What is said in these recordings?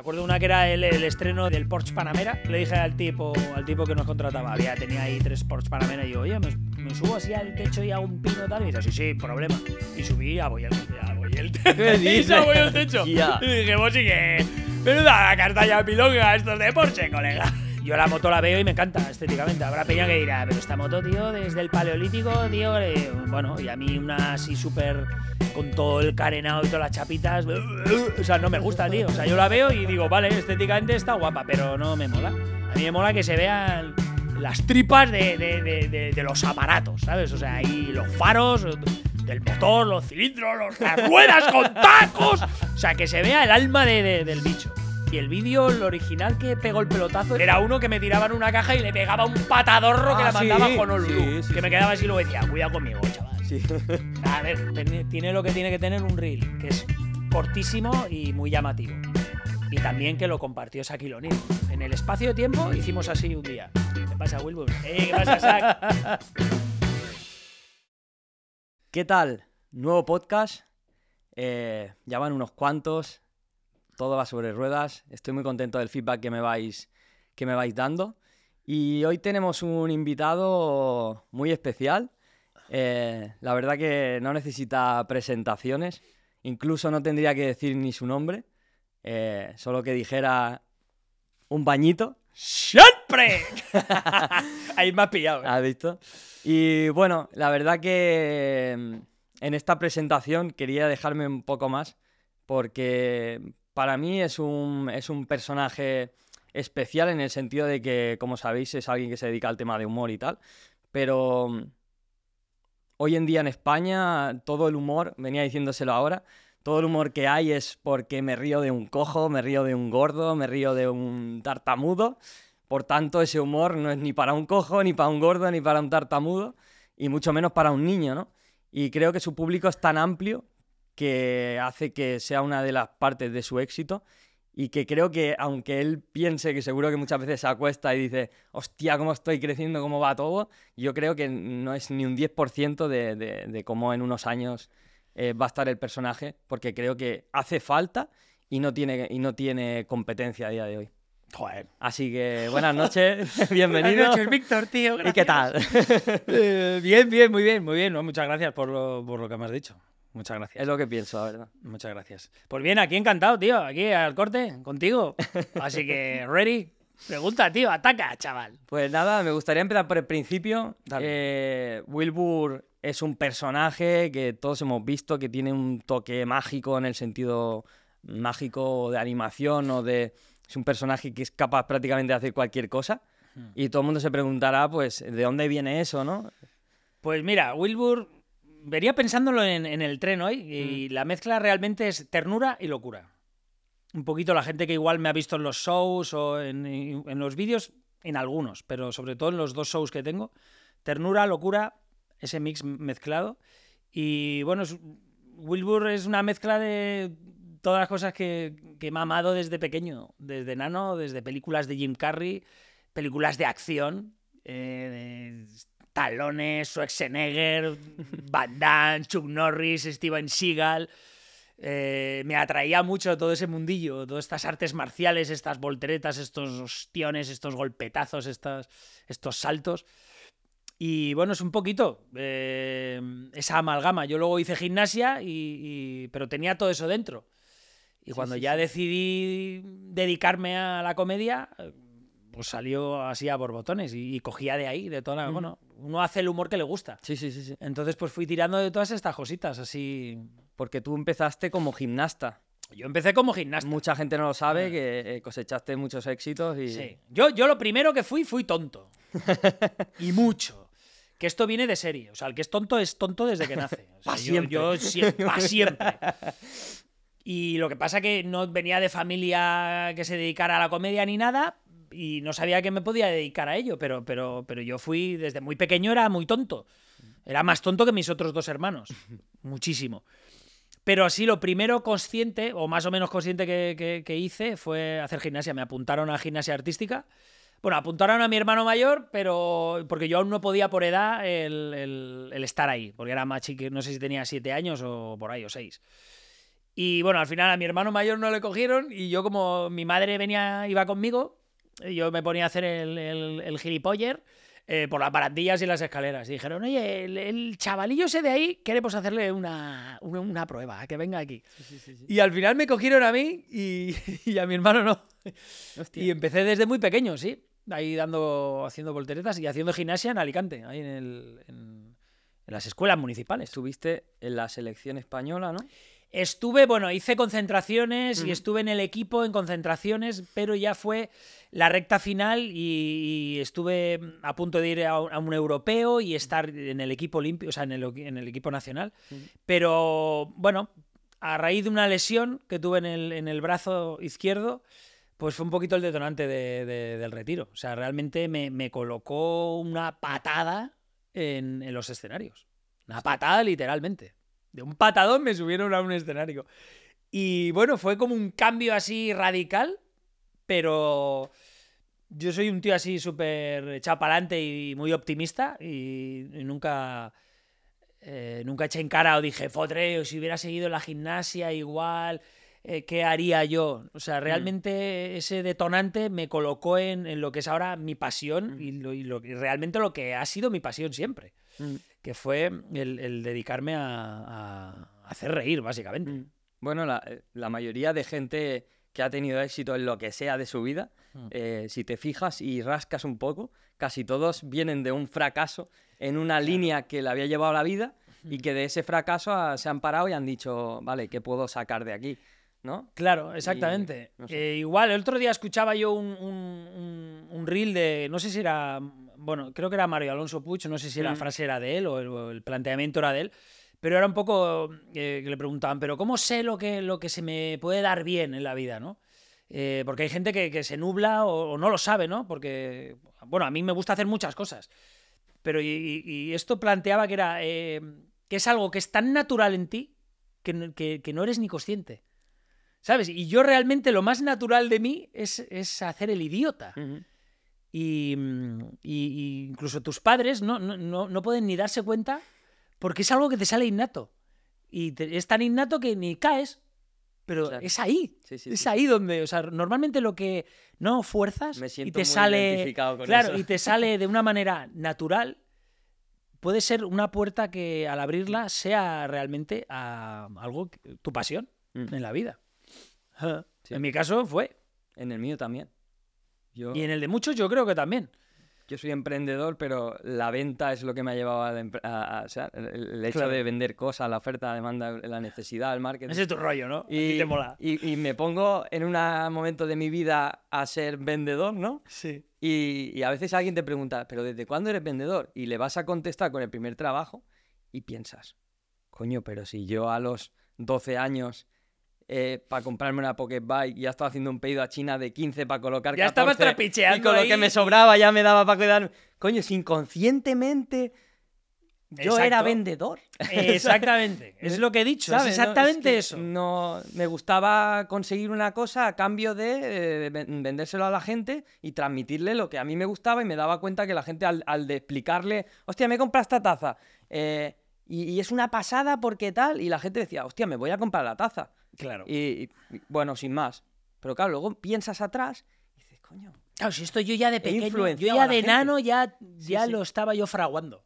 acuerdo una que era el, el estreno del Porsche Panamera. Le dije al tipo, al tipo que nos contrataba, había, tenía ahí tres Porsche Panamera y digo, oye, me, me subo así al techo y hago un pino tal. Y dice, sí, sí, problema. Y subí y voy el, ya voy el techo. Ya. Y dije, vos sí que. Menuda cartalla pilonga estos de Porsche, colega. Yo la moto la veo y me encanta estéticamente. Habrá peña que dirá, pero esta moto, tío, desde el paleolítico, tío. eh, bueno, y a mí una así súper. Con todo el carenado y todas las chapitas. O sea, no me gusta, tío. O sea, yo la veo y digo, vale, estéticamente está guapa, pero no me mola. A mí me mola que se vean las tripas de, de- de- de- los aparatos, ¿sabes? O sea, ahí los faros del motor, los cilindros, los- las ruedas con tacos. O sea, que se vea el alma de- de- del bicho. Y el vídeo, el original que pegó el pelotazo, era uno que me tiraba en una caja y le pegaba un patadorro que Ah, la mandaba sí, con Honolulu. sí, sí, que me quedaba así y luego decía, cuidado conmigo, chaval. Sí. A ver, tiene, tiene lo que tiene que tener un reel, que es cortísimo y muy llamativo. Y también que lo compartió Shaquille O'Neal. En el espacio-tiempo hicimos así un día. ¿Qué pasa, Wilbur? Eh, ¿Qué pasa, Shaq? ¿Qué tal? Nuevo podcast. Eh, ya van unos cuantos. Todo va sobre ruedas. Estoy muy contento del feedback que me vais, que me vais dando. Y hoy tenemos un invitado muy especial. Eh, la verdad que no necesita presentaciones. Incluso no tendría que decir ni su nombre. Eh, solo que dijera un bañito. ¡Siempre! Ahí me has pillado. ¿eh? ¿Has visto? Y bueno, la verdad que mm, en esta presentación quería dejarme un poco más porque para mí es un, es un personaje especial en el sentido de que, como sabéis, es alguien que se dedica al tema de humor y tal, pero mm, hoy en día en España todo el humor, venía diciéndoselo ahora, todo el humor que hay es porque me río de un cojo, me río de un gordo, me río de un tartamudo. Por tanto, ese humor no es ni para un cojo, ni para un gordo, ni para un tartamudo, y mucho menos para un niño, ¿no? Y creo que su público es tan amplio que hace que sea una de las partes de su éxito y que creo que aunque él piense que seguro que muchas veces se acuesta y dice, hostia, cómo estoy creciendo, cómo va todo, yo creo que no es ni un 10% de, de, de cómo en unos años eh, va a estar el personaje, porque creo que hace falta y no tiene, y no tiene competencia a día de hoy. Joder. Así que buenas noches, bienvenido. Buenas noches, Víctor, tío. ¿Y qué gracias. tal? Eh, bien, bien, muy bien, muy bien. ¿no? Muchas gracias por lo, por lo que me has dicho. Muchas gracias. es lo que pienso, la verdad. Muchas gracias. Pues bien, aquí encantado, tío. Aquí al corte, contigo. Así que, ready. Pregunta, tío. Ataca, chaval. Pues nada, me gustaría empezar por el principio. Eh, Wilbur es un personaje que todos hemos visto que tiene un toque mágico en el sentido mágico de animación o de... Es un personaje que es capaz prácticamente de hacer cualquier cosa. Y todo el mundo se preguntará, pues, ¿de dónde viene eso, no? Pues mira, Wilbur, venía pensándolo en, en el tren hoy y la mezcla realmente es ternura y locura. Un poquito la gente que igual me ha visto en los shows o en, en los vídeos, en algunos, pero sobre todo en los dos shows que tengo. Ternura, locura, ese mix mezclado. Y bueno, es- Wilbur es una mezcla de todas las cosas que, que he mamado desde pequeño, desde nano, desde películas de Jim Carrey, películas de acción, eh, talones, Schwarzenegger, Van Damme, Chuck Norris, Steven Seagal. Eh, me atraía mucho todo ese mundillo, todas estas artes marciales, estas volteretas, estos ostiones, estos golpetazos, estas, estos saltos. Y bueno, es un poquito eh, esa amalgama. Yo luego hice gimnasia, y, y- pero tenía todo eso dentro. Y Sí, cuando sí, ya sí. decidí dedicarme a la comedia, pues salió así a borbotones y, y cogía de ahí, de toda la... Bueno, uno hace el humor que le gusta. Sí, sí, sí, sí. Entonces pues fui tirando de todas estas cositas, así... Porque tú empezaste como gimnasta. Yo empecé como gimnasta. Mucha gente no lo sabe, que eh, cosechaste muchos éxitos y... Sí. Yo, yo lo primero que fui, fui tonto. y mucho. Que esto viene de serie. O sea, el que es tonto es tonto desde que nace. O sea, Pa' yo- siempre. Yo, siempre. Pa' siempre. Y lo que pasa que no venía de familia que se dedicara a la comedia ni nada. Y no sabía que me podía dedicar a ello. Pero, pero, pero yo fui, desde muy pequeño, era muy tonto. Era más tonto que mis otros dos hermanos. Muchísimo. Pero así lo primero consciente, o más o menos consciente que, que- que hice, fue hacer gimnasia. Me apuntaron a gimnasia artística. Bueno, apuntaron a mi hermano mayor, pero porque yo aún no podía por edad el, el- el estar ahí, porque era más chiquito, no sé si tenía siete años o por ahí, o seis. Y bueno, al final a mi hermano mayor no le cogieron y yo como mi madre venía, iba conmigo, yo me ponía a hacer el, el, el gilipoller eh, por las barandillas y las escaleras. Y dijeron, oye, el, chavalillo ese de ahí, queremos hacerle una, una, prueba, que venga aquí. y al final me cogieron a mí y, y a mi hermano no. Y empecé desde muy pequeño, sí. Ahí dando, haciendo volteretas y haciendo gimnasia en Alicante, ahí en, el, en las escuelas municipales. Estuviste en la selección española, ¿no? Estuve, bueno, hice concentraciones y estuve en el equipo en concentraciones, pero ya fue la recta final y, estuve a punto de ir a un, europeo y estar en el equipo olímpico, o sea, en el, equipo nacional. Pero bueno, a raíz de una lesión que tuve en el, brazo izquierdo, pues fue un poquito el detonante del retiro. O sea, realmente me, colocó una patada en los escenarios. Una patada literalmente de un patadón me subieron a un escenario. Y bueno, fue como un cambio así radical, pero yo soy un tío así súper chapalante y muy optimista y, nunca, eh, nunca eché en cara o dije, fotre, si hubiera seguido la gimnasia igual, eh, ¿qué haría yo? O sea, mm. realmente ese detonante me colocó en, lo que es ahora mi pasión mm. y, lo, realmente lo que ha sido mi pasión siempre. Mm que fue el, dedicarme a, hacer reír, básicamente. Mm. Bueno, eh, la, mayoría de gente que ha tenido éxito en lo que sea de su vida, mm. eh, si te fijas y rascas un poco, casi todos vienen de un fracaso en una línea que le había llevado la vida y que de ese fracaso se han parado y han dicho, vale, ¿qué puedo sacar de aquí? ¿No? Claro, exactamente. Eh, igual, el otro día escuchaba yo un, un, un, reel de, no sé si era bueno, creo que era Mario Alonso Puig, no sé si la mm. frase era de él o el, planteamiento era de él, pero era un poco eh, que le preguntaban, pero ¿cómo sé lo que, lo que se me puede dar bien en la vida, no? Eh, porque hay gente que, se nubla o, no lo sabe, ¿no? Porque, bueno, a mí me gusta hacer muchas cosas, pero y, esto planteaba que era, eh, que es algo que es tan natural en ti que, no eres ni consciente. ¿Sabes? Y yo realmente lo más natural de mí es, hacer el idiota. Mm, y, incluso tus padres no, no, no, pueden ni darse cuenta porque es algo que te sale innato. Y es tan innato que ni caes, pero es ahí. es ahí donde, o sea, normalmente lo que no fuerzas y te sale, claro, y te sale de una manera natural, puede ser una puerta que al abrirla sea realmente a algo, tu pasión mm. en la vida. En mi caso fue. En el mío también. Y en el de muchos yo creo que también. Yo soy emprendedor, pero la venta es lo que me ha llevado a, o sea, el hecho de vender cosas, la oferta, la demanda, la necesidad, el marketing. Ese es tu rollo, ¿no? Y, te mola. Y, me pongo en un momento de mi vida a ser vendedor, ¿no? Sí. Y, a veces alguien te pregunta, ¿pero desde cuándo eres vendedor? Y le vas a contestar con el primer trabajo y piensas, coño, pero si yo a los 12 años eh, para comprarme una Pocket Bike y ya estaba haciendo un pedido a China de 15 para colocar Ya estabas trapicheando Y con lo que me sobraba ya me daba para cuidar. Coño, si inconscientemente yo era vendedor. Exactamente. es lo que he dicho. Es exactamente eso. No, me gustaba conseguir una cosa a cambio de, vendérselo a la gente y transmitirle lo que a mí me gustaba y me daba cuenta que la gente al, de explicarle, hostia, me he comprado esta taza. Eh, y, es una pasada porque tal. Y la gente decía, hostia, me voy a comprar la taza. Claro. Y, bueno, sin más. Pero claro, luego piensas atrás y dices, coño. Claro, si esto yo ya de pequeño, yo ya de nano ya, ya lo estaba yo fraguando.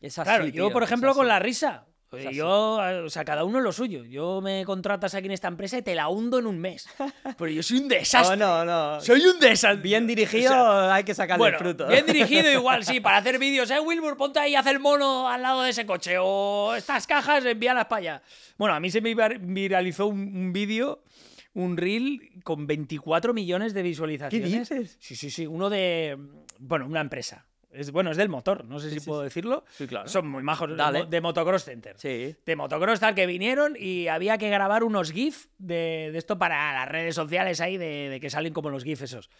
Es así, claro, yo por ejemplo con la risa. Yo, o sea, cada uno lo suyo. Yo me contratas aquí en esta empresa y te la hundo en un mes. Pero yo soy un desastre. No, no, no. Soy un desastre. Bien dirigido hay que sacarle el fruto. Bien dirigido igual, sí, para hacer vídeos. Eh, Wilbur, ponte ahí, haz el mono al lado de ese coche. O estas cajas, envíalas para allá. Bueno, a mí se me viralizó un, vídeo, un reel con 24 millones de visualizaciones. ¿Qué dices? Sí, sí, sí. Uno de, bueno, una empresa. Es, bueno, es del motor, no sé si puedo decirlo. Sí, claro. Son muy majos. De Motocross Center. Sí. De Motocross tal que vinieron y había que grabar unos GIF de, esto para las redes sociales ahí, de, de, que salen como los GIF esos.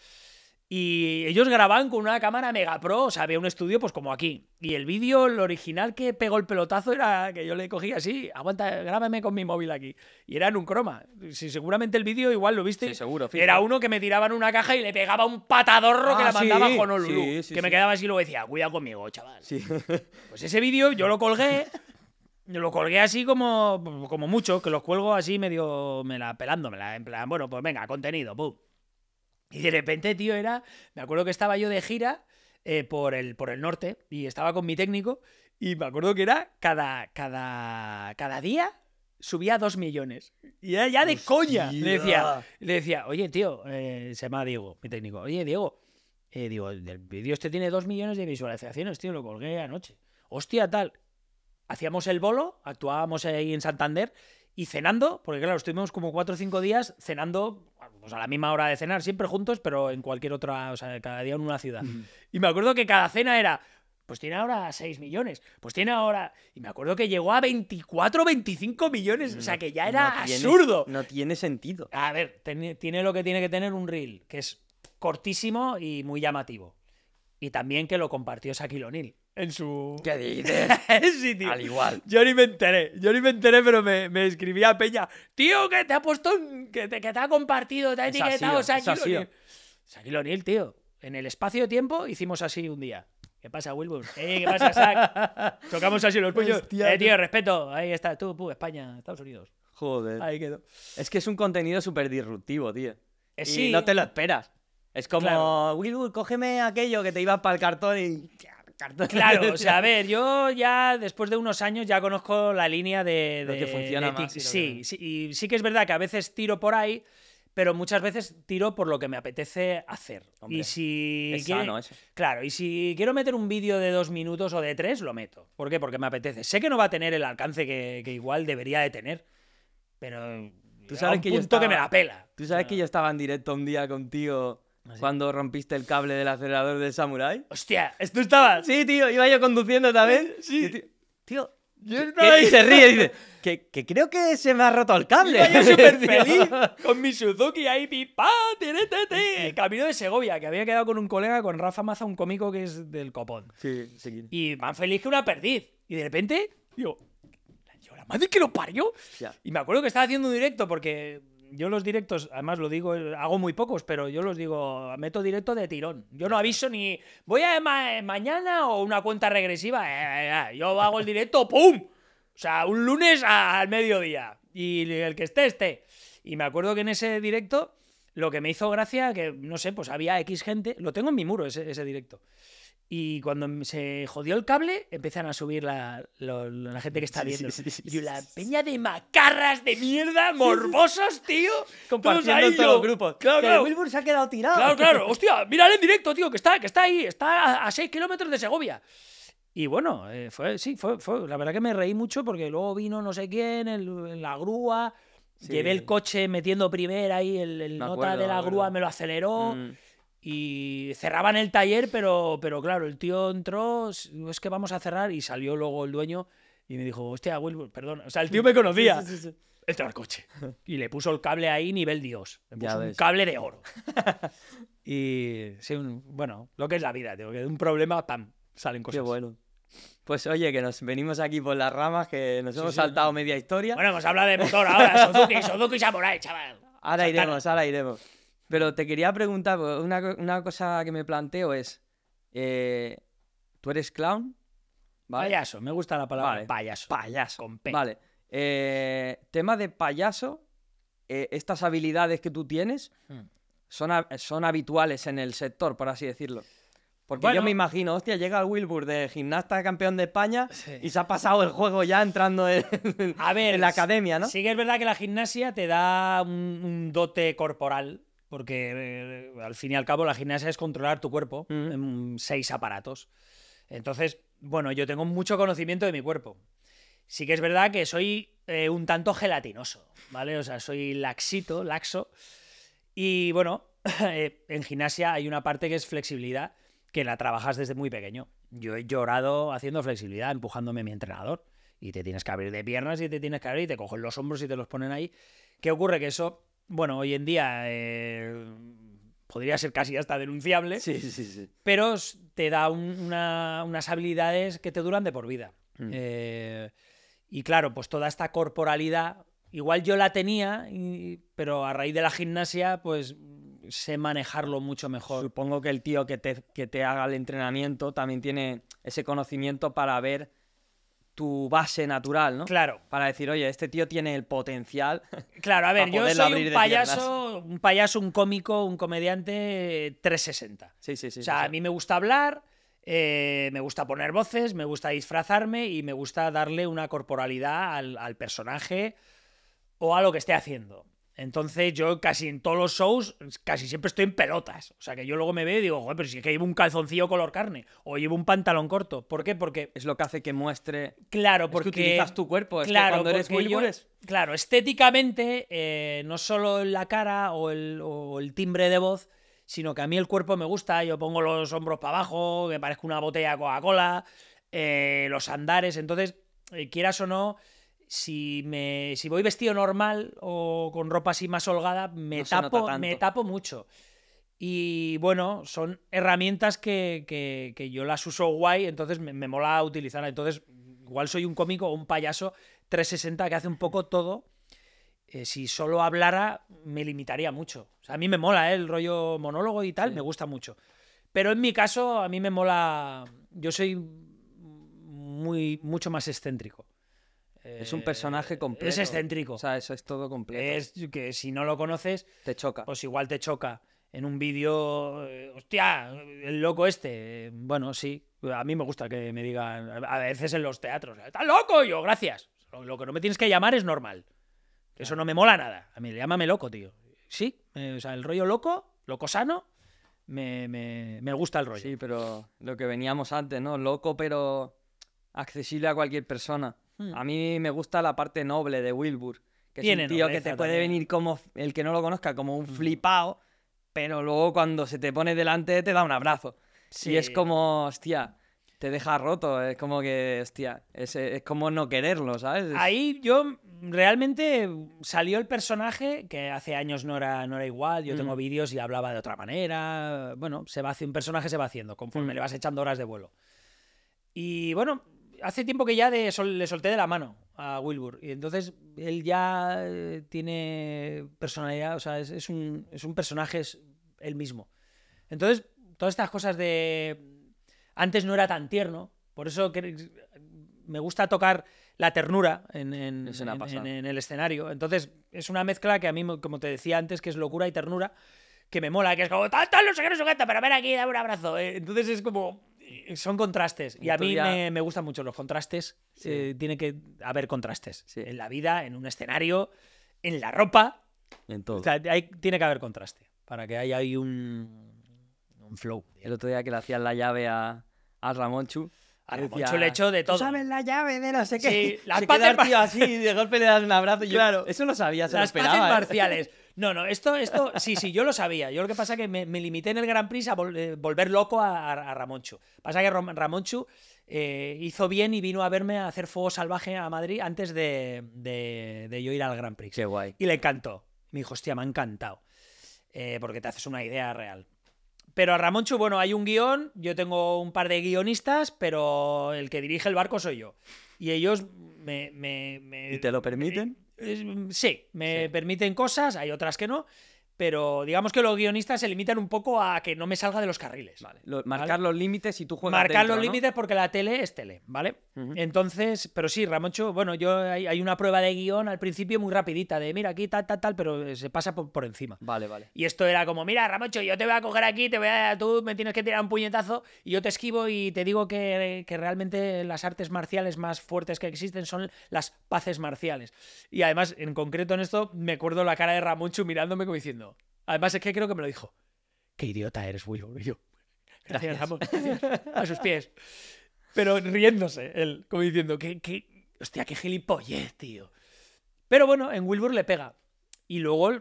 Y ellos grababan con una cámara Mega Pro, o sea, había un estudio pues como aquí. Y el vídeo, el original que pegó el pelotazo era que yo le cogí así, aguanta, grábame con mi móvil aquí. Y era en un croma. Si seguramente el vídeo igual lo viste. Sí, seguro. Era uno que me tiraba en una caja y le pegaba un patadorro que la ah, mandaba con Honolulu. que me quedaba así y luego decía, cuidado conmigo, chaval. Pues ese vídeo yo lo colgué lo colgué así como, como mucho, que los cuelgo así medio me la pelándomela, en plan, bueno, pues venga, contenido, pum. Y de repente, tío, era, me acuerdo que estaba yo de gira eh, por, el, por el norte y estaba con mi técnico y me acuerdo que era cada, cada, cada día subía dos millones. Y era ya de coña. Le decía, le decía, oye, tío, eh, se llama Diego, mi técnico. Oye, Diego, eh, digo, el vídeo este tiene dos millones de visualizaciones, tío, lo colgué anoche. Hostia, tal. Hacíamos el bolo, actuábamos ahí en Santander y cenando, porque claro, estuvimos como cuatro o cinco días cenando pues a la misma hora de cenar, siempre juntos, pero en cualquier otra, o sea, cada día en una ciudad. Y me acuerdo que cada cena era, pues tiene ahora 6 millones, pues tiene ahora... Y me acuerdo que llegó a 24 25 millones, o sea que ya era absurdo. No tiene sentido. A ver, tiene lo que tiene que tener un reel, que es cortísimo y muy llamativo. Y también que lo compartió Shaquille O'Neal en su... ¿Qué dices? sí, tío. Al igual. Yo ni me enteré, yo ni me enteré, pero me, me escribía Peña, tío, que te ha puesto, que te, que te ha compartido, te ha etiquetado Shaquille O'Neal. Tío. En el espacio-tiempo hicimos así un día. ¿Qué pasa, Wilbur? Eh, ¿Qué pasa, Zach? Tocamos así los puños. eh, tío, respeto. Ahí está, tú, España, Estados Unidos. Joder. Ahí quedó. Es que es un contenido súper disruptivo, tío. Eh, sí. Y no te lo esperas. Es como, Wilbur, cógeme aquello que te iba para el cartón y... Claro, o sea, a ver, yo ya después de unos años ya conozco la línea de... Lo que funciona más. Sí, sí, y sí que es verdad que a veces tiro por ahí, pero muchas veces tiro por lo que me apetece hacer. Hombre, y si es quiere- sano eso. Claro, y si quiero meter un vídeo de dos minutos o de tres, lo meto. ¿Por qué? Porque me apetece. Sé que no va a tener el alcance que, que igual debería de tener, pero Tú sabes un que yo punto que estaba- me la pela. ¿Tú sabes que yo estaba en directo un día contigo ¿Ah, sí? cuando rompiste el cable del acelerador del Samurai? Hostia, ¿tú estabas? Sí, tío, iba yo conduciendo también. Sí. Tío, tío, Yo estaba y se ríe y dice, que, que creo que se me ha roto el cable. Iba yo súper feliz con mi Suzuki ahí, pipa, camino de Segovia, que había quedado con un colega, con Rafa Maza, un cómico que es del copón. Sí, sí. Y más feliz que una perdiz. Y de repente, digo, yo, la madre que lo parió. Ya. Y me acuerdo que estaba haciendo un directo porque yo los directos, además lo digo, eh, hago muy pocos, pero yo los digo, meto directo de tirón. Yo no aviso ni, voy a ma- mañana o una cuenta regresiva. eh, eh, eh, yo hago el directo, ¡pum! O sea, un lunes al mediodía. Y el que esté, esté. Y me acuerdo que en ese directo lo que me hizo gracia, que no sé, pues había X gente, lo tengo en mi muro ese, ese directo. Y cuando se jodió el cable, empiezan a subir la, lo- la gente que está Sí, sí, viendo. sí, sí, y la peña de macarras de mierda, morbosos, tío. Compartiendo todos los grupos. Claro, Que claro. Wilbur se ha quedado tirado. Claro, claro. Hostia, mírale en directo, tío, que está, que está ahí. Está a 6 kilómetros de Segovia. Y bueno, eh, fue, sí, fue, fue. La verdad que me reí mucho porque luego vino no sé quién, el- en la grúa. Llevé el coche metiendo primera ahí, el, el nota acuerdo, de la grúa me lo aceleró. Mm. Y cerraban el taller, pero, pero claro, el tío entró, "S- es que vamos a cerrar, y salió luego el dueño y me dijo, hostia, Wilbur, perdón. O sea, el tío me conocía. Sí, sí, sí. Entró al coche. Y le puso el cable ahí, nivel Dios. Le puso un cable de oro. y sí, un- bueno, lo que es la vida, tío, que de un problema, pam, salen cosas. Qué bueno. Pues oye, que nos venimos aquí por las ramas, que nos hemos saltado media historia. Bueno, hemos hablado de motor ahora, Suzuki, Suzuki Samurai, chaval. ahora iremos, ahora iremos. Pero te quería preguntar, una, una cosa que me planteo es, eh, ¿tú eres clown? ¿Vale? Payaso, me gusta la palabra Vale. payaso. Payaso. Con P. Vale. Eh, tema de payaso, eh, estas habilidades que tú tienes Hmm. son, son habituales en el sector, por así decirlo. Porque Bueno. yo me imagino, hostia, llega el Wilbur de gimnasta campeón de España Sí. y se ha pasado el juego ya entrando en, A ver, en la academia, ¿no? Sí que es verdad que la gimnasia te da un, un dote corporal, porque eh, al fin y al cabo la gimnasia es controlar tu cuerpo Mm. en seis aparatos. Entonces, bueno, yo tengo mucho conocimiento de mi cuerpo. Sí que es verdad que soy eh, un tanto gelatinoso, ¿vale? O sea, soy laxito, laxo. Y bueno, eh, en gimnasia hay una parte que es flexibilidad, que la trabajas desde muy pequeño. Yo he llorado haciendo flexibilidad, empujándome a mi entrenador. Y te tienes que abrir de piernas y te tienes que abrir y te cogen los hombros y te los ponen ahí. ¿Qué ocurre? Que eso, bueno, hoy en día eh, podría ser casi hasta denunciable, Sí, sí, sí. pero te da un- una- unas habilidades que te duran de por vida. Mm. Eh, y claro, pues toda esta corporalidad, igual yo la tenía, y- pero a raíz de la gimnasia, pues sé manejarlo mucho mejor. Supongo que el tío que te, que te haga el entrenamiento también tiene ese conocimiento para ver tu base natural, ¿no? Claro. Para decir, oye, este tío tiene el potencial. Claro, a ver, yo soy un payaso, un payaso, un cómico, un comediante 360. Sí, sí, sí. o sea, sí, a mí me gusta hablar, eh, me gusta poner voces, me gusta disfrazarme y me gusta darle una corporalidad al, al personaje o a lo que esté haciendo. Entonces yo casi en todos los shows, casi siempre estoy en pelotas. O sea que yo luego me veo y digo, joder, pero si es que llevo un calzoncillo color carne o llevo un pantalón corto. ¿Por qué? Porque, Es lo que hace que muestre. claro, Es que porque... utilizas tu cuerpo. Es que claro, cuando eres porque Wilbur yo- Claro, estéticamente, eh, no solo la cara o el, o el timbre de voz, sino que a mí el cuerpo me gusta, yo pongo los hombros para abajo, que parezco una botella de Coca-Cola, eh, los andares, entonces, eh, quieras o no, si, me, si voy vestido normal o con ropa así más holgada, me, No tapo, me tapo mucho. Y bueno, son herramientas que, que- que yo las uso guay, entonces me, me mola utilizar. Entonces, igual soy un cómico o un payaso 360 que hace un poco todo. Eh, si solo hablara, me limitaría mucho. O sea, a mí me mola ¿eh? el rollo monólogo y tal, Sí. me gusta mucho. Pero en mi caso, a mí me mola. Yo soy muy, mucho más excéntrico. Es un Eh, personaje completo. Es excéntrico. O sea, eso es todo completo. es que si no lo conoces, Te choca. pues igual te choca en un vídeo, eh, hostia, el loco este. Eh, Bueno, sí, a mí me gusta que me digan, a veces en los teatros, ¡estás loco! Y yo, gracias. Lo, lo que no me tienes que llamar es normal. Eso no me mola nada. A mí, llámame loco, tío. Sí, eh, o sea, el rollo loco, loco sano, me, me- me gusta el rollo. Sí, pero lo que veníamos antes, ¿no? Loco, pero accesible a cualquier persona. Hmm. A mí me gusta la parte noble de Wilbur. Que Tiene es un tío que te puede también. venir como, el que no lo conozca, como un flipado, pero luego cuando se te pone delante te da un abrazo. Y es Sí. como, hostia, te deja roto. Es como que, hostia, es, es como no quererlo, ¿sabes? Es- Ahí yo realmente salió el personaje que hace años no era, no era igual. Yo tengo Mm. vídeos y hablaba de otra manera. Bueno, se va haciendo, un personaje se va haciendo conforme Mm. le vas echando horas de vuelo. Y bueno, hace tiempo que ya de sol- le solté de la mano a Wilbur. Y entonces él ya eh, tiene personalidad, o sea, es, es un, es un personaje es él mismo. Entonces, todas estas cosas de... Antes no era tan tierno, por eso que- me gusta tocar la ternura en, en- Es una en- pasada. en- en el escenario. Entonces, es una mezcla que a mí, como te decía antes, que es locura y ternura, que me mola, que es como, tal, tal, no sé qué, no sé qué, pero ven aquí, dame un abrazo. Eh, Entonces es como, son contrastes. Y a mí me, me gustan mucho los contrastes. Sí. Eh, tiene que haber contrastes. Sí. En la vida, en un escenario, en la ropa. en todo. O sea, hay- tiene que haber contraste para que haya ahí un, un flow. El otro día que le hacían la llave a, a Ramonchu. A Ramonchu le echó de "¿Tú todo". sabes la llave de no sé qué? Sí, las Se paces queda el mar- tío así y de golpe le das un abrazo. yo, Claro. Eso lo sabía, se lo Las paces esperaba. ¿eh? marciales. No, no, esto, esto, sí, sí, yo lo sabía. Yo lo que pasa es que me, me limité en el Grand Prix a vol- eh, volver loco a, a- Ramonchu. Pasa que Ramonchu eh, hizo bien y vino a verme a hacer fuego salvaje a Madrid antes de, de- de yo ir al Grand Prix. Qué guay. Y le encantó. Me dijo, hostia, me ha encantado. Eh, porque te haces una idea real. Pero a Ramonchu, bueno, hay un guion, yo tengo un par de guionistas, pero el que dirige el barco soy yo. Y ellos me... me- me- ¿Y te lo permiten? Es- sí, me Sí. permiten cosas, hay otras que no, pero digamos que los guionistas se limitan un poco a que no me salga de los carriles. Vale. Lo- marcar los límites y tú juegas Marcar dentro, los ¿no? límites porque la tele es tele, ¿vale? Entonces, pero sí, Ramoncho, bueno, yo hay, hay una prueba de guion al principio muy rapidita, de mira aquí tal, tal, tal, pero se pasa por, por encima. Vale, vale. Y esto era como, mira, Ramoncho, yo te voy a coger aquí, te voy a, tú me tienes que tirar un puñetazo y yo te esquivo y te digo que, que realmente las artes marciales más fuertes que existen son las paces marciales. Y además, en concreto en esto, me acuerdo la cara de Ramoncho mirándome como diciendo, además es que creo que me lo dijo, qué idiota eres, Wilbur. Y yo, gracias, Ramón, gracias", a sus pies. Pero riéndose, él, como diciendo, que, que, hostia, qué gilipollez, tío. Pero bueno, en Wilbur le pega. Y luego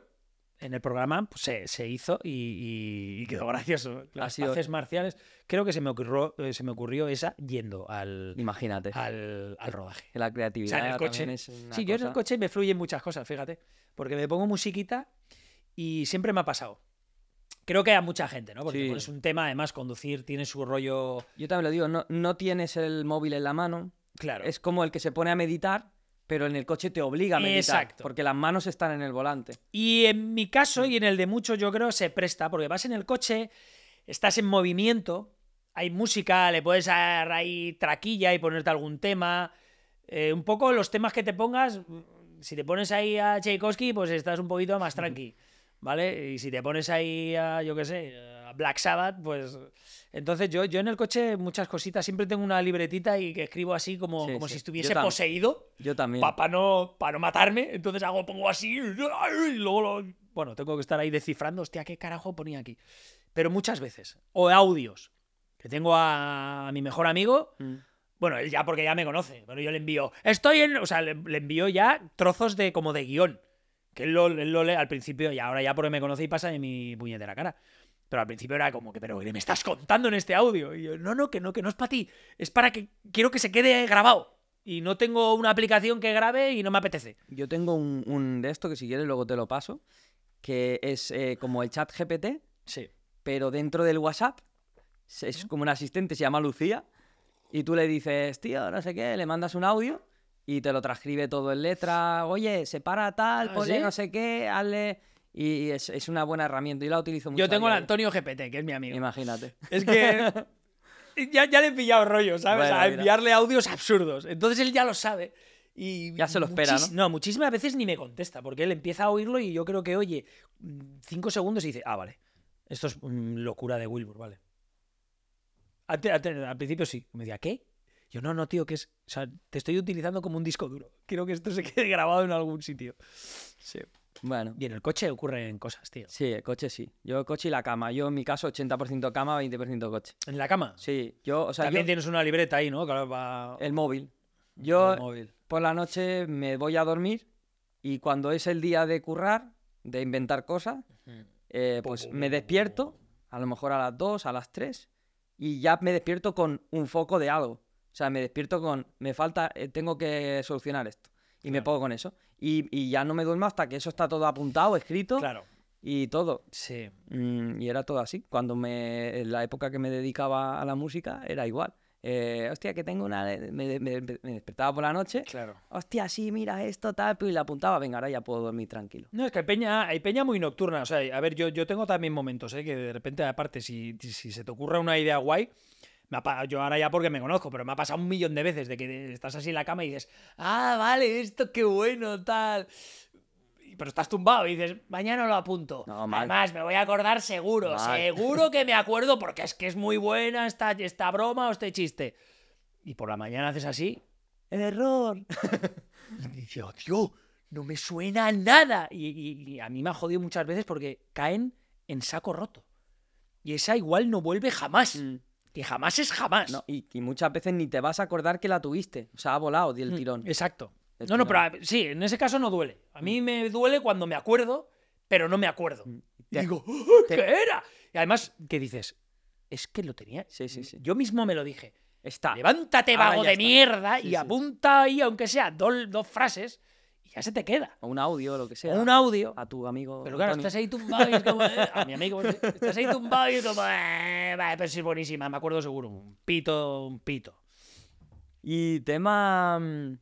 en el programa pues, se, se hizo y, quedó gracioso. Las sido- paces marciales. Creo que se me ocurrió, eh, se me ocurrió esa yendo al, Imagínate. al, al rodaje. La creatividad O sea, en el coche. es Sí, yo en el cosa- coche me fluyen muchas cosas, fíjate. Porque me pongo musiquita y siempre me ha pasado. Creo que a mucha gente, ¿no? Porque Sí. pones un tema, además, conducir tiene su rollo. Yo también lo digo, no, no tienes el móvil en la mano. Claro. Es como el que se pone a meditar, pero en el coche te obliga a meditar. Exacto. Porque las manos están en el volante. Y en mi caso y en el de muchos, yo creo, se presta, porque vas en el coche, estás en movimiento, hay música, le puedes dar ahí traquilla y ponerte algún tema. Eh, un poco los temas que te pongas, si te pones ahí a Tchaikovsky, pues estás un poquito más tranqui, ¿vale? Y si te pones ahí a, yo qué sé, a Black Sabbath, pues... Entonces yo, yo en el coche muchas cositas, siempre tengo una libretita y que escribo así como, Sí, como sí. si estuviese poseído Yo también. para no, pa no matarme. Entonces hago, pongo así y luego lo- Bueno, tengo que estar ahí descifrando, hostia, ¿qué carajo ponía aquí? Pero muchas veces. O audios. Que tengo a, a mi mejor amigo. Mm. Bueno, él ya porque ya me conoce, pero yo le envío. Estoy en. O sea, le, le envío ya trozos de como de guion. Que él lo, él lo lee al principio y ahora ya porque me conoce y pasa de mi puñetera cara. Pero al principio era como que, pero ¿qué me estás contando en este audio? Y yo, no, no, que no, que no es para ti. Es para que quiero que se quede grabado. Y no tengo una aplicación que grabe y no me apetece. Yo tengo un, un de esto que si quieres luego te lo paso, que es eh, como el chat GPT, Sí. pero dentro del WhatsApp es como un asistente, se llama Lucía, y tú le dices, tío, no sé qué, le mandas un audio y te lo transcribe todo en letra, oye, separa tal, ¿Ah, ponle sí? no sé qué, hazle... Y es, es una buena herramienta, yo la utilizo mucho. Yo tengo el. Antonio GPT, que es mi amigo. Imagínate. Es que ya, ya le he pillado rollo, ¿sabes? Bueno, a mira. enviarle audios absurdos. Entonces él ya lo sabe. Y Ya se lo espera, muchis- No, muchísimas veces ni me contesta, porque él empieza a oírlo y yo creo que oye mm, cinco segundos y dice, ah, vale. Esto es mm, locura de Wilbur, vale. Al principio sí. Me decía, ¿qué? Yo, no, no, tío, que es. O sea, te estoy utilizando como un disco duro. Quiero que esto se quede grabado en algún sitio. Sí. Bueno, Y en el coche ocurren cosas, tío. sí, el coche sí. Yo el coche y la cama. Yo en mi caso 80% cama, 20% coche. En la cama. Sí, yo, o sea, También yo- tienes una libreta ahí, ¿no? Claro, para. el móvil. Yo el móvil. por la noche me voy a dormir y cuando es el día de currar, de inventar cosas, eh, pues me despierto, a lo mejor a las 2, a las 3, y ya me despierto con un foco de algo. O sea, me despierto con, me falta, eh, tengo que solucionar esto. Y me pongo con eso. Y, y ya no me duermo hasta que eso está todo apuntado, escrito Claro. y todo. Sí. Mm, y era todo así. Cuando me, en la época que me dedicaba a la música, era igual. Eh, hostia, que tengo una... Me, me- me despertaba por la noche. Claro. Hostia, sí, mira esto, tal, y le apuntaba. Venga, ahora ya puedo dormir tranquilo. No, es que hay peña, hay peña muy nocturna. O sea, a ver, yo, yo tengo también momentos, ¿eh? Que de repente, aparte, si, si se te ocurre una idea guay, me ha yo ahora ya porque me conozco, pero me ha pasado un millón de veces de que estás así en la cama y dices, ah, vale, esto qué bueno, tal. Pero estás tumbado y dices, mañana lo apunto. No, mal. Además, me voy a acordar seguro, Mal. seguro que me acuerdo porque es que es muy buena esta, esta broma o este chiste. Y por la mañana haces así ¡Error! y dice, "Oh, tío, no me suena nada. Y, y- y a mí me ha jodido muchas veces porque caen en saco roto. Y esa igual no vuelve jamás. Mm, Que jamás es jamás. no, y, y muchas veces ni te vas a acordar que la tuviste. O sea, ha volado del Mm, tirón. Exacto. No, no, pero tirón. a- sí, en ese caso no duele. A mí me duele cuando me acuerdo, pero no me acuerdo. Mm, Y te- digo, "Oh, te- ¿qué era? Y además, ¿qué dices? Es que lo tenía. Sí, sí, sí. Yo mismo me lo dije. Está. Levántate, Ahora vago de está. mierda, Sí, y sí. apunta ahí, aunque sea dos, dos frases, ya se te queda. O un audio, o lo que sea. Un audio. A tu amigo. Pero claro, Antonio. estás ahí tumbado y es como. eh, a mi amigo, pues, estás ahí tumbado y es como. Eh, vale, pero sí es buenísima, me acuerdo seguro. Un pito, un pito. Y tema. mm,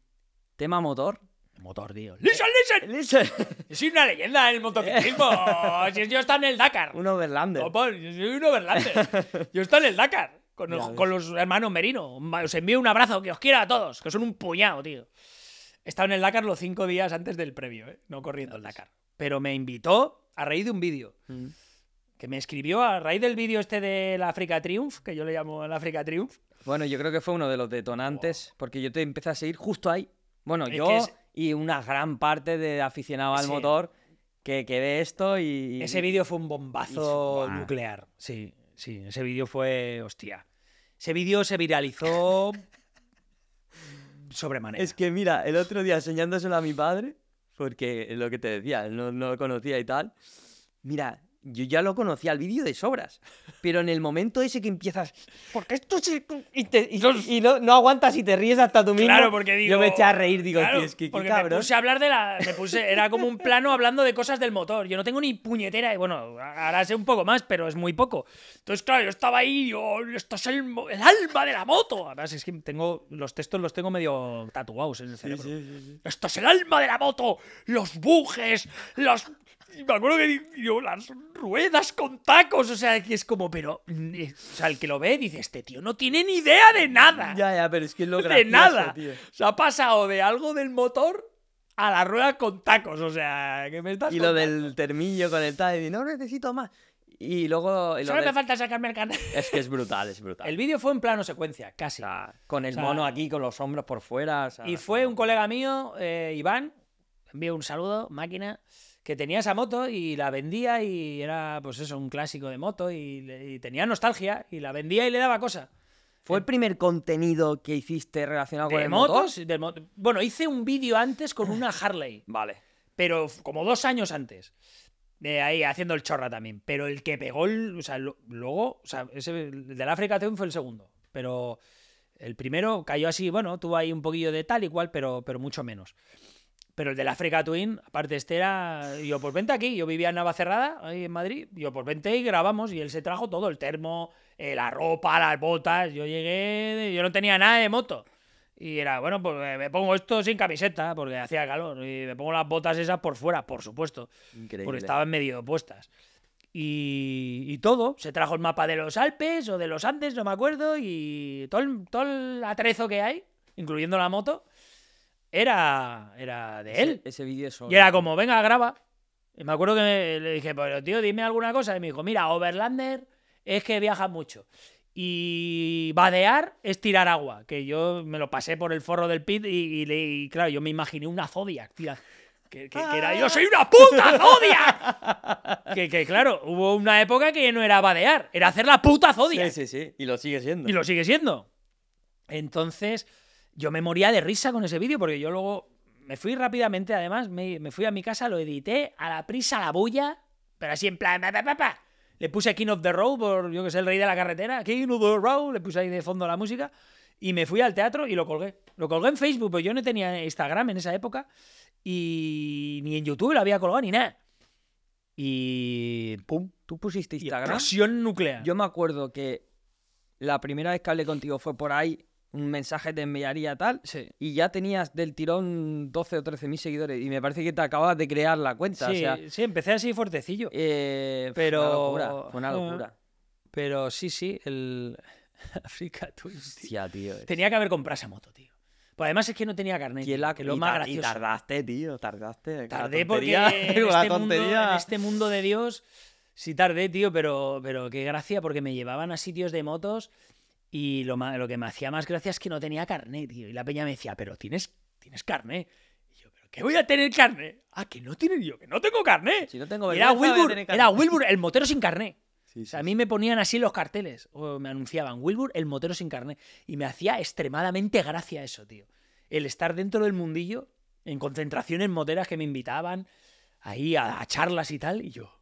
Tema motor. Motor, tío. ¡Listen, listen! Listen. Yo soy una leyenda del motociclismo. si yo estaba en el Dakar. un overlander. Yo soy un overlander. Yo estoy en el Dakar. Con, Ya el- ves. con los hermanos Merino. Os envío un abrazo, que os quiero a todos, que son un puñado, tío. He estado en el Dakar los cinco días antes del previo, ¿eh? no corriendo el Dakar. Pero me invitó a raíz de un vídeo. Mm. que me escribió a raíz del vídeo este del África Triumph, que yo le llamo el África Triumph. Bueno, yo creo que fue uno de los detonantes, porque yo te empecé a seguir justo ahí. Bueno, Es yo es- y una gran parte de aficionados al Sí. motor que, que ve esto y... Ese vídeo fue un bombazo nuclear. Sí, sí, ese vídeo fue, hostia. Ese vídeo se viralizó Es que mira, el otro día enseñándoselo a mi padre, porque lo que te decía, no, no lo conocía y tal. Mira, yo ya lo conocía el vídeo de sobras, pero en el momento ese que empiezas, porque esto se... Y, te- y- y no, no aguantas y te ríes hasta tú mismo. Claro, porque digo. Yo me eché a reír, digo, claro, tío, es que qué porque cabrón. me puse a hablar de la. Me puse, era como un plano hablando de cosas del motor. Yo no tengo ni puñetera. y Bueno, ahora sé un poco más, pero es muy poco. Entonces, claro, yo estaba ahí y digo, esto es el, el alma de la moto. Además, es que tengo. Los textos los tengo medio tatuados en el cerebro. Esto es el alma de la moto. Los bujes, los. Y me acuerdo que digo, las ruedas con tacos, o sea, que es como, pero, mm, eh, o sea, el que lo ve dice, este tío no tiene ni idea de nada. Ya, ya, pero es que es lo de gracioso, nada. tío. Se ha pasado de algo del motor a la rueda con tacos, o sea, que me estás Y lo contando? del termillo con el tal, y no necesito más. Y luego. y Solo me falta sacarme el carnet. Es que es brutal, es brutal. El vídeo fue en plano secuencia, casi. O sea, con el O sea, mono aquí, con los hombros por fuera. o sea, Y fue un colega mío, eh, Iván, envío un saludo, máquina, que tenía esa moto y la vendía y era, pues eso, un clásico de moto y, tenía nostalgia y la vendía y le daba cosa. ¿Fue el primer contenido que hiciste relacionado con ¿De el motor? motos? del mo- bueno, hice un vídeo antes con una Harley, Vale. pero como dos años antes. De ahí haciendo el chorra también. Pero el que pegó el. O sea, lo- luego. O sea, ese, el del África Twin fue el segundo. Pero el primero cayó así, bueno, tuvo ahí un poquillo de tal y cual, pero, pero mucho menos. Pero el del África Twin, aparte este era. Yo, pues vente aquí. Yo vivía en Navacerrada, ahí en Madrid. Yo, pues vente y grabamos. Y él se trajo todo: el termo, eh, la ropa, las botas. Yo llegué. Yo no tenía nada de moto. Y era, bueno, pues eh, me pongo esto sin camiseta, porque hacía calor. Y me pongo las botas esas por fuera, por supuesto. Increíble. Porque estaban medio puestas. Y, y todo. Se trajo el mapa de los Alpes o de los Andes, no me acuerdo. Y todo el, todo el atrezo que hay, incluyendo la moto, era, era de Ese- él. Ese, vídeo es Y era como, venga, graba. Y me acuerdo que me- le dije, pero tío, dime alguna cosa. Y me dijo, mira, Overlander es que viaja mucho. Y vadear es tirar agua. Que yo me lo pasé por el forro del pit y, y le- y, claro, yo me imaginé una Zodiac. Que, que- que era, yo soy una puta Zodiac. que, que claro, hubo una época que no era vadear, era hacer la puta Zodiac. Sí, sí, sí. Y lo sigue siendo. Y lo sigue siendo. Entonces, yo me moría de risa con ese vídeo porque yo luego me fui rápidamente, además, me, me fui a mi casa, lo edité a la prisa, a la bulla, pero así en plan, pa, pa, pa, pa. Le puse King of the Road por, yo que sé, el rey de la carretera, King of the Road, le puse ahí de fondo la música y me fui al teatro y lo colgué. Lo colgué en Facebook, pero yo no tenía Instagram en esa época y ni en YouTube lo había colgado ni nada. Y... ¡Pum! ¿Tú pusiste Instagram? explosión nuclear. Yo me acuerdo que la primera vez que hablé contigo fue por ahí, un mensaje te enviaría tal, Sí. y ya tenías del tirón 12 o 13 mil seguidores, y me parece que te acababas de crear la cuenta. Sí, o sea, sí, empecé así fuertecillo. eh, Pero- Fue una locura. Fue una Ah. locura. Pero sí, sí, el Africa Twin. Hostia, tío. es- Tenía que haber comprado esa moto, tío. Pues además es que no tenía carnet. ¿Quién tío, la- que lo y más tar- Y gracioso. tardaste, tío, tardaste. Tardé porque en este, mundo, en este mundo de Dios sí tardé, tío, pero, pero qué gracia porque me llevaban a sitios de motos y lo, que me hacía más gracia es que no tenía carnet, tío. Y la peña me decía, pero tienes, tienes carnet. Y yo, ¿pero qué voy a tener carnet? Ah, que no tiene yo, que no tengo carnet. Si no tengo era Wilbur, era. Wilbur, el motero sin carnet. Sí, O sea, a mí me ponían así los carteles, o me anunciaban, Wilbur, el motero sin carnet. Y me hacía extremadamente gracia eso, tío. El estar dentro del mundillo, en concentraciones moteras que me invitaban, ahí a, a charlas y tal, y yo.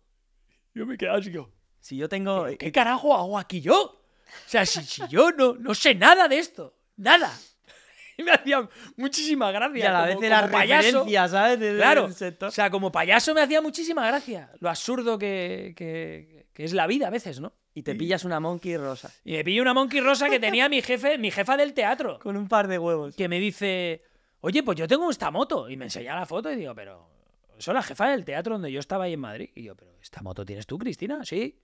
Yo me quedaba así, yo. Si yo tengo. ¿Pero ¿Qué carajo hago aquí yo? O sea, si, si yo no, no sé nada de esto, nada. Y me hacía muchísima gracia. Y a la como- vez era referencia, ¿sabes? Del- Claro, del sector. o sea, como payaso me hacía muchísima gracia. Lo absurdo que, que- que es la vida a veces, ¿no? Y te pillas una monkey rosa. Y me pillé una monkey rosa que tenía mi jefe, mi jefa del teatro, Con un par de huevos. que me dice, oye, pues yo tengo esta moto. Y me enseña la foto y digo, pero es la jefa del teatro donde yo estaba ahí en Madrid. Y yo, pero ¿esta moto tienes tú, Cristina? Sí.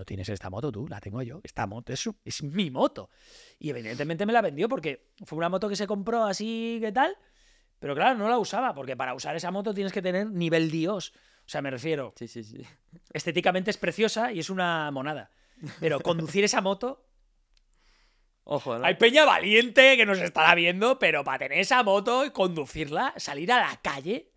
No tienes esta moto tú, la tengo yo. Esta moto es, es mi moto. Y evidentemente me la vendió porque fue una moto que se compró así, ¿qué tal? Pero claro, no la usaba, porque para usar esa moto tienes que tener nivel Dios. O sea, me refiero, Sí, sí, sí. estéticamente es preciosa y es una monada. Pero conducir esa moto Ojo, ¿no? Hay peña valiente que nos estará viendo, pero para tener esa moto y conducirla, salir a la calle,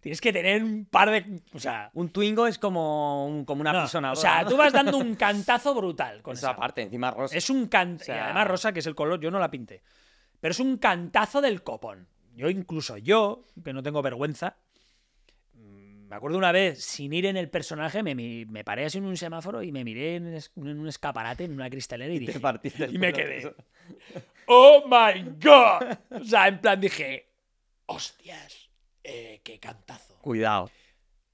tienes que tener un par de. O sea. Un Twingo es como, un- como una no, persona. o sea, tú vas dando un cantazo brutal con Esa esa. parte, encima rosa. Es un cantazo. sea- Y además rosa, que es el color, yo no la pinté. Pero es un cantazo del copón. Yo, incluso yo, que no tengo vergüenza, me acuerdo una vez, sin ir en el personaje, me, me paré así en un semáforo y me miré en, es- en un escaparate, en una cristalera y dije. y me quedé. ¡Oh my god! O sea, en plan dije. ¡Hostias! Eh, ¡Qué cantazo! Cuidado.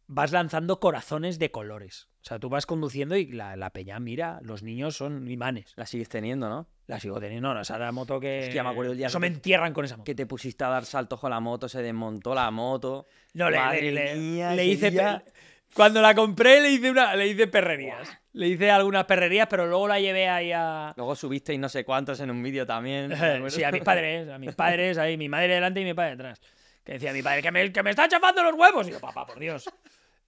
Vas lanzando corazones de colores. O sea, tú vas conduciendo y la, la peña mira, los niños son imanes. La sigues teniendo, ¿no? La sigo teniendo, no, esa era la moto que... Hostia, me acuerdo el día Eso que me entierran con esa moto. Que te pusiste a dar saltos con la moto, se desmontó la moto. No, le, Madre le- le- mía, le hice... día- Cuando la compré le hice, una, le hice perrerías. Le hice algunas perrerías, pero luego la llevé ahí a... Luego subisteis no sé cuántos en un vídeo también. Sí, a mis padres, a mis padres, ahí, mi madre delante y mi padre detrás. Que decía mi padre, que me, que me está chafando los huevos. Y yo, papá, por Dios.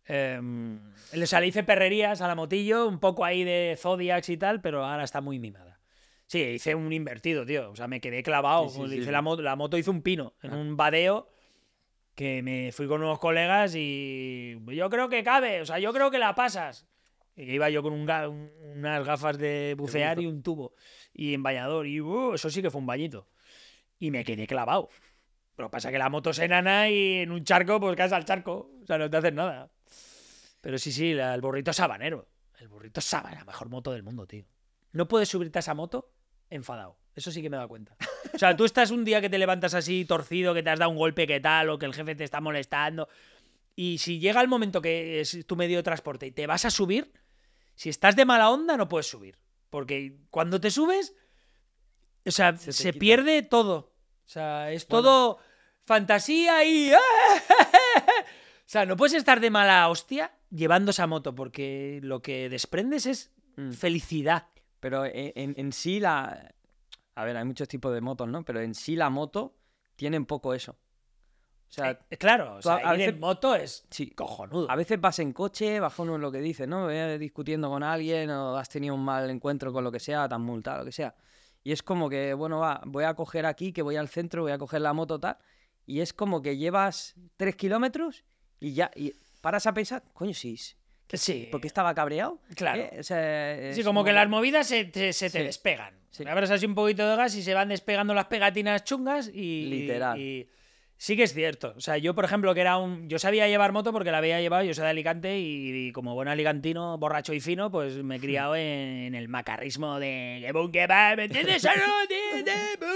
Eh, o sea, le hice perrerías a la motillo, un poco ahí de Zodiacs y tal, pero ahora está muy mimada. Sí, hice un invertido, tío. O sea, me quedé clavado. Sí, hice sí. La, moto, la moto hizo un pino en un badeo que me fui con unos colegas y yo creo que cabe, o sea, yo creo que la pasas. Y iba yo con un ga- unas gafas de bucear y un tubo y en bañador y uh, eso sí que fue un bañito. Y me quedé clavado. Pero pasa que la moto es enana y en un charco pues caes al charco, o sea, no te haces nada. Pero sí, sí, la- el burrito sabanero. El burrito sabana, la mejor moto del mundo, tío. No puedes subirte a esa moto enfadado. Eso sí que me he dado cuenta. O sea, tú estás un día que te levantas así torcido, que te has dado un golpe, que tal, o que el jefe te está molestando. Y si llega el momento que es tu medio de transporte y te vas a subir, si estás de mala onda, no puedes subir. Porque cuando te subes, o sea, Se pierde todo. O sea, es Bueno. todo fantasía y. O sea, no puedes estar de mala hostia llevando esa moto, porque lo que desprendes es Mm. felicidad. Pero en, en- en sí la... A ver, hay muchos tipos de motos, ¿no? Pero en sí la moto tiene un poco eso. O sea, Eh, claro, o sea, a ir en veces- moto es sí. cojonudo. A veces vas en coche, bajo uno lo que dices, ¿no? Ve discutiendo con alguien o has tenido un mal encuentro con lo que sea, tan multado, lo que sea. Y es como que, bueno, va, voy a coger aquí, que voy al centro, voy a coger la moto tal. Y es como que llevas tres kilómetros y ya y paras a pensar, coño, sí, sí, Sí, ¿por qué estaba cabreado? Claro. ¿Eh? O sea, Sí, como que las movidas se se te Sí. despegan. Sí. Abres así un poquito de gas y se van despegando las pegatinas chungas y. Literal. y- sí que es cierto. O sea, yo, por ejemplo, que era un. Yo sabía llevar moto porque la había llevado, yo soy de Alicante y, y como buen alicantino, borracho y fino, pues me he criado en, el macarrismo de. Va, ¿me entiendes?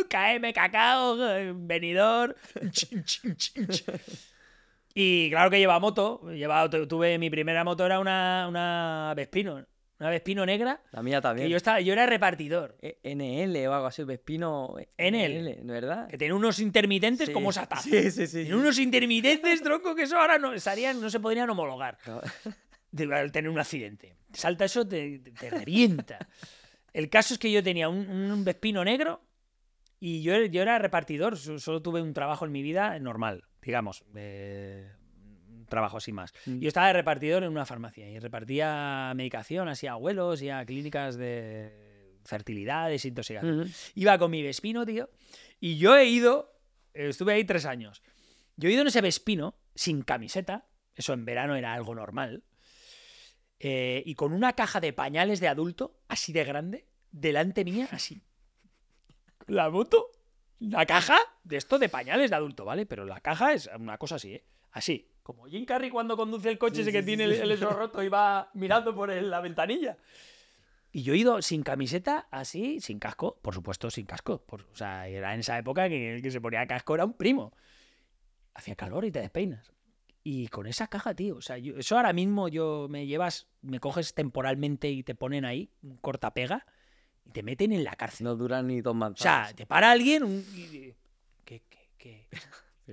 KM, cacao, eh, venidor. Y claro que lleva moto. Lleva, tu- tuve mi primera moto, era una, una Vespino. Una Vespino negra. La mía también. Que yo, estaba, yo era repartidor. E- NL o algo así, Vespino. NL. ¿verdad? Que tenía unos intermitentes Sí. como taza. Sí, sí, sí. Tiene unos intermitentes, tronco, que eso ahora no, estarían, no se podrían homologar de- al tener un accidente. Te salta eso, te, te- te revienta. El caso es que yo tenía un, un Vespino negro y yo, yo era repartidor. so- Solo tuve un trabajo en mi vida normal, digamos. un trabajo así más. Mm. Yo estaba de repartidor en una farmacia y repartía medicación así a abuelos y a clínicas de fertilidad, desintoxicación. Ujú. Iba con mi Vespino, tío. Y yo he ido, estuve ahí tres años. Yo he ido en ese Vespino sin camiseta. Eso en verano era algo normal. eh, y con una caja de pañales de adulto, así de grande, delante mía, así. La moto, la caja de esto de pañales de adulto, ¿vale? Pero la caja es una cosa así, ¿eh? Así. Como Jim Carrey cuando conduce el coche Sí, ese sí, que sí, tiene sí. el, el roto y va mirando por el- la ventanilla. Y yo he ido sin camiseta, así, sin casco, por supuesto, sin casco. Por- o sea, era en esa época que el que se ponía casco era un primo. Hacía calor y te despeinas. Y con esa caja, tío, o sea, yo- eso ahora mismo yo me llevas, me coges temporalmente y te ponen ahí un cortapega y te meten en la cárcel. No duran ni dos o manzanas. sea, te para alguien un- y- ¿Qué, qué, qué,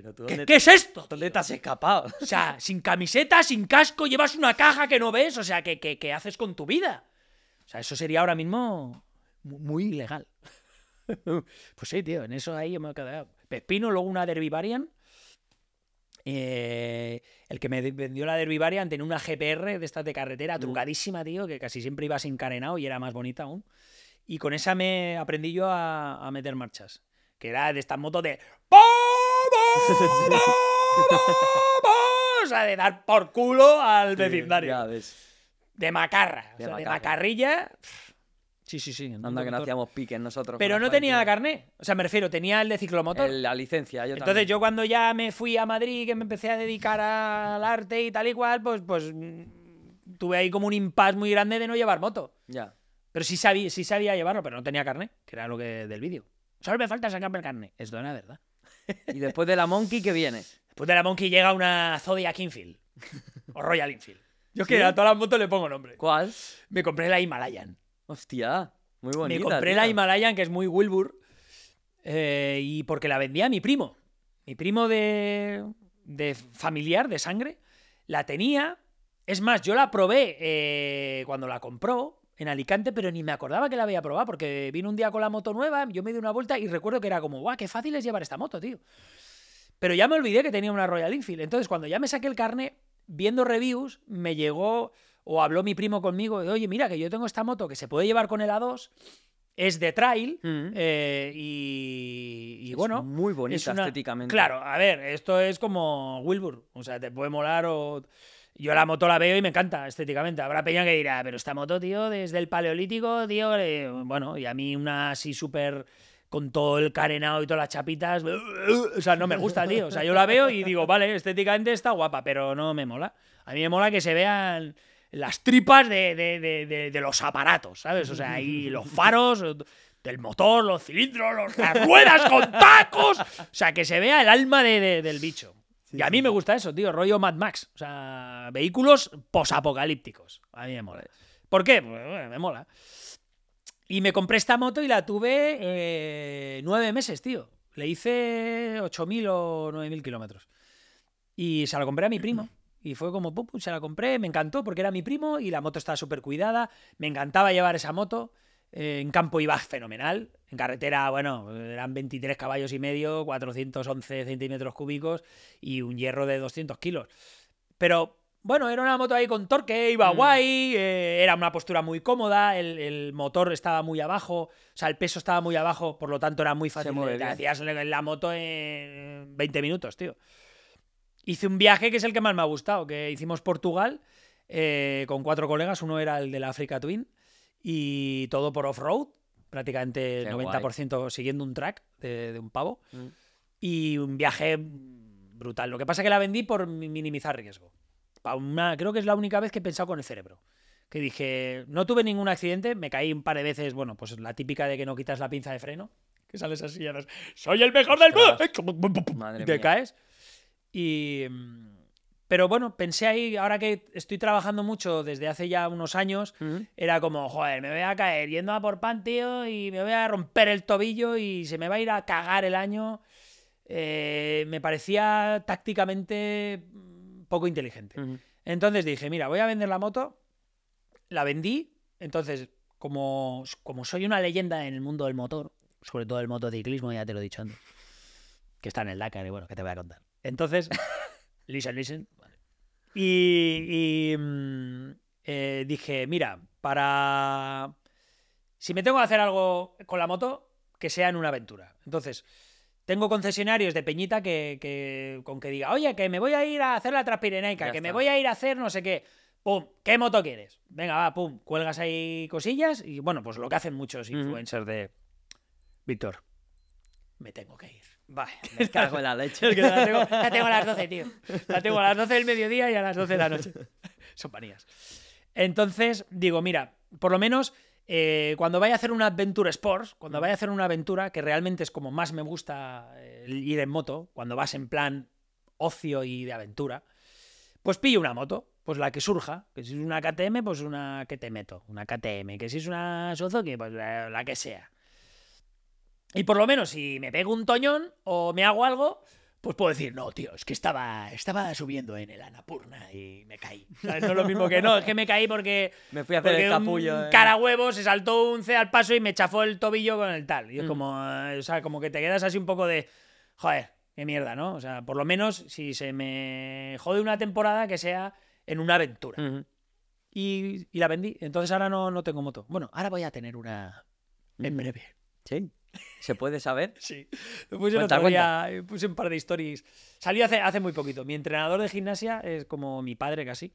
Pero tú, qué- ¿dónde, qué es esto? ¿dónde tío? te has escapado? O sea, sin camiseta, sin casco, llevas una caja que no ves. O sea, ¿qué, qué, qué haces con tu vida? O sea, eso sería ahora mismo mu- muy ilegal. pues sí, tío, en eso ahí yo me he quedado. Pepino, luego una Derby Variant. Eh, el que me vendió la Derby Variant tenía una GPR de estas de carretera, trucadísima, tío, que casi siempre iba sin carenado y era más bonita aún. Y con esa me aprendí yo a, a meter marchas. Que era de estas motos de. ¡Vamos! O sea, de dar por culo al vecindario. Ya ves. De macarra. o De macarrilla. Sí, sí, sí. Anda que no hacíamos piques nosotros. Pero no tenía la carné. O sea, me refiero, tenía el de ciclomotor. El- La licencia, yo Entonces también. yo cuando ya me fui a Madrid, que me empecé a dedicar al arte y tal y cual, pues, pues mm, tuve ahí como un impasse muy grande de no llevar moto. Ya. Pero sí sabía, sí sabía llevarlo, pero no tenía carné, que era lo que del vídeo. Solo me falta sacarme el carné. Es verdad. Y después de la Monkey, ¿qué viene? Después de la Monkey llega una Zodiac Infield. o Royal Infield. Yo es que a todas las motos le pongo nombre. ¿Cuál? Me compré la Himalayan. Hostia, muy bonita. Me compré la. Himalayan, que es muy Wilbur, eh, y porque la vendía mi primo. Mi primo de, de familiar, de sangre, la tenía. Es más, yo la probé eh, cuando la compró en Alicante, pero ni me acordaba que la había probado, porque vino un día con la moto nueva, yo me di una vuelta y recuerdo que era como, guau, qué fácil es llevar esta moto, tío. Pero ya me olvidé que tenía una Royal Enfield. Entonces, cuando ya me saqué el carnet, viendo reviews, me llegó o habló mi primo conmigo de, oye, mira, que yo tengo esta moto que se puede llevar con el A2, es de trail, Mm. eh, y, y Es bueno. muy bonita es una- estéticamente. Claro, a ver, esto es como Wilbur. O sea, te puede molar o. Yo la moto la veo y me encanta estéticamente. Habrá peña que dirá, pero esta moto, tío, desde el paleolítico, tío. Bueno, y a mí una así súper. con todo el carenado y todas las chapitas. O sea, no me gusta, tío. O sea, yo la veo y digo, vale, estéticamente está guapa, pero no me mola. A mí me mola que se vean las tripas de, de- de- de- los aparatos, ¿sabes? O sea, ahí los faros del motor, los cilindros, las ruedas con tacos. O sea, que se vea el alma de- de- del bicho. Y a mí me gusta eso, tío, rollo Mad Max. O sea, vehículos posapocalípticos. A mí me mola. ¿Por qué? Pues, bueno, me mola. Y me compré esta moto y la tuve eh, nueve meses, tío. Le hice 8.000 o 9.000 kilómetros. Y se la compré a mi primo. Y fue como, pum, pum, se la compré, me encantó porque era mi primo y la moto estaba súper cuidada. Me encantaba llevar esa moto. Eh, en campo iba fenomenal. En carretera, bueno, eran 23 caballos y medio, 411 centímetros cúbicos y un hierro de 200 kilos. Pero bueno, era una moto ahí con torque, iba Mm. guay, eh, era una postura muy cómoda, el, el motor estaba muy abajo, o sea, el peso estaba muy abajo, por lo tanto era muy fácil. te hacías la la moto en 20 minutos, tío. Hice un viaje que es el que más me ha gustado, que hicimos Portugal eh, con cuatro colegas, uno era el de la Africa Twin, y todo por off-road, prácticamente el Qué 90% siguiendo un track de, de un pavo, Mm. y un viaje brutal. Lo que pasa es que la vendí por mi- minimizar riesgo. Una- creo que es la única vez que he pensado con el cerebro. Que dije, no tuve ningún accidente, me caí un par de veces, bueno, pues la típica de que no quitas la pinza de freno, que sales así y ahora es, soy el mejor del mundo. Te mía. caes. Y. Pero bueno, pensé ahí, ahora que estoy trabajando mucho desde hace ya unos años, era como, joder, me voy a caer yendo a por pan, tío, y me voy a romper el tobillo y se me va a ir a cagar el año. Eh, me parecía tácticamente poco inteligente. Entonces dije, mira, voy a vender la moto. La vendí. Entonces, como, como soy una leyenda en el mundo del motor, sobre todo el motociclismo, ya te lo he dicho antes, que está en el Dakar y bueno, que te voy a contar. Entonces, listen, listen. Y, y, mm, eh, dije, mira, para... Si me tengo que hacer algo con la moto, que sea en una aventura. Entonces, tengo concesionarios de Peñita que, que- con que diga, oye, que me voy a ir a hacer la Transpirenaica, Ya que me voy a ir a hacer no sé qué. Pum, ¿qué moto quieres? Venga, va, pum, cuelgas ahí cosillas y bueno, pues lo que hacen muchos influencers de Víctor, me tengo que ir. Vale, me cago en la leche. Es que la tengo, la tengo a las 12, tío. La tengo a las 12 del mediodía y a las 12 de la noche. Son manías. Entonces, digo, mira, por lo menos eh, cuando vaya a hacer una Adventure Sports, cuando vaya a hacer una aventura, que realmente es como más me gusta eh, ir en moto, cuando vas en plan ocio y de aventura, pues pillo una moto, pues la que surja, que si es una KTM, pues una que te meto, una KTM, que si es una Suzuki, pues la, la que sea. Y por lo menos si me pego un toñón o me hago algo, pues puedo decir, no, tío, es que estaba, estaba subiendo en el Anapurna y me caí. ¿Sabes? No es lo mismo que no, es que me caí porque, Me fui a hacer el capullo. un eh. cara huevo se saltó un C al paso y me chafó el tobillo con el tal. Y es Mm. como, eh, o sea, como que te quedas así un poco de, joder, qué mierda, ¿no? O sea, por lo menos si se me jode una temporada que sea en una aventura. Y, y la vendí. Entonces ahora no, no tengo moto. Bueno, ahora voy a tener una en breve. Sí. ¿Se puede saber? Sí. Lo puse Cuenta, otro día, eh, puse un par de stories. Salió hace, hace muy poquito. Mi entrenador de gimnasia es como mi padre casi.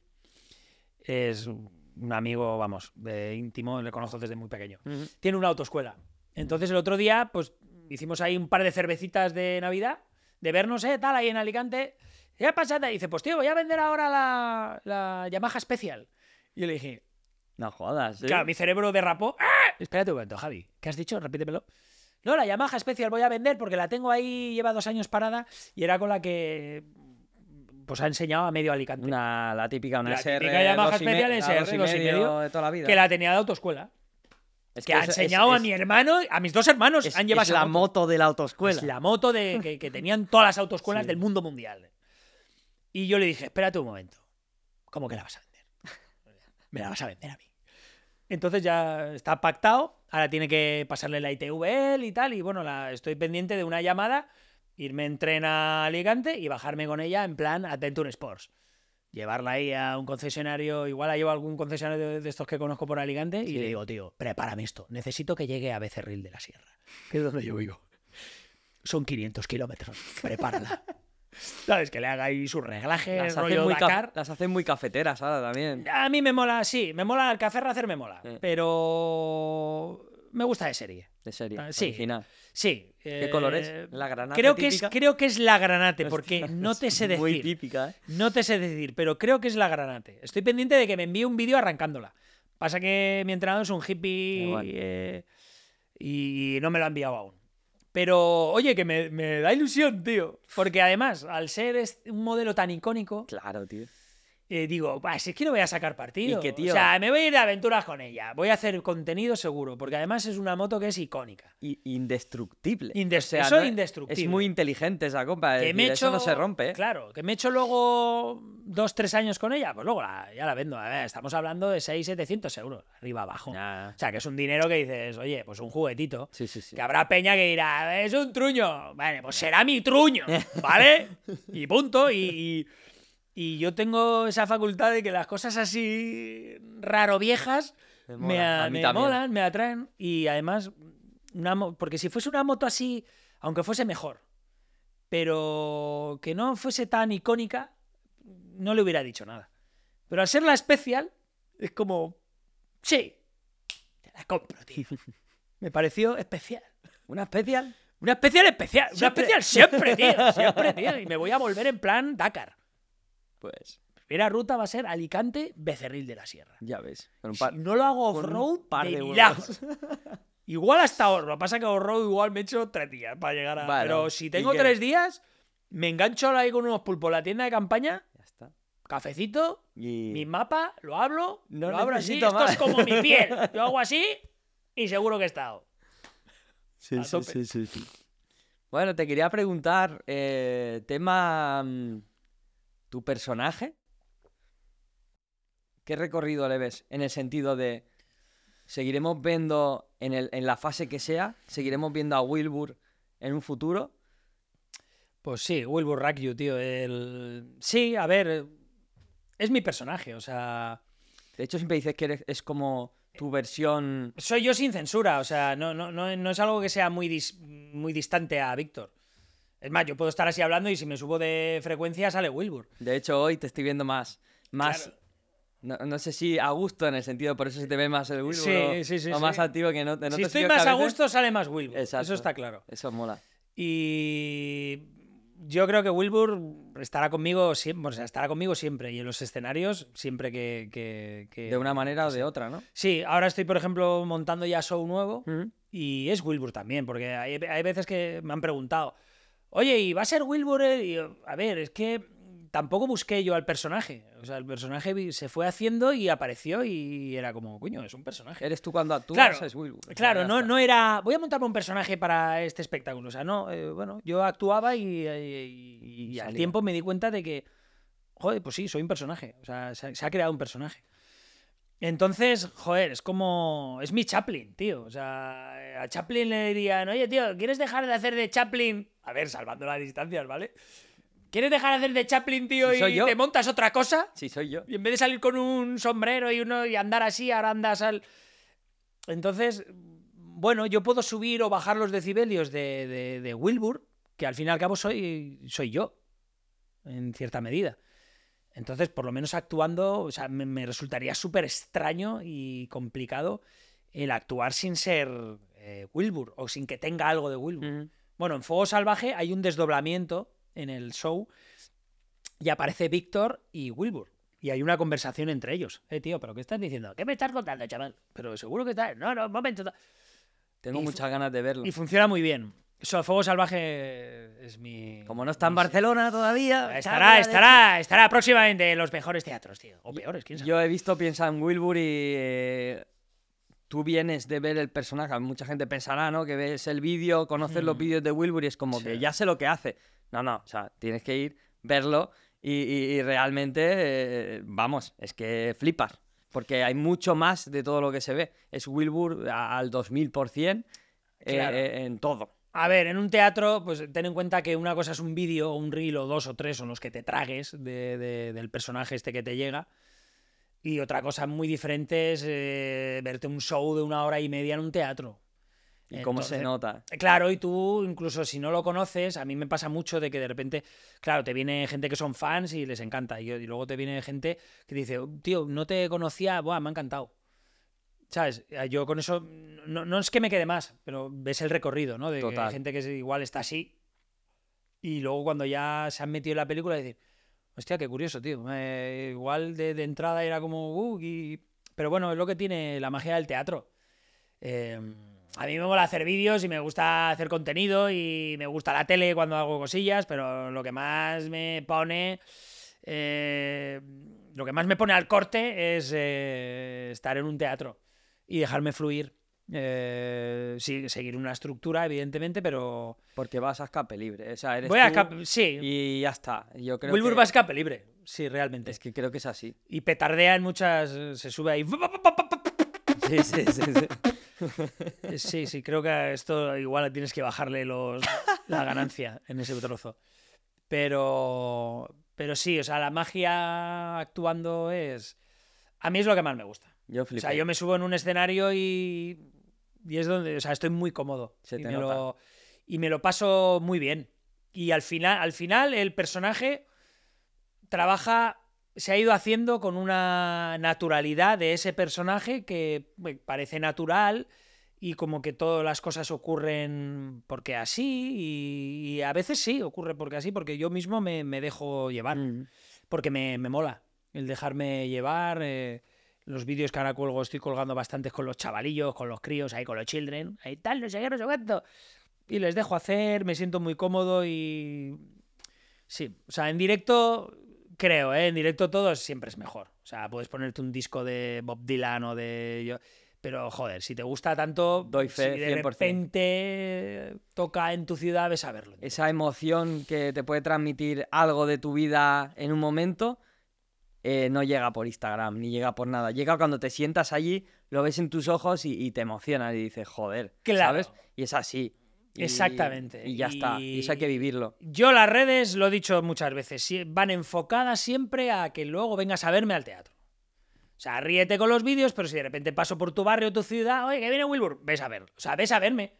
Es un amigo, vamos, de íntimo, le conozco desde muy pequeño. Ujú. Tiene una autoescuela. Entonces el otro día, pues hicimos ahí un par de cervecitas de Navidad, de vernos, eh, tal, ahí en Alicante. ¿Qué pasa? Y dice, pues tío, voy a vender ahora la, la Yamaha Special. Y yo le dije, No jodas. ¿sí? Claro, mi cerebro derrapó. ¡Ah! Espérate un momento, Javi. ¿Qué has dicho? Repítemelo. No, la Yamaha Special voy a vender porque la tengo ahí, lleva dos años parada y era con la que pues ha enseñado a medio Alicante. Una, la típica, una La SR típica Yamaha la SR dos y medio medio, de toda la vida. que la tenía de autoescuela. Es Que ha es- es- enseñado a mi hermano, a mis dos hermanos, es- han llevado es la moto de la autoescuela. Es la moto de, que, que tenían todas las autoescuelas Sí. del mundo mundial. Y yo le dije, espérate un momento. ¿Cómo que la vas a vender? Me la vas a vender a mí. Entonces ya está pactado. Ahora tiene que pasarle la ITV y tal. Y bueno, la, estoy pendiente de una llamada, irme en tren a Alicante y bajarme con ella en plan Adventure Sports. Llevarla ahí a un concesionario, igual la llevo a algún concesionario de, estos que conozco por Alicante y le digo, tío, prepárame esto. Necesito que llegue a Becerril de la Sierra, que es donde yo vivo. Son 500 kilómetros. Prepárala. ¿Sabes? Que le haga ahí su reglaje, las, hacen rollo muy ca- Dakar. las hacen muy cafeteras ahora también. A mí me mola, sí, me mola el café racer, me mola. Eh. Pero me gusta de serie. De serie. Ah, sí. original. Sí. ¿Qué eh, color es? ¿La granate Creo que, es, creo que es la granate, porque no te sé Muy decir. típica, ¿eh? No te sé decir, pero creo que es la granate. Estoy pendiente de que me envíe un vídeo arrancándola. Pasa que mi entrenador es un hippie eh, y no me lo ha enviado aún. Pero, oye, que me, me da ilusión, tío. Porque además, al ser un modelo tan icónico, Claro, tío. Eh, digo, "Bah, si es que no voy a sacar partido. Y que, tío- O sea, me voy a ir de aventuras con ella. Voy a hacer contenido seguro, porque además es una moto que es icónica. Y indestructible. Indes- O sea, eso no- es indestructible. Es muy inteligente esa compa. Que es me decir, Eso no se rompe, ¿eh? Claro, que me he hecho luego dos, tres años con ella, pues luego la- ya la vendo. A ver, estamos hablando de 6, 700 euros, arriba, abajo. O sea, que es un dinero que dices, oye, pues un juguetito. Sí, sí, sí. Que habrá peña que dirá, es un truño. Vale, pues será mi truño, ¿vale? Y punto. Y, y- y yo tengo esa facultad de que las cosas así raro viejas Me me, mola, a me también. molan, me atraen. Y además, una porque si fuese una moto así, aunque fuese mejor, pero que no fuese tan icónica, no le hubiera dicho nada. Pero al ser la especial, es como, sí, te la compro, tío. Me pareció especial. ¿Una especial? Una especial especial. Una Siempre. especial siempre, tío. Siempre, tío. Y me voy a volver en plan Dakar. Pues, Primera ruta va a ser Alicante, Becerril de la Sierra. ya ves. Con un Si no lo hago off-road, par de. Igual hasta ahorro. Lo que pasa es que off-road igual me he hecho tres días para llegar a... Pero si ¿y tengo qué? tres días, me engancho ahí con unos pulpos la tienda de campaña, Ya está. cafecito, Y... mi mapa, lo hablo, No lo abro así. Esto es como mi piel. Yo hago así y seguro que he estado. Sí, sí, sí, sí. Bueno, te quería preguntar, eh, tema mm, tu personaje. ¿Qué recorrido le ves? En el sentido de, ¿seguiremos viendo en, el, en la fase que sea? ¿Seguiremos viendo a Wilbur en un futuro? Pues sí, Wilbur Rakyu, tío. El... Sí, a ver, es mi personaje, o sea... De hecho, siempre dices que eres, es como tu versión... Soy yo sin censura, o sea, no, no, no, no es algo que sea muy, dis- muy distante a Víctor. Es más, yo puedo estar así hablando y si me subo de frecuencia sale Wilbur. De hecho, hoy te estoy viendo más... más Claro. no, no sé si a gusto en el sentido, por eso se te ve más el Wilbur Sí, o, sí, sí, o más activo que no, en si estoy más a gusto, sale más Wilbur. Exacto. Eso está claro. Eso mola. Y yo creo que Wilbur estará conmigo siempre, o sea, estará conmigo siempre y en los escenarios siempre que... que- que- De una manera o de otra, ¿no? Sí, ahora estoy, por ejemplo, montando ya show nuevo. Y es Wilbur también, porque hay, hay veces que me han preguntado, oye, ¿y va a ser Wilbur? el-?" Y yo, a ver, es que tampoco busqué yo al personaje. O sea, el personaje se fue haciendo y apareció y era como, coño, es un personaje. Eres tú cuando actúas, Claro, es Wilbur. Claro, no, no era, voy a montarme un personaje para este espectáculo. O sea, no, eh, bueno, yo actuaba y, y- y- y al tiempo me di cuenta de que, joder, pues sí, soy un personaje. O sea, se, se ha creado un personaje. Entonces, joder, es como. Es mi Chaplin, tío. O sea, a Chaplin le dirían, oye, tío, ¿quieres dejar de hacer de Chaplin? A ver, salvando las distancias, ¿vale? ¿Quieres dejar de hacer de Chaplin, tío, Sí, y yo. te montas otra cosa? Sí, soy yo. Y en vez de salir con un sombrero y uno y andar así, ahora andas al. Entonces, bueno, yo puedo subir o bajar los decibelios de, de, de Wilbur, que al fin y al cabo soy, soy yo, en cierta medida. Entonces, por lo menos actuando, o sea, me, me resultaría súper extraño y complicado el actuar sin ser eh, Wilbur o sin que tenga algo de Wilbur. Bueno, en Fuego Salvaje hay un desdoblamiento en el show y aparece Víctor y Wilbur. Y hay una conversación entre ellos. Eh, tío, ¿pero qué estás diciendo? ¿Qué me estás contando, chaval? Pero seguro que estás... No, no, un momento. Tengo Y muchas ganas de verlo. Y funciona muy bien. Eso, Fuego Salvaje es mi. Como no está en Barcelona todavía. Estará, estará, estará próximamente en los mejores teatros, tío. O peores, quién sabe. Yo he visto, piensa en Wilbur y eh, tú vienes de ver el personaje. Mucha gente pensará, ¿no? Que ves el vídeo, conoces los Mm. vídeos de Wilbur y es como Sí. que ya sé lo que hace. No, no, o sea, tienes que ir, verlo y, y- y realmente, eh, vamos, es que flipas. Porque hay mucho más de todo lo que se ve. Es Wilbur al 2000% eh, Claro. eh, en todo. A ver, en un teatro, pues ten en cuenta que una cosa es un vídeo, o un reel, o dos o tres son los que te tragues de- de- del personaje este que te llega. Y otra cosa muy diferente es eh, verte un show de una hora y media en un teatro. Y cómo se nota. Claro, y tú, incluso si no lo conoces, a mí me pasa mucho de que de repente, claro, te viene gente que son fans y les encanta. Y, y luego te viene gente que dice, tío, no te conocía, buah, me ha encantado. ¿Sabes? Eh, Yo con eso, no, no es que me quede más, pero ves el recorrido, ¿no? De que hay gente que es- igual está así. Y luego cuando ya se han metido en la película, decir, hostia, qué curioso, tío. Igual de, entrada era como, pero bueno, es lo que tiene la magia del teatro. Eh, a mí me mola hacer vídeos y me gusta hacer contenido y me gusta la tele cuando hago cosillas, pero lo que más me pone. eh, lo que más me pone al corte es eh, estar en un teatro y dejarme fluir. Eh, sí, seguir una estructura, evidentemente, pero. Porque vas a escape libre. O sea, eres Voy a tú escap- Sí, y ya está. Yo creo Wilbur que... va a escape libre. Sí, realmente. Es que creo que es así. Y petardea en muchas. Se sube ahí. Sí, sí, sí. sí. Sí, sí, creo que a esto igual tienes que bajarle los, la ganancia en ese trozo. Pero, pero sí, o sea, la magia actuando es... A mí es lo que más me gusta. Yo O sea, yo me subo en un escenario y, y es donde, o sea, estoy muy cómodo. Se y, te me nota. lo, y me lo paso muy bien. Y al final, al final el personaje trabaja, se ha ido haciendo con una naturalidad de ese personaje que parece natural y como que todas las cosas ocurren porque así y, y a veces sí ocurre porque así, porque yo mismo me, me dejo llevar Mm. porque me, me mola el dejarme llevar. eh, los vídeos que ahora cuelgo, estoy colgando bastantes con los chavalillos, con los críos, ahí con los children, ahí tal, no sé qué, no sé cuánto. Y les dejo hacer, me siento muy cómodo y. Sí, o sea, en directo, creo, ¿eh? En directo todo siempre es mejor. O sea, puedes ponerte un disco de Bob Dylan o de. yo- Pero, joder, si te gusta tanto, Doy fe, si de 100%. repente toca en tu ciudad, ves a verlo. Esa emoción que te puede transmitir algo de tu vida en un momento eh, no llega por Instagram ni llega por nada. Llega cuando te sientas allí, lo ves en tus ojos y, y te emocionas y dices, joder, Claro. ¿sabes? Y es así. Y- Exactamente. Y ya está. Y eso hay que vivirlo. Yo las redes, lo he dicho muchas veces, van enfocadas siempre a que luego vengas a verme al teatro. O sea, ríete con los vídeos, pero si de repente paso por tu barrio o tu ciudad, oye, que viene Wilbur, ves a ver. O sea, ves a verme.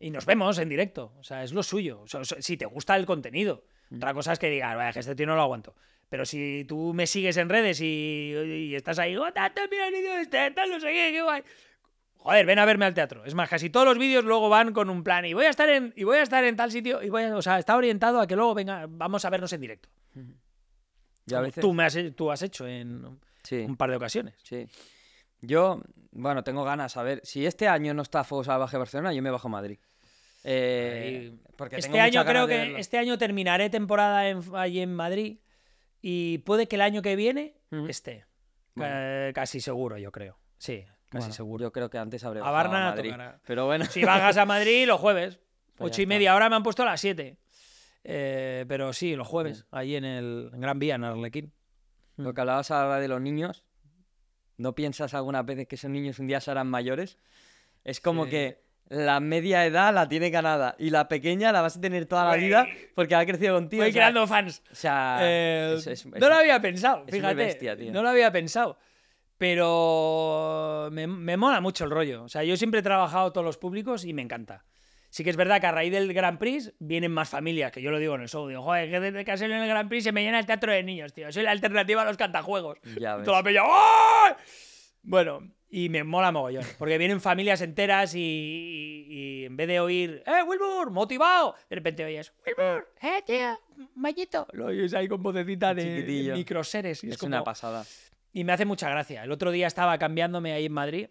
Y nos vemos en directo. O sea, es lo suyo. O sea, si te gusta el contenido. Otra cosa es que digas, vaya, que este tío no lo aguanto. Pero si tú me sigues en redes y, y estás ahí, oh, tato, mira el vídeo este, tal, no sé qué, qué guay. Joder, ven a verme al teatro. Es más, casi todos los vídeos luego van con un plan y voy a estar en, y voy a estar en tal sitio y voy a- o sea, está orientado a que luego venga, vamos a vernos en directo. Yo a Como veces... Tú, me has, tú has hecho en Sí. un par de ocasiones. Sí. Yo, bueno, tengo ganas. A ver, si este año no está Fuego Salvaje Barcelona, yo me bajo a Madrid. Eh, porque Este tengo año creo de que este año terminaré temporada en- allí en Madrid y puede que el año que viene esté. Ca- casi seguro, yo creo. Sí, casi Bueno, seguro. Yo creo que antes habré A Barna Madrid. tocará. Pero bueno. Si bajas a Madrid los jueves, Pues ocho y media. Ahora me han puesto a las siete. Eh, pero sí, los jueves, ahí en el en Gran Vía, en Arlequín. Lo que hablabas ahora de los niños, ¿no piensas algunas veces que esos niños un día serán mayores? Es como Sí. que la media edad la tiene ganada y la pequeña la vas a tener toda la vida porque ha crecido contigo. Voy o sea, creando fans. o sea, Eh, es- es- no es- lo había pensado, fíjate. bestia. No lo había pensado. Pero me, me mola mucho el rollo. O sea, yo siempre he trabajado todos los públicos y me encanta. Sí que es verdad que a raíz del Grand Prix vienen más familias, que yo lo digo en el show. Digo, joder, que desde que en el Grand Prix se me llena el teatro de niños, tío. Soy la alternativa a los cantajuegos. Ya ves. Toda la peña, ¡ay! Bueno, y me mola mogollón. Porque vienen familias enteras y, y- y en vez de oír, ¡eh, Wilbur! ¡Motivado! De repente oyes, ¡Wilbur! ¡eh, tío! ¡Mayito! Lo oyes ahí con vocecita de, de microseres. y es es como- una pasada. y me hace mucha gracia. El otro día estaba cambiándome ahí en Madrid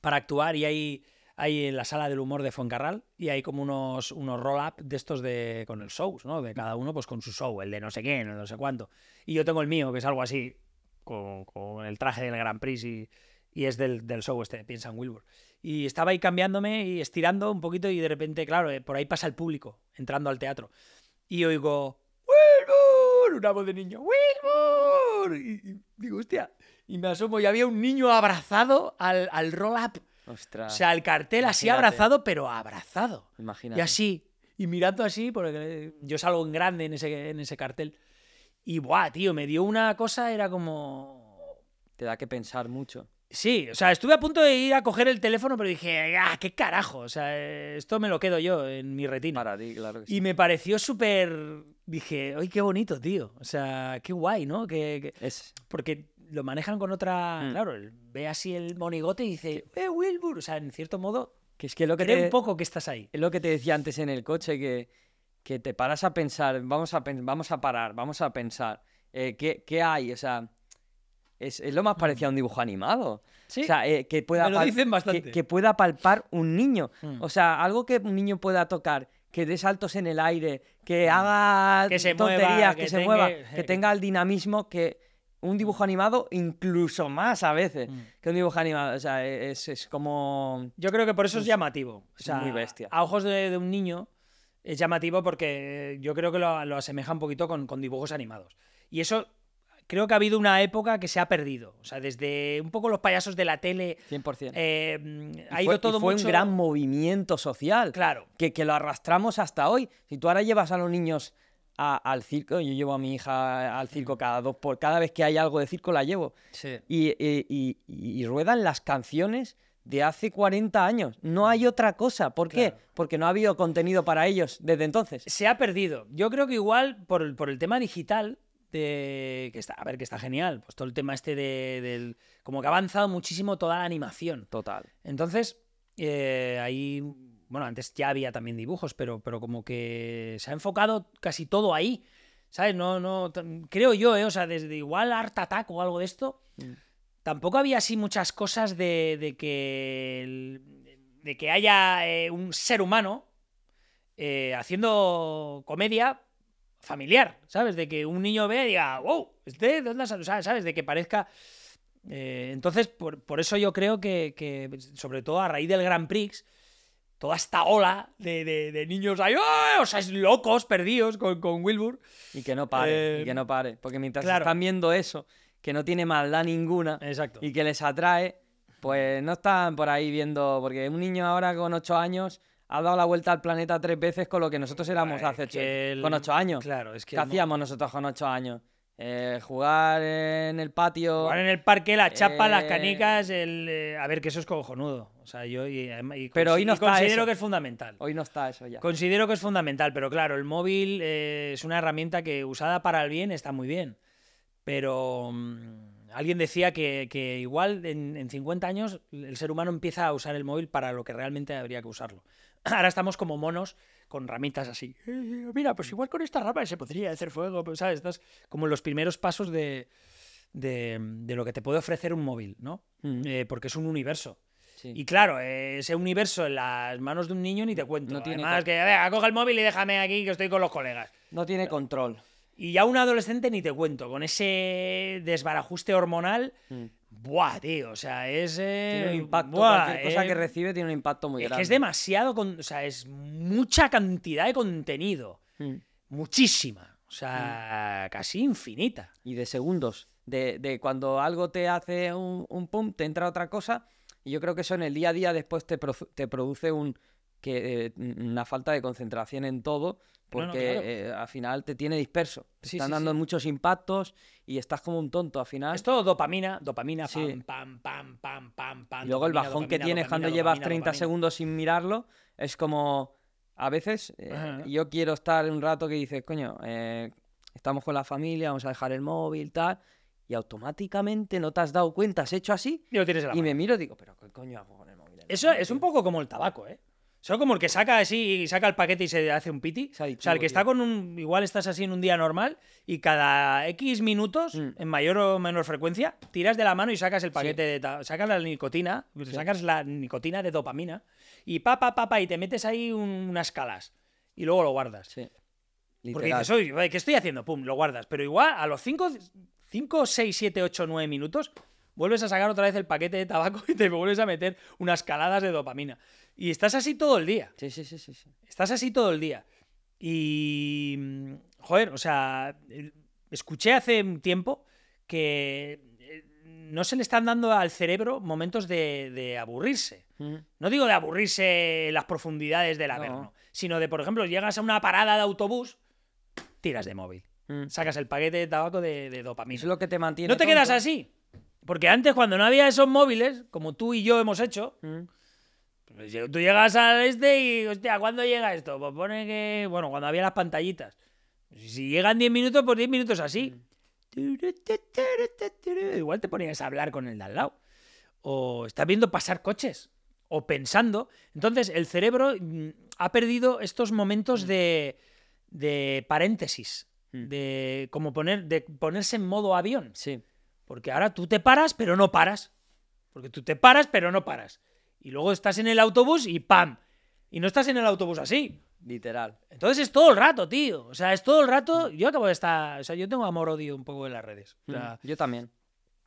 para actuar y hay, ahí en la sala del humor de Fuencarral y hay como unos, unos roll-up de estos de con el shows, ¿no? De cada uno pues con su show, el de no sé quién, el no sé cuánto. Y yo tengo el mío, que es algo así, con, con el traje del Grand Prix y, y es del, del show este, piensa en Wilbur. Y estaba ahí cambiándome y estirando un poquito y de repente, claro, eh, por ahí pasa el público entrando al teatro. Y oigo, ¡Wilbur! Una voz de niño, ¡Wilbur! Y, y digo, hostia. Y me asomo y había un niño abrazado al, al roll-up. Ostras. O sea, el cartel así abrazado, pero abrazado. imagínate. Y así, y mirando así, porque yo salgo en grande en ese, en ese cartel. Y buah, tío, me dio una cosa, era como. Te da que pensar mucho. Sí, o sea, estuve a punto de ir a coger el teléfono, pero dije, ¡ah, qué carajo! O sea, esto me lo quedo yo en mi retina. Para ti, claro que sí. Y me pareció súper. Dije, ¡ay, qué bonito, tío! O sea, qué guay, ¿no? Que, que- Es, Porque lo manejan con otra. Mm. Claro, ve así el monigote y dice, ¡eh, Wilbur! O sea, en cierto modo, que es que lo que cree te, un poco que estás ahí. es lo que te decía antes en el coche, que, que te paras a pensar, vamos a, vamos a parar, vamos a pensar, eh, ¿qué, qué hay? O sea, es, es lo más parecido a un dibujo animado. Mm. Sí, O sea, eh, que, pueda lo dicen que- que pueda palpar un niño. Mm. O sea, algo que un niño pueda tocar, que dé saltos en el aire, que haga Mm. Que se mueva, tonterías, que, que se tenga- mueva, que tenga el dinamismo que un dibujo animado incluso más a veces Mm. que un dibujo animado. O sea, es, es como... Yo creo que por eso es Es- llamativo. O sea, muy bestia. A ojos de, de un niño es llamativo porque yo creo que lo, lo asemeja un poquito con, con dibujos animados. Y eso creo que ha habido una época que se ha perdido. O sea, desde un poco los payasos de la tele 100%. eh, mm, Y ha fue, ido y todo fue mucho... un gran movimiento social. Claro. que, que lo arrastramos hasta hoy. Si tú ahora llevas a los niños a- al circo, yo llevo a mi hija al circo cada dos por cada vez que hay algo de circo la llevo. Sí. Y, y- y- y ruedan las canciones de hace 40 años. No hay otra cosa. ¿Por qué? Porque no ha habido contenido para ellos desde entonces. Se ha perdido. Yo creo que igual por por el tema digital, de, que está, a ver, que está genial. Pues todo el tema este de, del... Como que ha avanzado muchísimo toda la animación. Total. Entonces, eh, ahí, bueno, antes ya había también dibujos, pero, pero como que se ha enfocado casi todo ahí. ¿Sabes? No, no, creo yo, ¿eh? O sea, desde igual Art Attack o algo de esto, Mm. tampoco había así muchas cosas de, de que, el- de que haya eh, un ser humano eh, haciendo comedia familiar, ¿sabes? De que un niño vea y diga, wow, ¿este de dónde ha salido?", ¿Sabes? De que parezca... eh, entonces, por, por eso yo creo que, que, sobre todo a raíz del Grand Prix, toda esta ola de, de- de niños ahí, ¡ah! o sea, es locos, perdidos con, con Wilbur. Y que no pare, y Eh, que no pare. Porque mientras claro. están viendo eso, que no tiene maldad ninguna, Exacto. y que les atrae, pues no están por ahí viendo, porque un niño ahora con 8 años ha dado la vuelta al planeta tres veces con lo que nosotros éramos Es hace ocho- el- con 8 años. Claro, es que ¿Qué el hacíamos nosotros con 8 años? Eh, jugar en el patio. Jugar en el parque, la chapa, las Eh, canicas, el... eh, a ver, que eso es cojonudo. O sea, yo y, y Pero hoy no está considero eso. que es fundamental. Hoy no está eso ya. Considero que es fundamental, pero claro, el móvil es una herramienta que usada para el bien está muy bien. Pero mm, alguien decía que, que igual en, en 50 años el ser humano empieza a usar el móvil para lo que realmente habría que usarlo. Ahora estamos como monos con ramitas así. "Eh, mira, pues igual con esta rama se podría hacer fuego, pues, ¿sabes? Estás como en los primeros pasos de, de, de lo que te puede ofrecer un móvil, ¿no? Mm, Eh, porque es un universo. sí. Y claro, ese universo en las manos de un niño ni te cuento. No tiene Además, que, venga, coge el móvil y déjame aquí que estoy con los colegas. No tiene control. Y ya un adolescente ni te cuento, con ese desbarajuste hormonal, Mm. Buah, tío, o sea, es... eh, Tiene un impacto. buah, cualquier cosa eh, que recibe tiene un impacto muy Es grande. que es demasiado, con- o sea, es mucha cantidad de contenido, Mm. muchísima, o sea, casi infinita. y de segundos. De, de cuando algo te hace un, un pum, te entra otra cosa. Y yo creo que eso en el día a día después te, te produce un, que, eh, una falta de concentración en todo. No, no, Porque claro. eh, al final te tiene disperso. Te Sí, están sí, dando sí. muchos impactos y estás como un tonto al final. Es todo dopamina, dopamina, Sí. pam, pam, pam, pam, pam, pam. Y luego el dopamina, bajón que tienes cuando llevas dopamina, 30 dopamina. segundos sin mirarlo es como a veces eh, yo quiero estar un rato que dices, coño, estamos con la familia, vamos a dejar el móvil, tal, y automáticamente no te has dado cuenta, has hecho así Y lo tienes en la y me miro y digo, pero ¿qué coño hago con el móvil? Eso es un tío?". poco como el tabaco, ¿eh? Son como el que saca así y saca el paquete y se hace un piti. O sea, el que está con un. Igual estás así en un día normal y cada X minutos, Mm. en mayor o menor frecuencia, tiras de la mano y sacas el paquete de. Sacas la nicotina, sacas la nicotina de dopamina y pa, pa, pa, pa, y te metes ahí un- unas calas y luego lo guardas. Sí. Porque dices, oye, ¿qué estoy haciendo? Pum, lo guardas. Pero igual a los 5, 5, 6, 7, 8, 9 minutos vuelves a sacar otra vez el paquete de tabaco y te vuelves a meter unas caladas de dopamina. Y estás así todo el día. Sí, sí, sí, sí. sí. Estás así todo el día. Y. mm, Joder, o sea. Escuché hace un tiempo que eh, no se le están dando al cerebro momentos de, de aburrirse. No digo de aburrirse las profundidades del Averno, sino de, por ejemplo, llegas a una parada de autobús, tiras de móvil. Mm. Sacas el paquete de tabaco de, de dopamina. Es lo que te mantiene. No te quedas así. Porque antes, cuando no había esos móviles, como tú y yo hemos hecho, Mm. Pues, tú llegas al este y, hostia, ¿cuándo llega esto? Pues pone que, bueno, cuando había las pantallitas. Si llegan 10 minutos, pues 10 minutos así. Igual te ponías a hablar con el de al lado. O estás viendo pasar coches. O pensando. Entonces, el cerebro mm, ha perdido estos momentos de, de paréntesis. Mm. De como poner, de ponerse en modo avión. Sí. Porque ahora tú te paras, pero no paras. Porque tú te paras, pero no paras. Y luego estás en el autobús y ¡pam! Y no estás en el autobús así. Literal. Entonces es todo el rato, tío. O sea, es todo el rato. Yo acabo de estar. O sea, yo tengo amor-odio un poco en las redes. O sea, Mm. Yo también.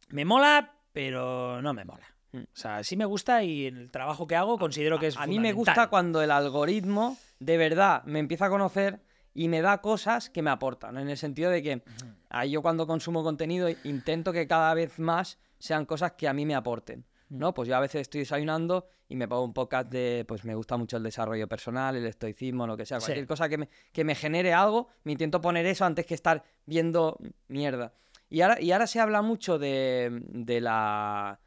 me mola, pero no me mola. Mm. O sea, sí me gusta y en el trabajo que hago considero que es. A mí me gusta cuando el algoritmo de verdad me empieza a conocer y me da cosas que me aportan. En el sentido de que ahí yo cuando consumo contenido intento que cada vez más sean cosas que a mí me aporten. ¿No? Pues yo a veces estoy desayunando y me pongo un podcast de, pues me gusta mucho el desarrollo personal, el estoicismo, lo que sea, Sí. cualquier cosa que me, que me genere algo, me intento poner eso antes que estar viendo mierda. Y ahora, y ahora se habla mucho de, de la...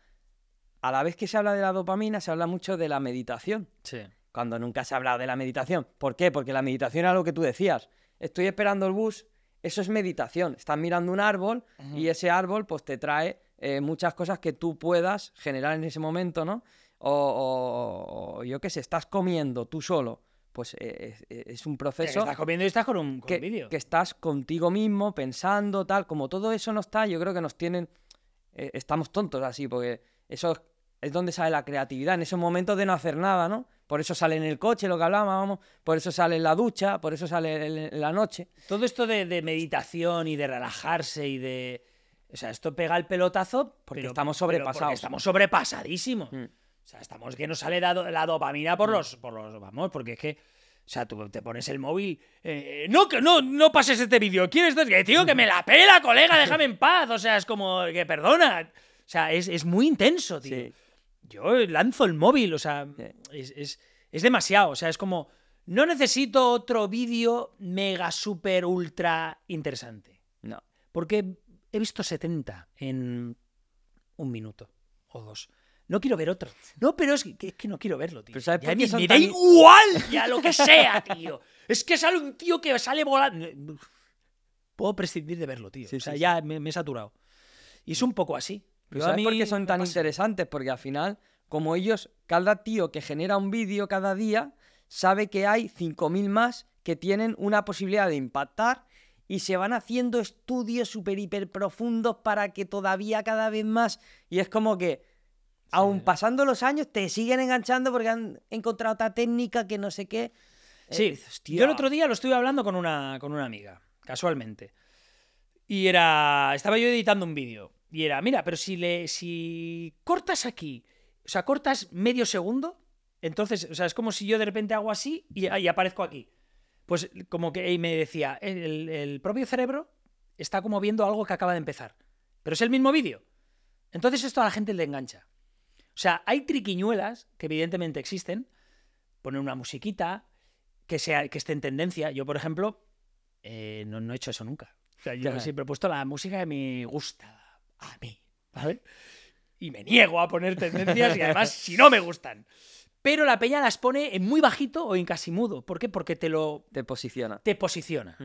A la vez que se habla de la dopamina, se habla mucho de la meditación Sí. cuando nunca se ha hablado de la meditación. ¿Por qué? Porque la meditación era lo que tú decías. Estoy esperando el bus, eso es meditación. Estás mirando un árbol y ese árbol pues te trae eh, muchas cosas que tú puedas generar en ese momento, ¿no? O, yo qué sé, estás comiendo tú solo. Pues eh, es, es un Que proceso estás comiendo y estás con un, con que, vídeo. que estás contigo mismo, pensando, tal. Como todo eso no está, yo creo que nos tienen. eh, estamos tontos así, porque eso es donde sale la creatividad, en esos momentos de no hacer nada, ¿no? Por eso sale en el coche lo que hablábamos, por eso sale en la ducha, por eso sale en, en la noche. Todo esto de, de meditación y de relajarse y de. O sea, esto pega el pelotazo. Porque pero- estamos sobrepasados. porque estamos sobrepasadísimos. Mm. O sea, estamos que nos sale la, la dopamina por los, por los. Vamos, porque es que. O sea, tú te pones el móvil. eh, no, que no, no pases este vídeo. ¿Quieres? Que, tío, que me la pela, colega, déjame en paz. O sea, es como que perdona. O sea, es, es muy intenso, tío. Sí. Yo lanzo el móvil, o sea, Sí. es, es- es demasiado. O sea, es como. No necesito otro vídeo mega, super, ultra interesante. No. Porque he visto 70 en un minuto o dos. No quiero ver otro. No, pero es que, es que no quiero verlo, tío. Pero ¿sabes Ya me da tan- igual ya lo que sea, tío. Es que sale un tío que sale volando. Puedo prescindir de verlo, tío. Sí, o sea, sí, sí. ya me, me he saturado. Y es un poco así. Pero Yo a ¿Sabes por mí qué son tan interesantes? Porque al final, como ellos, cada tío que genera un vídeo cada día, sabe que hay 5.000 más que tienen una posibilidad de impactar y se van haciendo estudios súper hiper profundos para que todavía cada vez más. Y es como que, aun pasando los años, te siguen enganchando porque han encontrado otra técnica que no sé qué. Eh, Sí, yo el otro día lo estuve hablando con una, con una amiga, casualmente. Y era. Estaba yo editando un vídeo. Y era, mira, pero si le. si cortas aquí. O sea, cortas medio segundo. Entonces, o sea, es como si yo de repente hago así y, y aparezco aquí. Pues como que y me decía, el, el propio cerebro está como viendo algo que acaba de empezar. Pero es el mismo vídeo. Entonces esto a la gente le engancha. O sea, hay triquiñuelas que evidentemente existen. Poner una musiquita que, sea, que esté en tendencia. Yo, por ejemplo, eh, no, no he hecho eso nunca. O sea, yo siempre he puesto la música que me gusta a mí, ¿vale? Y me niego a poner tendencias y además si no me gustan. Pero la peña las pone en muy bajito o en casi mudo. ¿Por qué? Porque te lo Te posiciona. te posiciona.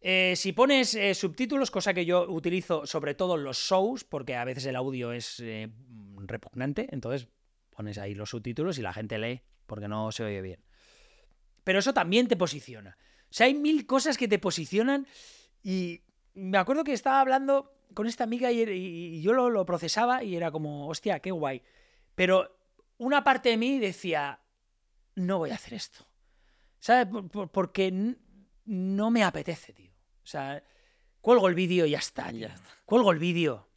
Eh, si pones eh, subtítulos, cosa que yo utilizo sobre todo en los shows, porque a veces el audio es eh, repugnante, entonces pones ahí los subtítulos y la gente lee porque no se oye bien. Pero eso también te posiciona. O sea, hay mil cosas que te posicionan y me acuerdo que estaba hablando con esta amiga y, yo lo, lo, procesaba y era como, hostia, qué guay. Pero una parte de mí decía, no voy a hacer esto. ¿Sabes? Porque no me apetece, tío. O sea, cuelgo el vídeo y ya está, ya está. Cuelgo el vídeo.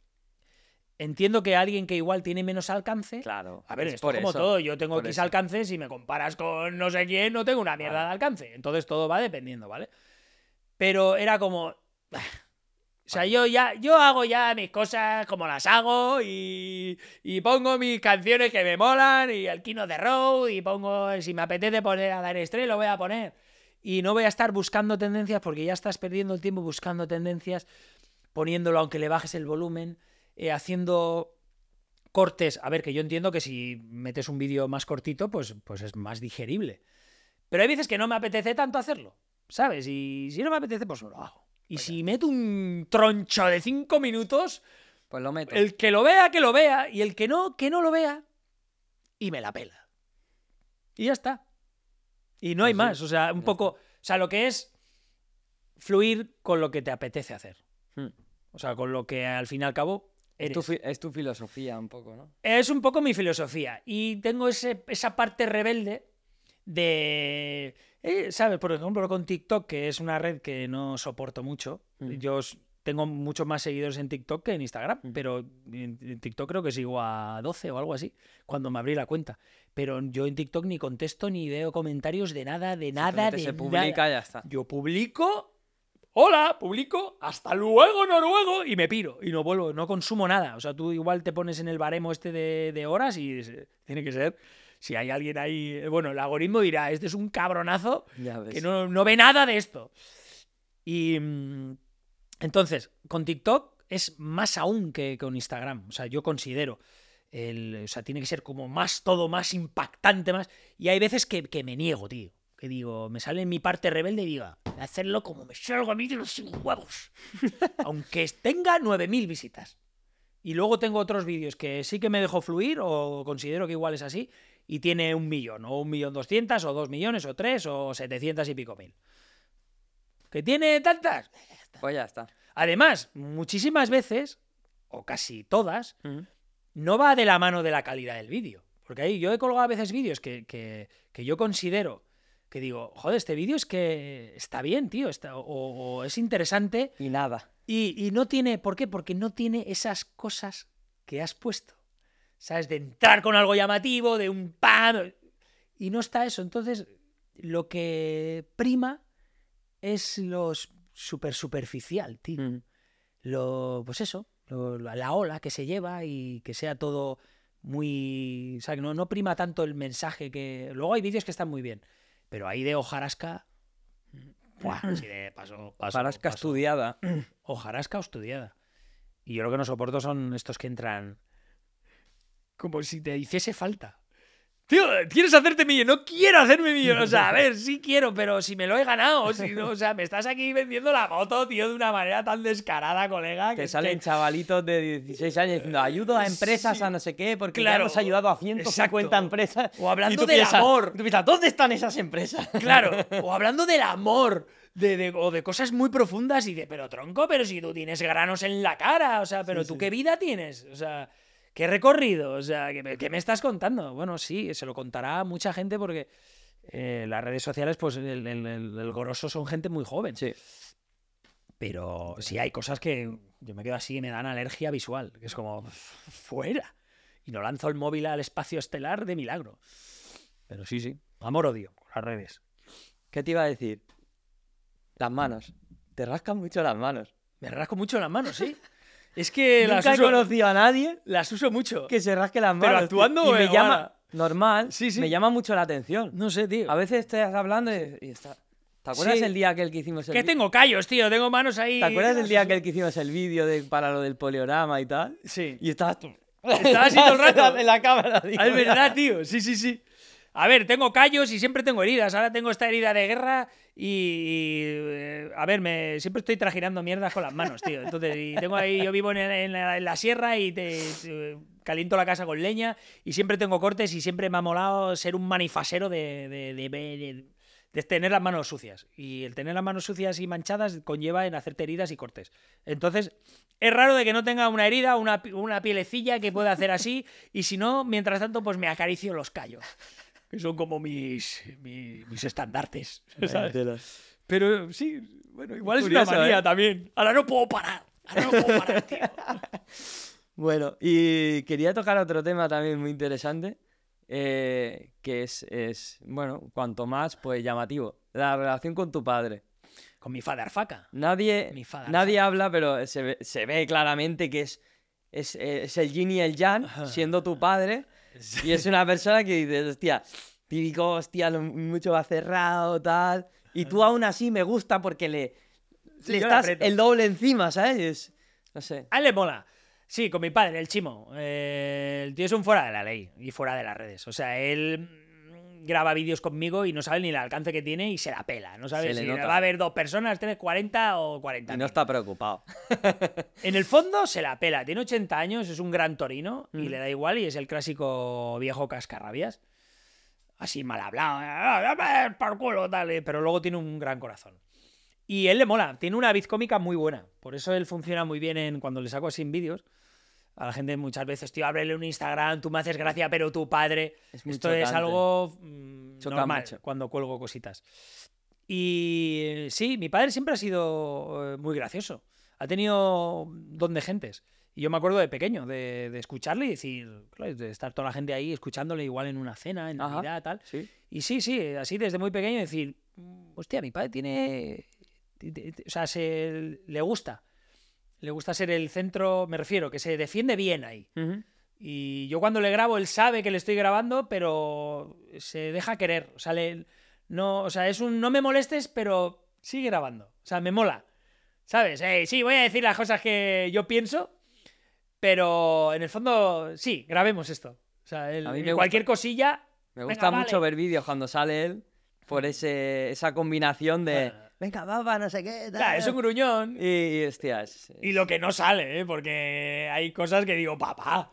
Entiendo que alguien que igual tiene menos alcance. Claro. A ver, es por como todo. Yo tengo X alcance. Si me comparas con no sé quién, no tengo una mierda de alcance. Entonces todo va dependiendo, ¿vale? Pero era como. O sea, yo ya yo hago ya mis cosas como las hago y, y pongo mis canciones que me molan y el Kino de Road y pongo, si me apetece poner a Dar Estrella, lo voy a poner. Y no voy a estar buscando tendencias porque ya estás perdiendo el tiempo buscando tendencias, poniéndolo aunque le bajes el volumen, eh, haciendo cortes. A ver, que yo entiendo que si metes un vídeo más cortito, pues, pues es más digerible. Pero hay veces que no me apetece tanto hacerlo, ¿sabes? Y si no me apetece, pues no lo hago. Y si meto un troncho de cinco minutos, pues lo meto. El que lo vea, que lo vea. Y el que no, que no lo vea. Y me la pela. Y ya está. Y no hay pues más. O sea, un poco. O sea, lo que es fluir con lo que te apetece hacer. Hmm. O sea, con lo que al fin y al cabo eres. Es tu, filosofía un poco, ¿no? Es un poco mi filosofía. Y tengo ese, esa parte rebelde de eh, ¿Sabes? Por ejemplo, con TikTok, que es una red que no soporto mucho. Mm. Yo tengo muchos más seguidores en TikTok que en Instagram, mm. pero en TikTok creo que sigo a 12 o algo así, cuando me abrí la cuenta. Pero yo en TikTok ni contesto ni veo comentarios de nada, de nada, de se publica ya está. Yo publico hola, publico, hasta luego, noruego, y me piro, y no vuelvo, no consumo nada. O sea, tú igual te pones en el baremo este de, de horas y tiene que ser si hay alguien ahí, eh, bueno, el algoritmo dirá, este es un cabronazo que no, ve nada de esto. Y mm, entonces, con TikTok es más aún que con Instagram. O sea, yo considero. El, o sea, tiene que ser como más todo, más impactante, más. Y hay veces que, me niego, tío. Que digo, me sale en mi parte rebelde y digo, hacerlo como me salgo a mí de los huevos. Aunque tenga 9.000 visitas. Y luego tengo otros vídeos que sí que me dejo fluir o considero que igual es así y tiene un millón, o un millón doscientas, o dos millones, o tres, o setecientas y pico mil. ¿Que tiene tantas? Pues ya está. Además, muchísimas veces, o casi todas, no va de la mano de la calidad del vídeo. Porque ahí yo he colgado a veces vídeos que, que, yo considero que digo, joder, este vídeo es que está bien, tío, está, o, es interesante. Y nada. Y, y no tiene, ¿por qué? Porque no tiene esas cosas que has puesto. ¿Sabes? De entrar con algo llamativo, de un pan. Y no está eso. Entonces, lo que prima es lo súper superficial, tío. Mm. Lo, pues eso, la ola que se lleva y que sea todo muy. O sea, que no, no prima tanto el mensaje que. Luego hay vídeos que están muy bien. Pero ahí de hojarasca. Buah, así de paso, hojarasca estudiada. Hojarasca estudiada. Y yo lo que no soporto son estos que entran como si te hiciese falta. Tío, ¿quieres hacerte millonario? No quiero hacerme millonario. O sea, a ver, sí quiero, pero si me lo he ganado. Si no, o sea, me estás aquí vendiendo la moto, tío, de una manera tan descarada, colega. Que, salen chavalitos de 16 años diciendo, ayudo a empresas a no sé qué, porque claro, hemos ayudado a 150 empresas. O hablando del amor. Tú piensas, ¿dónde están esas empresas? Claro, o hablando del amor. De, o de cosas muy profundas y de, pero tronco, pero si tú tienes granos en la cara, o sea, pero tú qué vida tienes, o sea, ¿Qué recorrido? O sea, ¿qué me, estás contando? Bueno, sí, se lo contará mucha gente porque eh, las redes sociales, pues el, el, grosso son gente muy joven. Sí. Pero sí hay cosas que yo me quedo así y me dan alergia visual, que es como, fuera. Y no lanzo el móvil al espacio estelar de milagro. Pero sí, sí. Amor-odio las redes. ¿Qué te iba a decir? Las manos. Te rascan mucho las manos. Me rasco mucho las manos, sí. Es que Nunca he conocido a nadie las uso mucho. que se rasque las manos. Pero actuando y me llama normal, sí, sí. me llama mucho la atención. No sé, tío. A veces estás hablando y, está. ¿Te acuerdas el día que el que hicimos el Que tengo callos, tío, tengo manos ahí. ¿Te acuerdas el día que el que hicimos el vídeo de, para lo del poliorama y tal? Sí. Y estabas tú. Estabas así todo el rato. en la cámara, tío. Ah, es verdad, tío. Sí, sí, sí. A ver, tengo callos y siempre tengo heridas. Ahora tengo esta herida de guerra y. a ver, siempre estoy trajinando mierdas con las manos, tío. Entonces. Yo vivo en, la, sierra y te, caliento la casa con leña y siempre tengo cortes y siempre me ha molado ser un manifasero de, tener las manos sucias. Y el tener las manos sucias y manchadas conlleva en hacerte heridas y cortes. Entonces, es raro de que no tenga una herida, una, una pielecilla que pueda hacer así. Y si no, mientras tanto, pues me acaricio los callos. Que son como mis, mi- mis, estandartes. ¿sabes? Pero sí, bueno, igual es Curioso, una manía ¿eh? también. Ahora no puedo parar. Ahora no puedo parar, tío. Bueno, y quería tocar otro tema también muy interesante, eh, que es, es, bueno, cuanto más, pues llamativo. La relación con tu padre. Con mi father faca. Nadie, Mi father nadie habla, pero se ve, se ve claramente que es, es, es el yin y el yang, siendo tu padre. Y es una persona que dices, hostia, típico, hostia, lo- mucho va cerrado, tal. Y tú aún así me gusta porque le, Sí, le yo le estás el doble encima, ¿sabes? Es- no sé. A él le mola. Sí, con mi padre, el chimo. Eh, el tío es un fuera de la ley y fuera de las redes. O sea, él graba vídeos conmigo y no sabe ni el alcance que tiene y se la pela. No sabe Se si va a haber dos personas, tres, 40 o 40. Y no está preocupado. En el fondo se la pela. Tiene 80 años, es un gran torino y le da igual y es el clásico viejo cascarrabias. Así mal hablado. "Ah, por culo, tal, eh", Pero luego tiene un gran corazón. Y él le mola, tiene una vid cómica muy buena. Por eso él funciona muy bien en cuando le saco así en vídeos. A la gente muchas veces, tío, ábrele un Instagram, tú me haces gracia, pero tu padre. Es Esto es chocante. algo mm, normal mucho. cuando cuelgo cositas. Y sí, mi padre siempre ha sido eh, muy gracioso. Ha tenido don de gentes. Y yo me acuerdo de pequeño, de, de escucharle y decir, claro, de estar toda la gente ahí escuchándole igual en una cena, en Ajá. Navidad, tal. Sí. Y sí, sí, así desde muy pequeño decir, "Mm, hostia, mi padre tiene... ti- ti- ti- O sea, se, le gusta. Le gusta ser el centro, me refiero, que se defiende bien ahí. Y yo cuando le grabo, él sabe que le estoy grabando, pero se deja querer. O sea, le- no, o sea, es un no me molestes, pero sigue grabando. O sea, me mola. ¿Sabes? Eh, sí, voy a decir las cosas que yo pienso, pero en el fondo, sí, grabemos esto. O sea, él- A mí me cualquier cosilla. Me venga, gusta vale. mucho ver vídeos cuando sale él por ese, esa combinación de Ah. Venga, papá, no sé qué. Claro, tal". es un gruñón. Y, y, hostia, es- Y lo que no sale, ¿eh? porque hay cosas que digo, papá.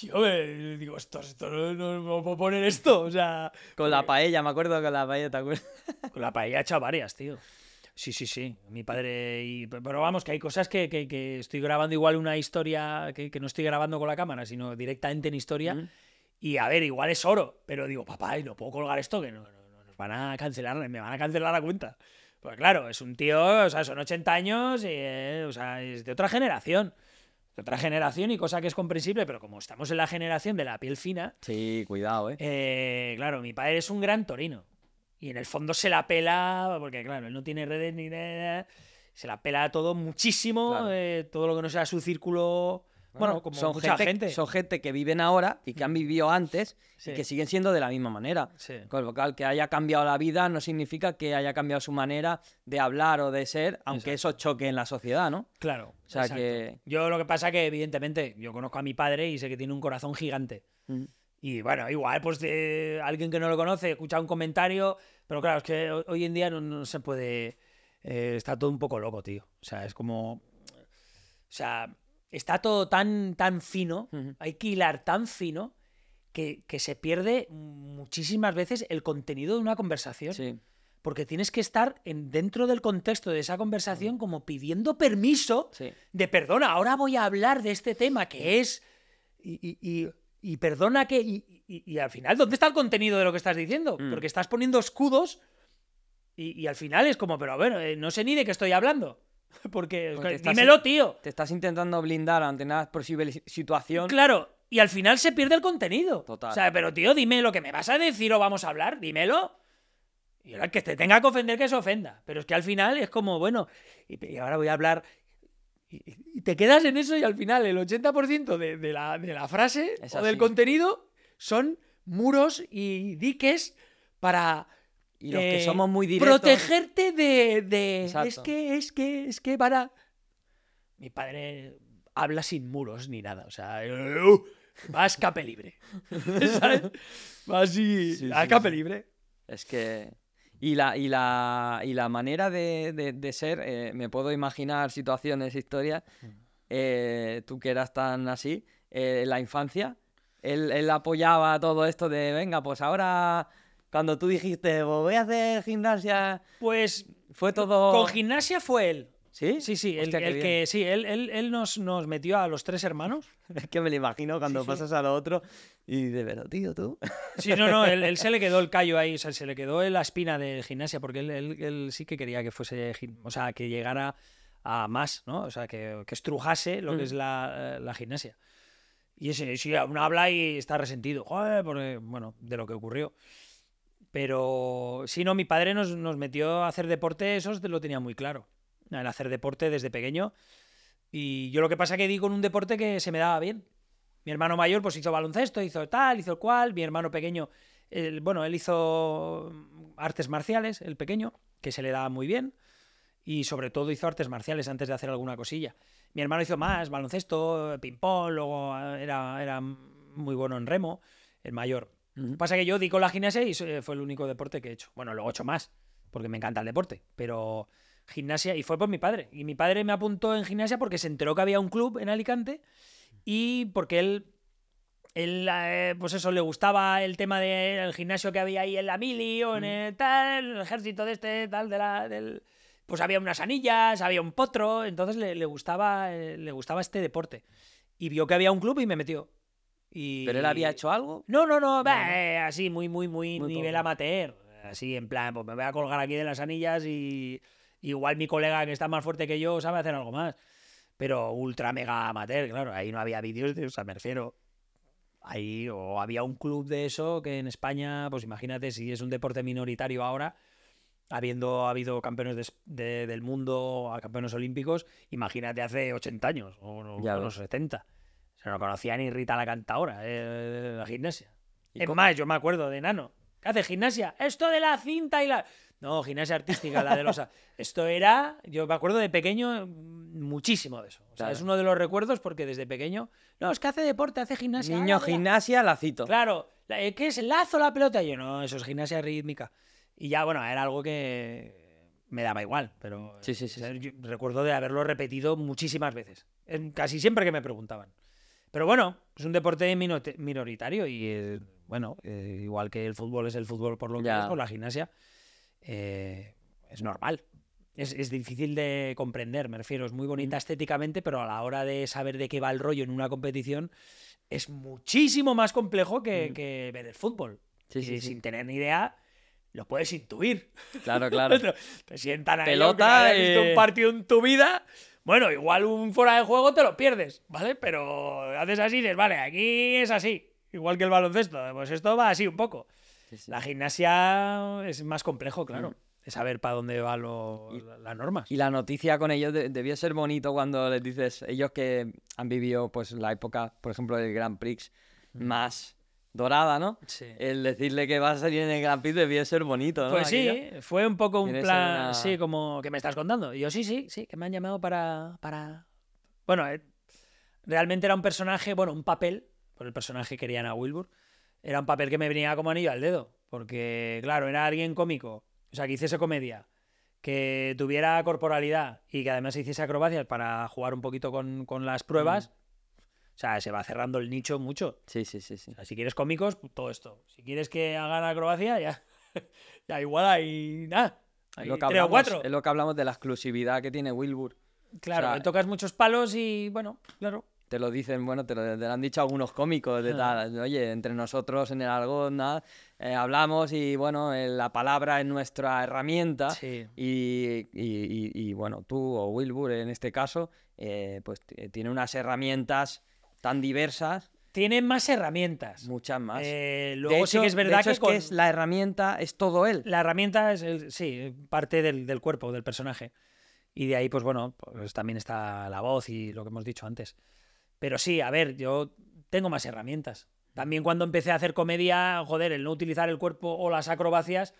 Tío, eh, digo, esto, esto no, no- no puedo poner esto. O sea, con la paella, me acuerdo con la paella, ¿te acuerdas? Con la paella he hecho varias, tío. Sí, sí, sí. Mi padre. Y... Pero vamos, que hay cosas que, que- que estoy grabando igual una historia que, que no estoy grabando con la cámara, sino directamente en historia. Ujú. Y a ver, igual es oro. Pero digo, papá, no puedo colgar esto, que no, no- no- nos van a cancelar, me van a cancelar la cuenta. Pues claro, es un tío, o sea, son 80 años, y, eh, o sea, es de otra generación. De otra generación y cosa que es comprensible, pero como estamos en la generación de la piel fina, Sí, cuidado, ¿eh? eh, claro, mi padre es un gran torino. Y en el fondo se la pela, porque claro, él no tiene redes ni nada. Se la pela todo muchísimo, Claro. eh, todo lo que no sea su círculo. Bueno, como son mucha gente, gente. Son gente que viven ahora y que han vivido antes Sí. y que siguen siendo de la misma manera. Sí. Con lo cual, que haya cambiado la vida no significa que haya cambiado su manera de hablar o de ser, aunque eso choque en la sociedad, ¿no? Claro. O sea que- Yo lo que pasa que, evidentemente, yo conozco a mi padre y sé que tiene un corazón gigante. Mm. Y bueno, igual, pues de alguien que no lo conoce, escucha un comentario, pero claro, es que ho- hoy en día no, no se puede. eh, está todo un poco loco, tío. O sea, es como. O sea, está todo tan, tan fino, hay que hilar tan fino que, que se pierde muchísimas veces el contenido de una conversación. Sí. Porque tienes que estar en, dentro del contexto de esa conversación como pidiendo permiso Sí. de perdona, ahora voy a hablar de este tema que es. Y, y- y- y perdona que. Y, al final, ¿dónde está el contenido de lo que estás diciendo? Mm. Porque estás poniendo escudos y, y al final es como, pero a ver, eh, no sé ni de qué estoy hablando. Porque, Porque que- estás- dímelo, tío. Te estás intentando blindar ante una posible si- situación. Claro, y al final se pierde el contenido. Total. O sea, pero tío, dime lo que me vas a decir o vamos a hablar, dímelo. Y ahora el que te tenga que ofender, que se ofenda. Pero es que al final es como, bueno, y, y ahora voy a hablar. Y, y te quedas en eso y al final el 80% de, de la, de la frase Es o del así. contenido son muros y diques para Y los que eh, somos muy directos. protegerte de, de- es que es que es que para mi padre habla sin muros ni nada o sea eh, Va a escape libre. ¿Sabes? Va así, Sí, a escape sí. libre. Es que. Y la, y la, y la manera de, de- de ser, eh, me puedo imaginar situaciones, historias. Mm. eh, tú que eras tan así, eh, en la infancia, él, él apoyaba todo esto de, venga, pues ahora, cuando tú dijiste, "Pues voy a hacer gimnasia, Pues fue todo. con gimnasia fue él. ¿Sí? Sí, sí, el, Hostia, el bien. que sí, él, él, él nos, nos metió a los tres hermanos. Es que me lo imagino cuando Sí, sí. pasas a lo otro y de pero tío, tú. Sí, no, no, él, él se le quedó el callo ahí, o sea, se le quedó la espina de gimnasia, porque él, sí que quería que fuese, o sea, que llegara a más, ¿no? O sea, que, que estrujase lo que Mm. es la, eh, la gimnasia. Y ese, sí, aún habla y está resentido, joder, porque, bueno, de lo que ocurrió. Pero sí, no, mi padre nos, nos metió a hacer deporte, eso lo tenía muy claro. El hacer deporte desde pequeño. Y yo lo que pasa que di con un deporte que se me daba bien. Mi hermano mayor pues hizo baloncesto, hizo tal, hizo el cual. Mi hermano pequeño, él- bueno, él hizo artes marciales, el pequeño, que se le daba muy bien. Y sobre todo hizo artes marciales antes de hacer alguna cosilla. Mi hermano hizo más, baloncesto, ping-pong, luego eh, era, era muy bueno en remo, el mayor. Pasa que yo di con la gimnasia y eh, fue el único deporte que he hecho. Bueno, luego he hecho más, porque me encanta el deporte, pero gimnasia, y fue por mi padre. Y mi padre me apuntó en gimnasia porque se enteró que había un club en Alicante y porque él, él eh, pues eso, le gustaba el tema del gimnasio que había ahí en la mili o en el tal, el ejército de este, tal, de la, del... Pues había unas anillas, había un potro, entonces le, le gustaba, eh, le gustaba este deporte. Y vio que había un club y me metió. Y... ¿Pero él había hecho algo? No, no, no, eh, así, muy, muy, muy, Muy nivel poco. amateur. Así, en plan, pues me voy a colgar aquí de las anillas y igual mi colega que está más fuerte que yo sabe hacer algo más. Pero ultra mega amateur, claro, ahí no había vídeos de, o sea, me refiero. Ahí, o había un club de eso que en España, pues imagínate si es un deporte minoritario ahora, habiendo habido campeones de- de- del mundo campeones olímpicos, imagínate hace 80 años o, o los ves. 70. Se no conocía ni Rita la cantadora, eh, la gimnasia. ¿Y Es cómo- más, yo me acuerdo de Nano. ¿Qué hace gimnasia? Esto de la cinta y la. No, gimnasia artística, la de los. Esto era. Yo me acuerdo de pequeño mm, muchísimo de eso. O sea, Claro. es uno de los recuerdos porque desde pequeño. No, es que hace deporte, hace gimnasia. Niño, la- gimnasia, lacito. Claro, la- eh, ¿qué es el lazo la pelota? Y yo, no, eso es gimnasia rítmica. Y ya, bueno, era algo que me daba igual, pero Sí, sí, sí, o sea, yo recuerdo de haberlo repetido muchísimas veces, casi siempre que me preguntaban. Pero bueno, es un deporte minoritario y, eh, bueno, eh, igual que el fútbol es el fútbol por lo que es, por la gimnasia, eh, es normal. Es, es difícil de comprender, me refiero. Es muy bonita estéticamente, pero a la hora de saber de qué va el rollo en una competición, es muchísimo más complejo que, Mm. que ver el fútbol. Sí, y sí, sin tener ni idea, lo puedes intuir. Claro, claro. Te sientan ahí, Pelota, hayas visto un partido en tu vida. Bueno, igual un fuera de juego te lo pierdes, ¿vale? Pero haces así y dices, vale, aquí es así. Igual que el baloncesto. Pues esto va así un poco. Sí, sí. La gimnasia es más complejo, claro. Mm. De saber para dónde van las normas. Y la noticia con ellos de- debió ser bonito cuando les dices, ellos que han vivido pues la época, por ejemplo, del Grand Prix Mm. más dorada, ¿no? Sí. El decirle que vas a salir en el Grand Prix debió ser bonito, ¿no? Pues sí, Aquello. fue un poco un plan, una- sí, como que me estás contando. Y yo sí, sí, sí, que me han llamado para... para... Bueno, eh, realmente era un personaje, bueno, un papel, por el personaje que querían a Wilbur, era un papel que me venía como anillo al dedo, porque claro, era alguien cómico, o sea, que hiciese comedia, que tuviera corporalidad y que además hiciese acrobacias para jugar un poquito con, con las pruebas. O sea, se va cerrando el nicho mucho. Sí, sí, sí, sí. O sea, si quieres cómicos, pues, todo esto. Si quieres que hagan acrobacia, ya, ya igual hay nada. Hay lo, que tres o cuatro. es lo que hablamos de la exclusividad que tiene Wilbur. Claro, o sea, le tocas muchos palos y bueno, claro. Te lo dicen, bueno, te lo, te lo han dicho algunos cómicos de Ah. tal. Oye, entre nosotros en el algo nada, eh, hablamos y bueno, eh, la palabra es nuestra herramienta. Sí. Y, y- y- y, bueno, tú o Wilbur en este caso, eh, pues tiene unas herramientas tan diversas, Tiene más herramientas. muchas más. Eh, De luego sí hecho- que es de verdad hecho que, es, con- es la herramienta, es todo él. la herramienta es, el- sí, parte del, del cuerpo, del personaje. Y de ahí, pues bueno, pues también está la voz y lo que hemos dicho antes. Pero sí, a ver, yo tengo más herramientas. También cuando empecé a hacer comedia, joder, el no utilizar el cuerpo o las acrobacias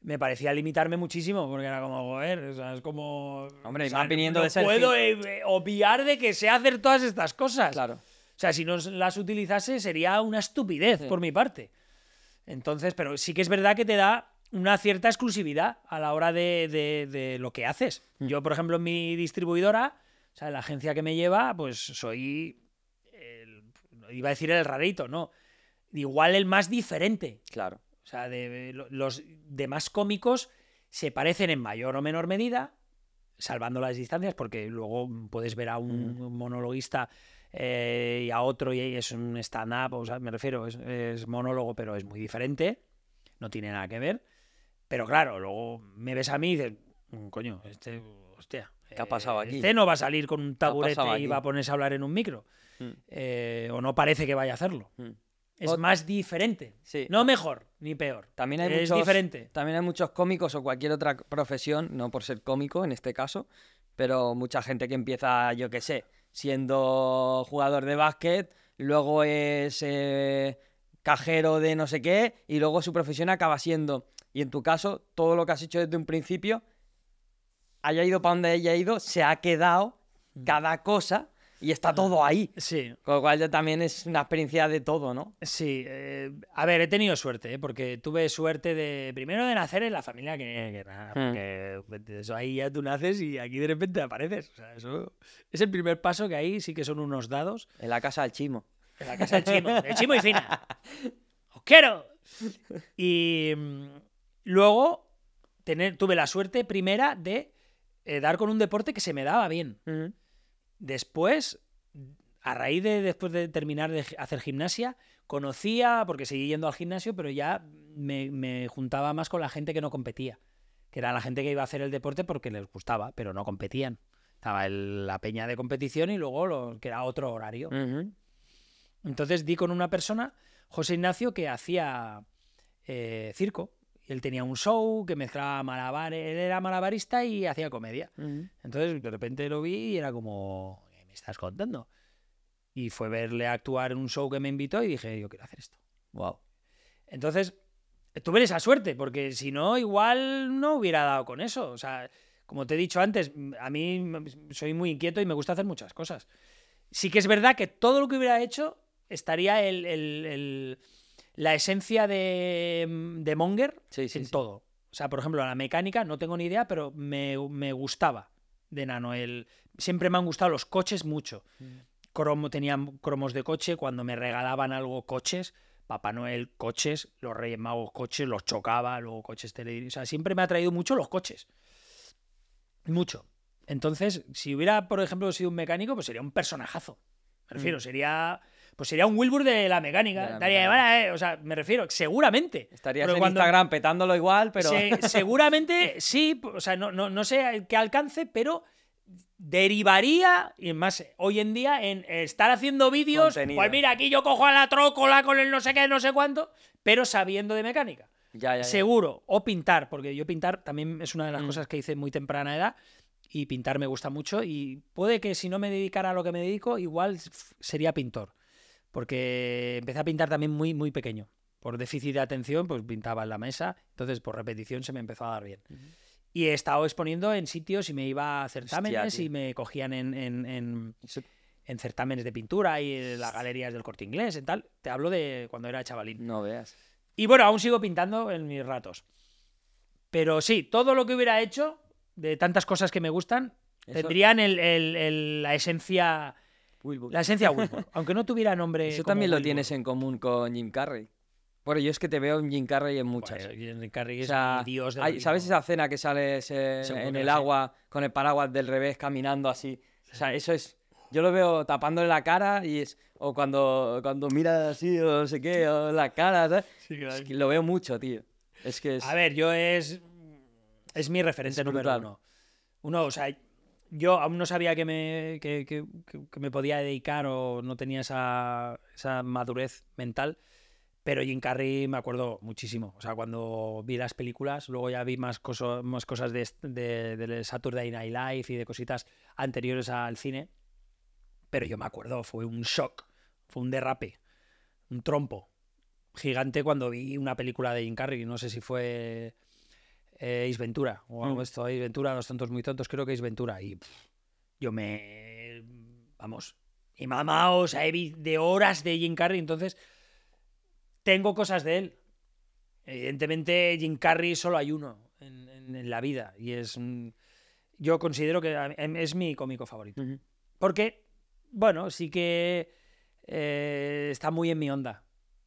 me parecía limitarme muchísimo, porque era como, joder, o sea, es como... Hombre, y o sea, más viniendo no de ser puedo gil- eh, obviar de que sé hacer todas estas cosas. Claro. Sea, si no las utilizase sería una estupidez Sí. por mi parte. Entonces, pero sí que es verdad que te da una cierta exclusividad a la hora de, de- de lo que haces. Mm. Yo, por ejemplo, en mi distribuidora, o sea, en la agencia que me lleva, pues soy, el- iba a decir el rarito, no, igual el más diferente. Claro. O sea, de, lo- los demás cómicos se parecen en mayor o menor medida, salvando las distancias, porque luego puedes ver a un monologuista eh, y a otro y es un stand-up, o sea, me refiero, es, es monólogo, pero es muy diferente, no tiene nada que ver. Pero claro, luego me ves a mí y dices, "Mm, coño, este, hostia. ¿Qué ha pasado eh, aquí? Este no va a salir con un ¿Qué ha taburete y va a ponerse a hablar en un micro. Mm. Eh, o no parece que vaya a hacerlo. Mm. Es más diferente. Sí. No mejor ni peor. También hay es muchos, diferente. También hay muchos cómicos o cualquier otra profesión, no por ser cómico en este caso, pero mucha gente que empieza, yo qué sé, siendo jugador de básquet, luego es eh, cajero de no sé qué, y luego su profesión acaba siendo, y en tu caso, todo lo que has hecho desde un principio, haya ido para donde haya ido, se ha quedado Mm. cada cosa y está todo ahí. Sí, Con lo cual ya también es una experiencia de todo, ¿no? sí. eh, a ver, he tenido suerte, ¿eh? porque tuve suerte de primero de nacer en la familia que, que nada, Hmm. porque eso ahí ya tú naces y aquí de repente apareces. O sea, eso es el primer paso que ahí sí que son unos dados En la casa del chimo. en la casa del chimo, del chimo y fina. ¡Os quiero! Y mm, luego tener, tuve la suerte primera de eh, dar con un deporte que se me daba bien. Ujú. Después, a raíz de después de terminar de hacer gimnasia, conocía, porque seguí yendo al gimnasio, pero ya me, me juntaba más con la gente que no competía. Que era la gente que iba a hacer el deporte porque les gustaba, pero no competían. Estaba el- la peña de competición y luego lo, que era otro horario. Entonces di con una persona, José Ignacio, que hacía eh, circo. Él tenía un show que mezclaba malabares, él era malabarista y hacía comedia. Ujú. Entonces de repente lo vi y era como, ¿qué me estás contando? Y fue verle actuar en un show que me invitó y dije, yo quiero hacer esto. Wow. Entonces tuve esa suerte, porque si no, igual no hubiera dado con eso. O sea, como te he dicho antes, a mí soy muy inquieto y me gusta hacer muchas cosas. Sí que es verdad que todo lo que hubiera hecho estaría el- el- el- la esencia de, de Monger Sí, sí, en sí. todo. O sea, por ejemplo, la mecánica, no tengo ni idea, pero me, me gustaba de Nano. El, siempre me han gustado los coches mucho. Cromo, tenía cromos de coche, cuando me regalaban algo, coches. Papá Noel, coches, los Reyes Magos, coches, los chocaba, luego coches televisión. O sea, siempre me ha traído mucho los coches. Mucho. Entonces, si hubiera, por ejemplo, sido un mecánico, pues sería un personajazo. Me refiero, Mm. sería. Pues sería un Wilbur de la mecánica. De la Daría, mecánica. "Vale, eh", O sea, me refiero, seguramente. Estarías en cuando- Instagram petándolo igual, pero. Se- seguramente sí, o sea, no, no, no sé qué alcance, pero derivaría, y más hoy en día, en estar haciendo vídeos. Contenido. Pues mira, aquí yo cojo a la trócola con el no sé qué, no sé cuánto, pero sabiendo de mecánica. Ya, ya, ya. Seguro. O pintar, porque yo pintar también es una de las Mm. cosas que hice muy temprana edad. Y pintar me gusta mucho. Y puede que si no me dedicara a lo que me dedico, igual sería pintor. Porque empecé a pintar también muy, muy pequeño. Por déficit de atención, pues pintaba en la mesa. Entonces, por repetición, se me empezó a dar bien. Y he estado exponiendo en sitios y me iba a certámenes tío. y me cogían en, en- en- en certámenes de pintura y en las galerías del corte inglés y tal. Te hablo de cuando era chavalín. No veas. Y bueno, aún sigo pintando en mis ratos. Pero sí, todo lo que hubiera hecho, de tantas cosas que me gustan, Eso- tendrían el- el- el- la esencia. Wilbur. La esencia Wilbur. aunque no tuviera nombre. Eso como también lo tienes en común con Jim Carrey. Bueno, yo es que te veo en Jim Carrey en muchas. Jim Carrey O es sea, mi dios del hay- ¿Sabes esa escena que sales eh, en que el sé. agua con el paraguas del revés caminando así? O sea, eso es. Yo lo veo tapándole la cara y es. O cuando, cuando mira así o no sé qué, o la cara, ¿sabes? Sí, que la- Es que lo veo mucho, tío. Es que es. A ver, yo es. Es mi referente Es número uno. Uno, o sea, yo aún no sabía que me, que, que- me podía dedicar o no tenía esa, esa madurez mental. Pero Jim Carrey me acuerdo muchísimo. O sea, cuando vi las películas, luego ya vi más, coso- más cosas de, de, de Saturday Night Live y de cositas anteriores al cine. Pero yo me acuerdo, fue un shock, fue un derrape, un trompo gigante cuando vi una película de Jim Carrey. No sé si fue eh, Ace Ventura o algo Mm. esto. Los tontos muy tontos, creo que Ace Ventura. Y pff, yo me. Vamos, y mamá, o sea, de horas de Jim Carrey, entonces tengo cosas de él. Evidentemente, Jim Carrey solo hay uno en, en- en la vida y es un- yo considero que em, es mi cómico favorito. Porque, bueno, sí que eh, está muy en mi onda.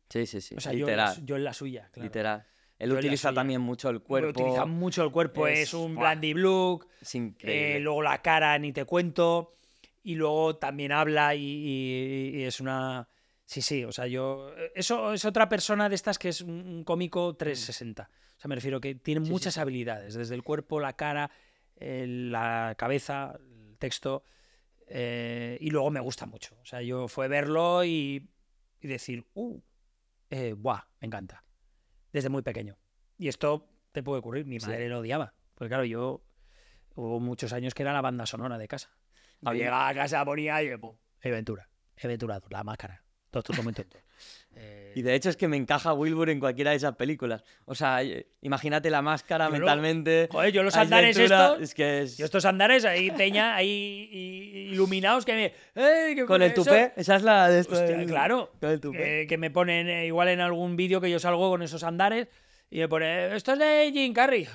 Sí, sí, sí. O sea, yo, literal. yo en la suya, claro. Literal. Él utiliza también mucho el cuerpo. Utiliza mucho el cuerpo, es, es- un blandy look. Es increíble. Eh, luego la cara, ni te cuento. Y luego también habla y, y- y es una. Sí, sí, o sea, yo. Eso es otra persona de estas que es un, cómico 360. O sea, me refiero que tiene Sí, sí, muchas habilidades, desde el cuerpo, la cara, la cabeza, el texto. eh, y luego me gusta mucho. O sea, yo fue verlo y, y decir, uh, eh, buah, me encanta. Desde muy pequeño. Y esto te puede ocurrir. Mi Sí. madre lo odiaba. Porque claro, yo hubo muchos años que era la banda sonora de casa. Mí- Llegaba a casa, ponía y pum, Ventura. Ventura, la máscara. Eh, Y de hecho es que me encaja Wilbur en cualquiera de esas películas. O sea, eh, imagínate la máscara Yo lo- mentalmente. Joder, yo los andares estos. Es que es... Yo estos andares ahí, peña, ahí iluminados que me. ¡Eh, que Con el eso- tupé, esa es la de esto. Hostia, claro. Con el tupé. eh, que me ponen eh, igual en algún vídeo que yo salgo con esos andares y me pone, esto es de Jim Carrey.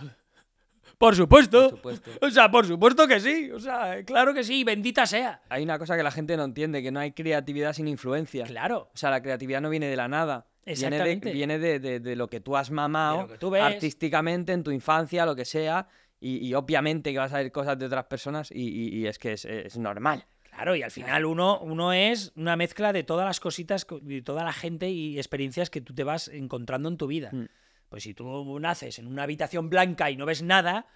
Por supuesto. Por supuesto. O sea, por supuesto que sí. O sea, claro que sí, bendita sea. Hay una cosa que la gente no entiende, que no hay creatividad sin influencia. Claro. O sea, la creatividad no viene de la nada. Viene, de, Exactamente. viene de, de- de lo que tú has mamado tú artísticamente en tu infancia, lo que sea. Y, y obviamente que vas a ver cosas de otras personas y, y- y es que es, es normal. Claro, y al final uno, uno es una mezcla de todas las cositas, co- de toda la gente y experiencias que tú te vas encontrando en tu vida. Mm. Pues si tú naces en una habitación blanca y no ves nada,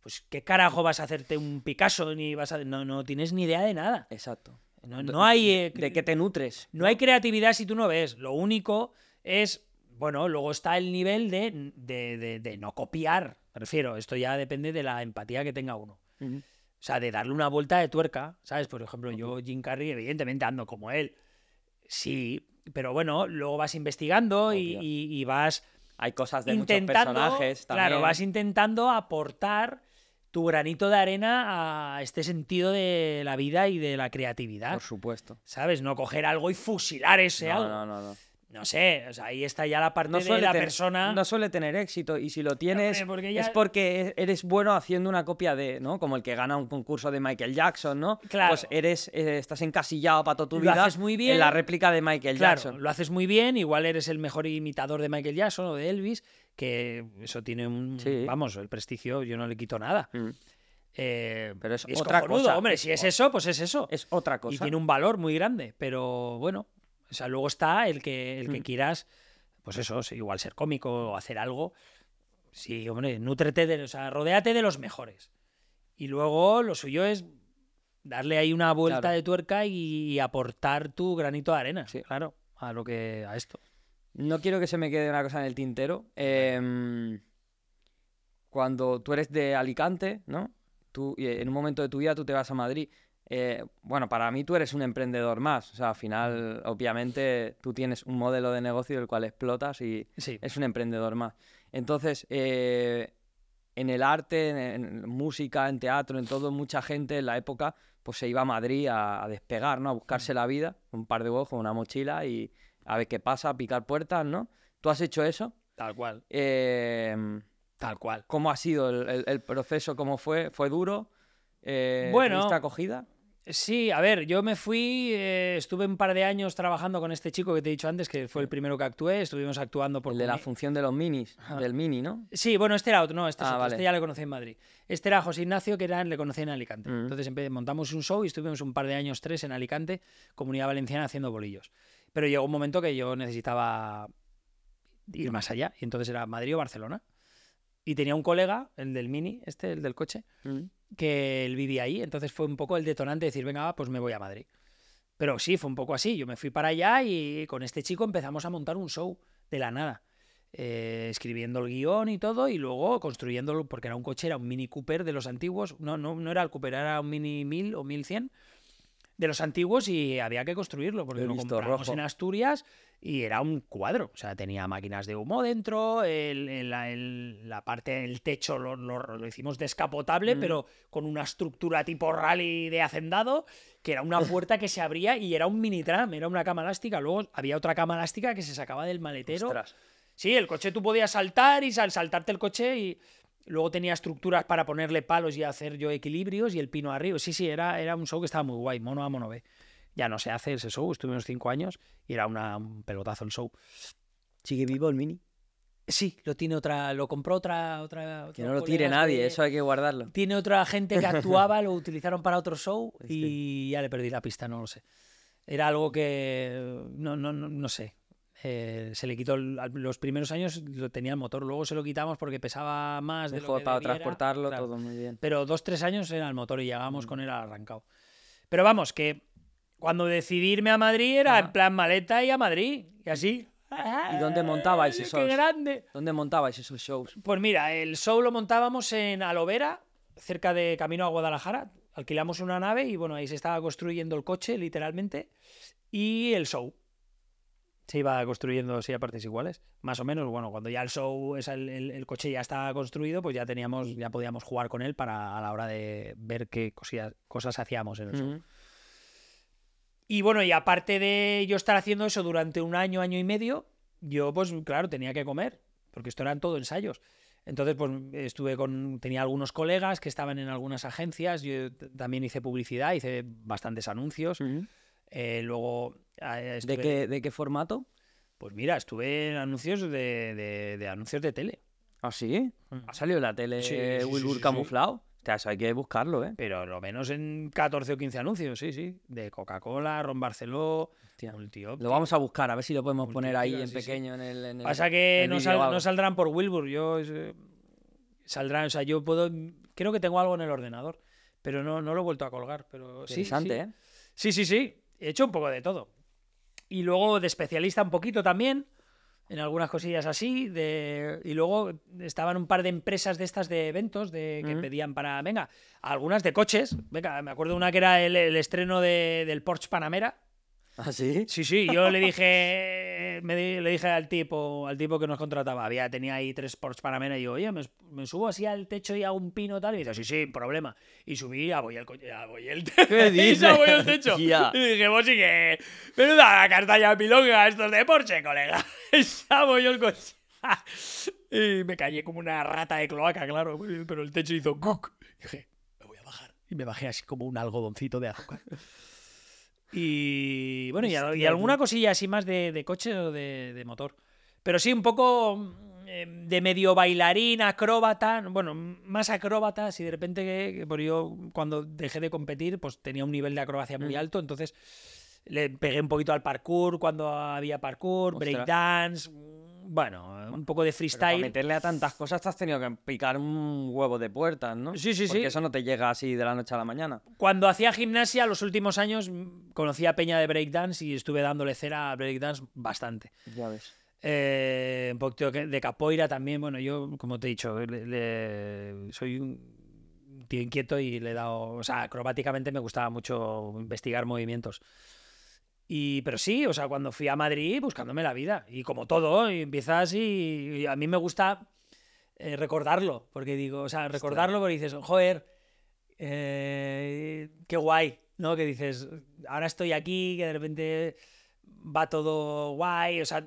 pues ¿qué carajo vas a hacerte un Picasso? Ni vas a... no, no tienes ni idea de nada. Exacto. No, no hay, eh, ¿De qué te nutres? no hay creatividad si tú no ves. Lo único es, bueno, luego está el nivel de, de, de- de no copiar. Me refiero, esto ya depende de la empatía que tenga uno. O sea, de darle una vuelta de tuerca, ¿sabes? Por ejemplo, yo, Jim Carrey, evidentemente ando como él. Sí, pero bueno, luego vas investigando y- y vas Hay cosas de intentando. muchos personajes también. Claro, vas intentando aportar tu granito de arena a este sentido de la vida y de la creatividad. Por supuesto. ¿Sabes? No coger algo y fusilar ese No, algo. no, no, no. No sé, o sea, ahí está ya la parte No de la tener, persona. no suele tener éxito y si lo tienes porque ya- es porque e- eres bueno haciendo una copia de, ¿no? Como el que gana un concurso de Michael Jackson, ¿no? Claro. Pues eres, eh, estás encasillado para toda tu Lo vida haces muy bien. en la réplica de Michael Claro, Jackson. lo haces muy bien, igual eres el mejor imitador de Michael Jackson o de Elvis, que eso tiene un, Sí. vamos, el prestigio yo no le quito nada. Mm. Eh, Pero es y otra cojonudo, cosa. hombre, si es eso, pues es eso. Es otra cosa. y tiene un valor muy grande, pero bueno, o sea, luego está el que, el que Mm. quieras, pues eso, igual ser cómico o hacer algo. Sí, hombre, nútrete de, o sea, rodéate de los mejores. Y luego lo suyo es darle ahí una vuelta Claro. de tuerca y, y aportar tu granito de arena, Sí. claro, a lo que a esto. No quiero que se me quede una cosa en el tintero. Em, cuando tú eres de Alicante, ¿no? Tú, y en un momento de tu vida tú te vas a Madrid. Eh, bueno, para mí tú eres un emprendedor más. O sea, al final, obviamente, tú tienes un modelo de negocio del cual explotas y Sí. es un emprendedor más. Entonces, eh, en el arte, en, en música, en teatro, en todo, mucha gente en la época pues se iba a Madrid a, a despegar, ¿no? A buscarse la vida, un par de con una mochila y a ver qué pasa, a picar puertas, ¿no? ¿Tú has hecho eso? Tal cual, Eh, tal cual. ¿Cómo ha sido el, el- el proceso? ¿Cómo fue? ¿Fue duro? Eh, Bueno, ¿Tuviste acogida? Sí, a ver, yo me fui, eh, estuve un par de años trabajando con este chico que te he dicho antes, que fue el primero que actué, estuvimos actuando por... El de la función de los minis, Ajá. del mini, ¿no? Sí, bueno, este era otro, no, este, es Ah, otro, vale. este ya le conocí en Madrid. Este era José Ignacio, que era, le conocí en Alicante. Mm. Entonces montamos un show y estuvimos un par de años, tres, en Alicante, Comunidad Valenciana, haciendo bolillos. Pero llegó un momento que yo necesitaba ir más allá, y entonces era Madrid o Barcelona. Y tenía un colega, el del Mini, este, el del coche, Mm. que él vivía ahí, entonces fue un poco el detonante de decir, venga, pues me voy a Madrid. Pero sí, fue un poco así, yo me fui para allá y con este chico empezamos a montar un show de la nada, Eh, escribiendo el guion y todo y luego construyéndolo, porque era un coche, era un Mini Cooper de los antiguos, no, no, no era el Cooper, era un Mini 1000 o 1100 de los antiguos y había que construirlo, porque Lo compramos rojo. en Asturias y era un cuadro. O sea, tenía máquinas de humo dentro, el- el- la, el- la parte del techo lo, lo- lo hicimos descapotable, Mm. pero con una estructura tipo rally de hacendado, que era una puerta que se abría y era un mini tram, era una cama elástica. Luego había otra cama elástica que se sacaba del maletero. Ostras. Sí, el coche tú podías saltar y sal- saltarte el coche y luego tenía estructuras para ponerle palos y hacer yo equilibrios y el pino arriba. Sí, sí, era, era un show que estaba muy guay, mono A, mono B. Ya no se hace ese show, estuve unos cinco años y era una- un pelotazo el show. ¿Sigue vivo el Mini? Sí, lo tiene otra, lo compró otra, otra. Que no lo tire colegas nadie, eso hay que guardarlo. Tiene otra gente que actuaba, lo utilizaron para otro show Este. y ya le perdí la pista, no lo sé. Era algo que no, no, no, no sé. Eh, se le quitó los primeros años lo tenía el motor, luego se lo quitamos porque pesaba más de lo Dejó que para debiera. transportarlo Claro. todo muy bien. Pero dos, tres años era el motor y llegábamos Mm. con él arrancado. Pero vamos, que cuando decidí irme a Madrid era Ajá. en plan maleta y a Madrid. Y así. ¿Y dónde montabais ¡Qué esos? grande! ¿Dónde montabais esos shows? Pues mira, el show lo montábamos en Alovera, cerca de Camino a Guadalajara. Alquilamos una nave y bueno, ahí se estaba construyendo el coche, literalmente. Y el show. Se iba construyendo así a partes iguales. Más o menos, bueno, cuando ya el show, el, el- el coche ya estaba construido, pues ya teníamos, ya podíamos jugar con él para a la hora de ver qué cosillas- cosas hacíamos en el show. Y bueno, y aparte de yo estar haciendo eso durante un año, año y medio, yo pues claro, tenía que comer, porque esto eran todo ensayos. Entonces, pues estuve con, tenía algunos colegas que estaban en algunas agencias, yo también hice publicidad, hice bastantes anuncios. Eh, luego, estuve- ¿De qué, ¿De qué formato? pues mira, estuve en anuncios de, de- de anuncios de tele. ¿Ah, sí? ¿Ha salido en la tele Sí, sí, sí, Wilbur sí. camuflado? O sea, eso hay que buscarlo, ¿eh? Pero lo menos en 14 o 15 anuncios, sí, sí. De Coca-Cola, Ron Barceló. Multioptic. Lo vamos a buscar, a ver si lo podemos poner ahí en sí. pequeño en el. en el- Pasa que no, sal- saldrán por Wilbur. Yo eh, saldrán, o sea, yo puedo. Creo que tengo algo en el ordenador, pero no, no lo he vuelto a colgar. Pero sí, Interesante, sí. ¿eh? Sí, sí, sí. He hecho un poco de todo. Y luego de especialista un poquito también, en algunas cosillas así. De... Y luego estaban un par de empresas de estas de eventos de... que pedían para. Venga, algunas de coches. Venga, me acuerdo una que era el, el estreno de- del Porsche Panamera. ¿Ah, sí? Sí, sí, yo le dije, me le dije al tipo, al tipo que nos contrataba, había, tenía ahí tres Porsche Panamera y yo, oye, me, me subo así al techo y hago un pino tal, y dice, sí, sí, problema. Y subí y abollé el coche, abollé el techo. ¿Qué y se dices? abolló el techo. Y dije, vos sí que, menuda castaña pilonga estos de Porsche, colega. Y abolló el coche. y me callé como una rata de cloaca, claro, pero el techo hizo cook. Y dije, me voy a bajar. Y me bajé así como un algodoncito de azúcar. Y bueno, y, alguna cosilla así más de, de coche o de, de motor. Pero sí, un poco mm, eh, de medio bailarín, acróbata. Bueno, más acróbata, si de repente, que, yo cuando dejé de competir, pues tenía un nivel de acrobacia muy Mm. alto, entonces le pegué un poquito al parkour cuando había parkour, breakdance, bueno, un poco de Pero para freestyle. meterle a tantas cosas te has tenido que picar un huevo de puertas, ¿no? Sí, sí, Porque sí. eso no te llega así de la noche a la mañana. Cuando hacía gimnasia, los últimos años mm, conocí a Peña de breakdance y estuve dándole cera a breakdance bastante. Ya ves. Eh, un poquito de capoeira también. Bueno, yo, como te he dicho, le- le- soy un tío inquieto y le he dado. O sea, acrobáticamente me gustaba mucho investigar movimientos. Y, pero sí, o sea, cuando fui a Madrid buscándome la vida. Y como todo, y empiezas y, y a mí me gusta eh, recordarlo. Porque digo, o sea, recordarlo porque dices, joder, eh, qué guay, ¿no? Que dices, ahora estoy aquí, que de repente va todo guay. O sea,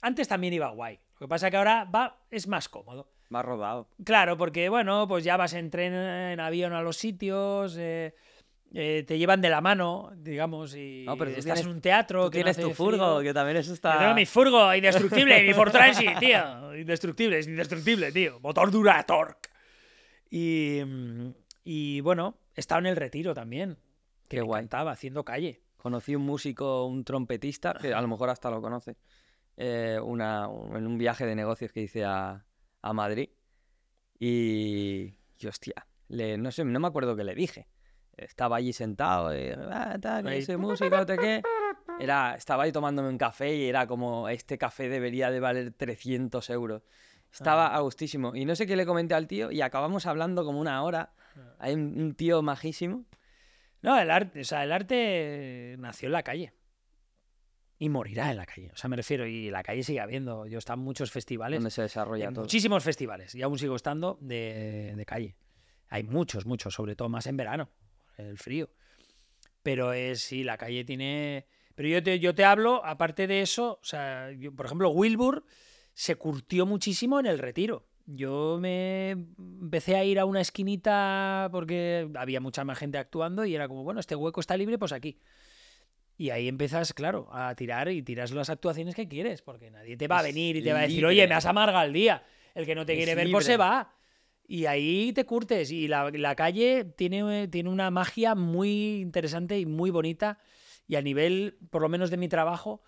antes también iba guay. Lo que pasa que ahora va, es más cómodo. Más rodado. Claro, porque bueno, pues ya vas en tren, en avión a los sitios, eh, eh, te llevan de la mano, digamos, y No, pero tú estás tienes- en un teatro. Tú que tienes tu furgo, que también eso Yo está... tengo mi furgo indestructible, mi Ford Transit, tío. Indestructible, es indestructible, tío. Motor Duratorque. Y, mm, y bueno, he estado en el retiro también. Que Qué guay. encantaba, haciendo calle. Conocí un músico, un trompetista, que a lo mejor hasta lo conoce, eh, una, un- en un viaje de negocios que hice a, a Madrid. Y, y, hostia, le, no sé, no me acuerdo qué le dije. Estaba allí sentado, y, ah, tal, músico, no sé qué. Era, estaba ahí tomándome un café y era como, este café debería de valer 300 euros. Estaba Ah. a gustísimo. Y no sé qué le comenté al tío y acabamos hablando como una hora. Hay un, un tío majísimo. No, el arte, o sea, el arte nació en la calle. Y morirá en la calle. O sea, me refiero, y la calle sigue habiendo. Yo he estado en muchos festivales. Donde se desarrolla en todo. muchísimos festivales. Y aún sigo estando de, de calle. Hay muchos, muchos, sobre todo más en verano, el frío. Pero es, sí, la calle tiene. Pero yo te, yo te hablo, aparte de eso, o sea, yo, por ejemplo, Wilbur se curtió muchísimo en el retiro. Yo me empecé a ir a una esquinita porque había mucha más gente actuando y era como, bueno, este hueco está libre, pues aquí. Y ahí empiezas, claro, a tirar y tiras las actuaciones que quieres, porque nadie te va a venir y te va a decir, libre. oye, me has amargado el día. El que no te Es quiere ver, pues se va. Y ahí te curtes. Y la, la calle tiene, tiene una magia muy interesante y muy bonita. Y a nivel, por lo menos de mi trabajo,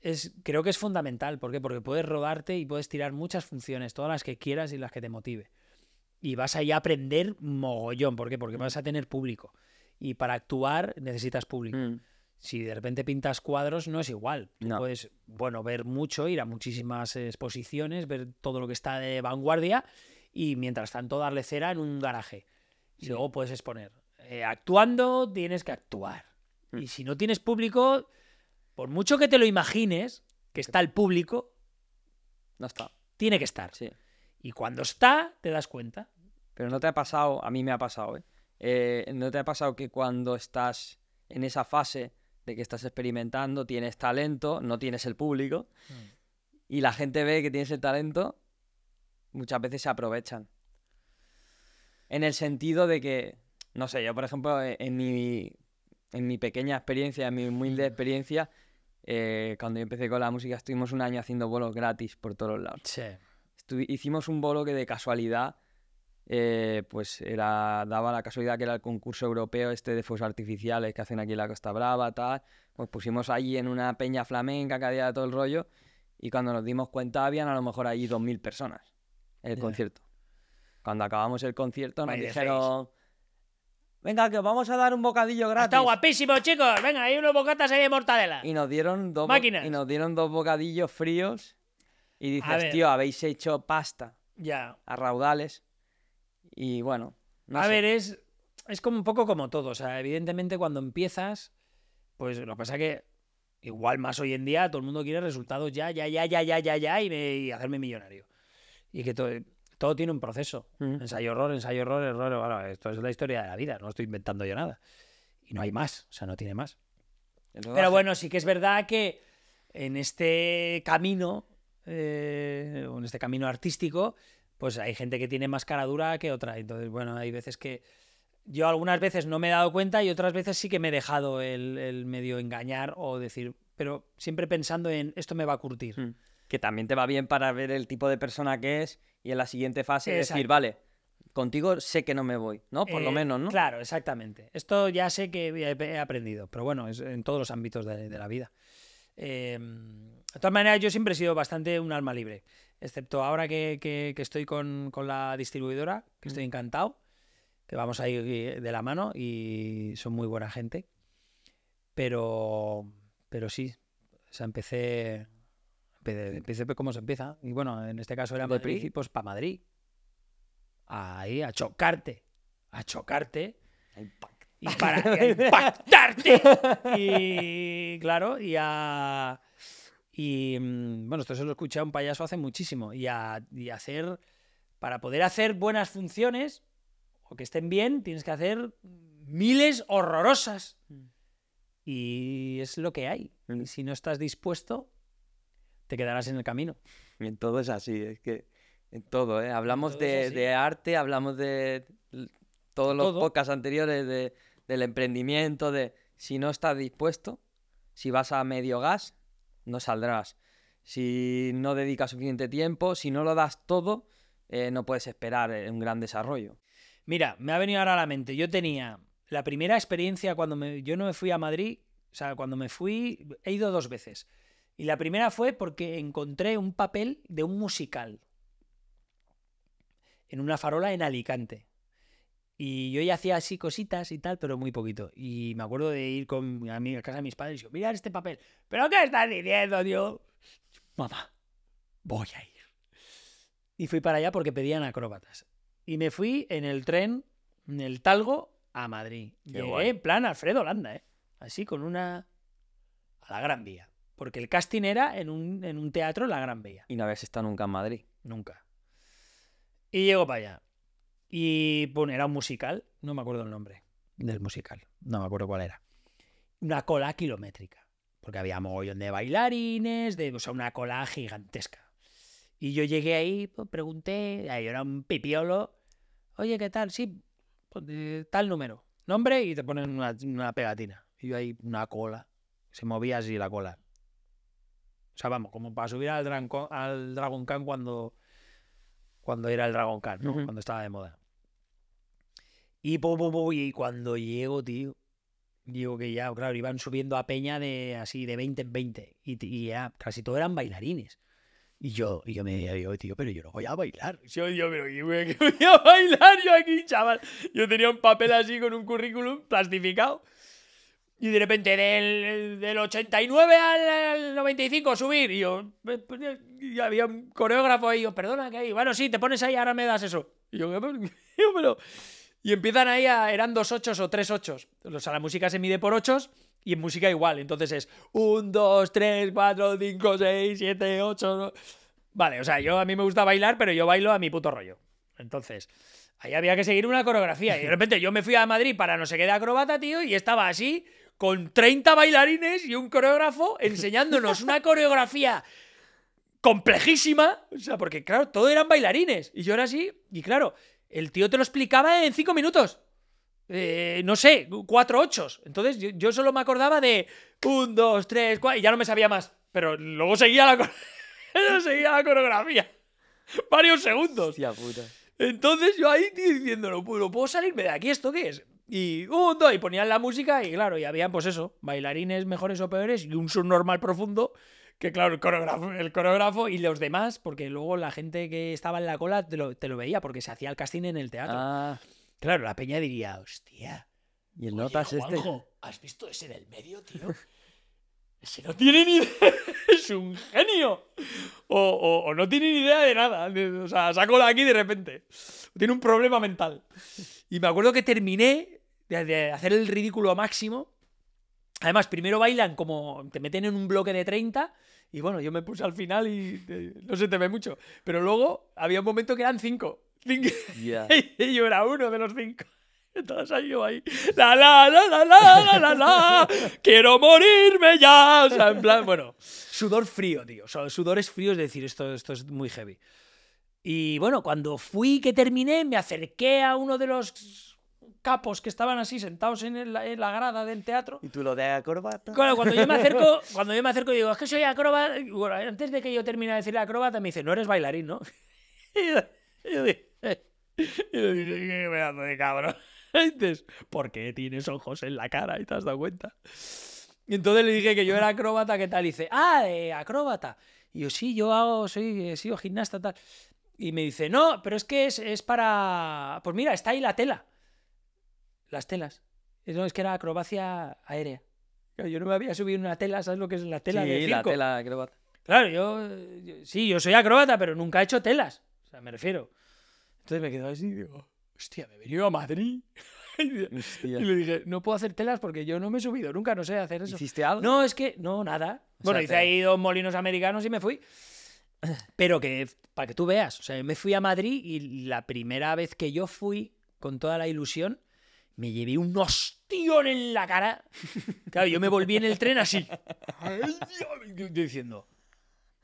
es, creo que es fundamental. ¿Por qué? Porque puedes rodarte y puedes tirar muchas funciones, todas las que quieras y las que te motive. Y vas ahí a aprender mogollón. ¿Por qué? Porque vas a tener público. Y para actuar necesitas público. Mm. Si de repente pintas cuadros, no es igual. Tú No. puedes, bueno, ver mucho, ir a muchísimas exposiciones, ver todo lo que está de vanguardia y mientras tanto darle cera en un garaje. Y Sí. luego puedes exponer. Eh, actuando, tienes que actuar. Mm. Y si no tienes público, por mucho que te lo imagines, que está el público, No está. tiene que estar. Sí. Y cuando está, te das cuenta. Pero no te ha pasado, a mí me ha pasado, ¿eh? Eh, ¿No te ha pasado que cuando estás en esa fase de que estás experimentando, tienes talento, no tienes el público, y la gente ve que tienes el talento, muchas veces se aprovechan. En el sentido de que, no sé, yo por ejemplo, eh, en mi, en mi pequeña experiencia, en mi humilde experiencia, eh, cuando yo empecé con la música, estuvimos un año haciendo bolos gratis por todos lados. Sí. Estu- hicimos un bolo que de casualidad, eh, pues era, daba la casualidad que era el concurso europeo este de fuegos artificiales que hacen aquí en la Costa Brava, tal. Pues pusimos allí en una peña flamenca que había todo el rollo y cuando nos dimos cuenta habían a lo mejor allí 2.000 personas el concierto. Cuando acabamos el concierto nos dijeron, venga, que os vamos a dar un bocadillo gratis. Está guapísimo, chicos. Venga, hay unos bocatas ahí de mortadela. Y nos dieron dos, Máquinas. y nos dieron dos bocadillos fríos y A dices, tío, habéis hecho pasta. Ya. a raudales. Y bueno, no a sé. ver, es, es como un poco como todo. O sea, evidentemente cuando empiezas, pues lo que pasa que igual más hoy en día todo el mundo quiere resultados ya, ya, ya, ya, ya, ya, ya y, me- y hacerme millonario. Y que todo, todo tiene un proceso. Mm. Ensayo, error, ensayo, error, error. Bueno, esto es la historia de la vida, no estoy inventando yo nada. Y no hay más, o sea, no tiene más. Pero bueno, sí que es verdad que en este camino, eh, en este camino artístico, pues hay gente que tiene más cara dura que otra. Entonces, bueno, hay veces que yo algunas veces no me he dado cuenta y otras veces sí que me he dejado el, el medio engañar o decir, pero siempre pensando en esto me va a curtir. Mm. Que también te va bien para ver el tipo de persona que es y en la siguiente fase decir, vale, contigo sé que no me voy, ¿no? Por lo Eh, menos, ¿no? Claro, exactamente. Esto ya sé que he aprendido, pero bueno, es en todos los ámbitos de, de la vida. Eh, de todas maneras, yo siempre he sido bastante un alma libre, excepto ahora que, que- que estoy con, con la distribuidora, que estoy encantado, que vamos ahí de la mano y son muy buena gente. Pero, pero sí, o sea, empecé, empecé como se empieza. Y bueno, en este caso era De Madrid, pues para Madrid. Ahí, a chocarte. A chocarte. Y para impactarte. Y claro, y a. Y mm, bueno, esto se lo escuché a un payaso hace muchísimo. Y a, y hacer. Para poder hacer buenas funciones o que estén bien, tienes que hacer miles horrorosas. Y es lo que hay. Mm. Y si no estás dispuesto, te quedarás en el camino. Y en todo es así, es que en todo, ¿eh? Hablamos todo de, arte, hablamos de todos los Todo. podcasts anteriores de, del emprendimiento, de si no estás dispuesto, si vas a medio gas, no saldrás. Si no dedicas suficiente tiempo, si no lo das todo, eh, no puedes esperar eh, un gran desarrollo. Mira, me ha venido ahora a la mente. Yo tenía la primera experiencia cuando me, yo no me fui a Madrid, o sea, cuando me fui, he ido dos veces. Y la primera fue porque encontré un papel de un musical en una farola en Alicante. Y yo ya hacía así cositas y tal, pero muy poquito. Y me acuerdo de ir con a, mi, a casa de mis padres y yo, mira este papel. ¿Pero qué estás diciendo, tío? Mamá, voy a ir. Y fui para allá porque pedían acróbatas. Y me fui en el tren, en el Talgo, a Madrid. Qué Llegué guay. en plan Alfredo Landa, ¿eh? Así con una... a la Gran Vía. Porque el casting era en un, en un teatro en la Gran Vía. Y no habías estado nunca en Madrid. Nunca. Y llego para allá. Y pone, era un musical, no me acuerdo el nombre del musical, no me acuerdo cuál era. Una cola kilométrica, porque había mogollón de bailarines, de, o sea, una cola gigantesca. Y yo llegué ahí, pues, pregunté, ahí era un pipiolo, oye, ¿qué tal? Sí, pues, de tal número, nombre y te ponen una, una pegatina. Y yo ahí, una cola, se movía así la cola. O sea, vamos, como para subir al, Dranco- al Dragon Khan cuando, cuando era el Dragon Khan, ¿no? Ujú. Cuando estaba de moda. Y, po, po, po, y cuando llego, tío, digo que ya, claro, iban subiendo a peña de así de 20 en 20. Y, y ya casi todo eran bailarines. Y yo, y yo me digo, tío, pero yo no voy a bailar. Yo, yo, pero ¿qué voy, a- qué voy a bailar yo aquí, chaval? Yo tenía un papel así con un currículum plastificado. Y de repente del, del 89 al, al 95 subir. Y yo, "Pues, pues, y había un coreógrafo ahí. Yo, perdona, que hay. Bueno, sí, te pones ahí, ahora me das eso. Y yo, "¿Qué? Yo, pero. Y empiezan ahí a. Eran dos ochos o tres ochos. O sea, la música se mide por ochos. Y en música igual. Entonces es 1, 2, 3, 4, 5, 6, 7, 8. Vale, o sea, yo a mí me gusta bailar, pero yo bailo a mi puto rollo. Entonces, ahí había que seguir una coreografía. Y de repente yo me fui a Madrid para no sé qué de acrobata, tío, y estaba así, con 30 bailarines y un coreógrafo enseñándonos una coreografía complejísima. O sea, porque claro, todo eran bailarines. Y yo era así, y claro, el tío te lo explicaba en 5 minutos. Eh, no sé, cuatro ochos. Entonces yo, yo solo me acordaba de un, dos, tres, cuatro, y ya no me sabía más. Pero luego seguía la, seguía la coreografía. Varios segundos. Hostia puta. Entonces yo ahí tío, diciendo, no puedo, ¿puedo salirme de aquí? ¿Esto qué es? Y un, dos, y ponían la música y claro, y habían pues eso, bailarines mejores o peores y un subnormal profundo que claro, el coreógrafo, el coreógrafo y los demás, porque luego la gente que estaba en la cola te lo, te lo veía porque se hacía el casting en el teatro. Ah, Claro, la peña diría, hostia, y el oye, notas este. Juanjo, ¿has visto ese del medio, tío? Ese no tiene ni idea, es un genio. O, o- o no tiene ni idea de nada. O sea, saco de aquí de repente. Tiene un problema mental. Y me acuerdo que terminé de, de hacer el ridículo máximo. Además, primero bailan como te meten en un bloque de 30. Y bueno, yo me puse al final y eh, no se te ve mucho. Pero luego había un momento que eran 5. Ya. Y yo era uno de los cinco. Entonces ahí yo ahí. La la la la la la la la. Quiero morirme ya. O sea, en plan, bueno. Sudor frío, tío. O sea, sudores fríos, es decir, esto, esto es muy heavy. Y bueno, cuando fui que terminé, me acerqué a uno de los capos que estaban así sentados en, el- en la grada del teatro. ¿Y tú lo de acrobata? Claro, cuando yo me acerco, cuando yo me acerco y digo, es que soy acróbata. bueno, antes de que yo termine de decirle acróbata, me dice, no eres bailarín, ¿no? Y yo, yo dije, dije, qué pedazo de cabrón. Y dices, ¿por qué tienes ojos en la cara? ¿Y te has dado cuenta? Y entonces le dije que yo era acróbata, ¿qué tal? Y dice, ah, eh, acróbata. Y yo, sí, yo hago, soy, he sido gimnasta, tal. Y me dice, no, pero es que es, es para. Pues mira, está ahí la tela. Las telas. Y No, es que era acrobacia aérea. Claro, Yo no me había subido una tela, ¿sabes lo que es la tela sí, de la circo? tela acrobata. Claro, yo, yo- sí, yo soy acróbata, pero nunca he hecho telas. O sea, me refiero. Entonces me quedo así y digo, hostia, me he venido a Madrid. y le dije, no puedo hacer telas porque yo no me he subido, nunca no sé hacer eso. ¿Hiciste algo? No, es que, no, nada. O Bueno, sea, hice te- ahí dos molinos americanos y me fui. Pero que, para que tú veas, o sea, me fui a Madrid y la primera vez que yo fui, con toda la ilusión, me llevé un ostión en la cara. Claro, yo me volví en el tren así. Diciendo. O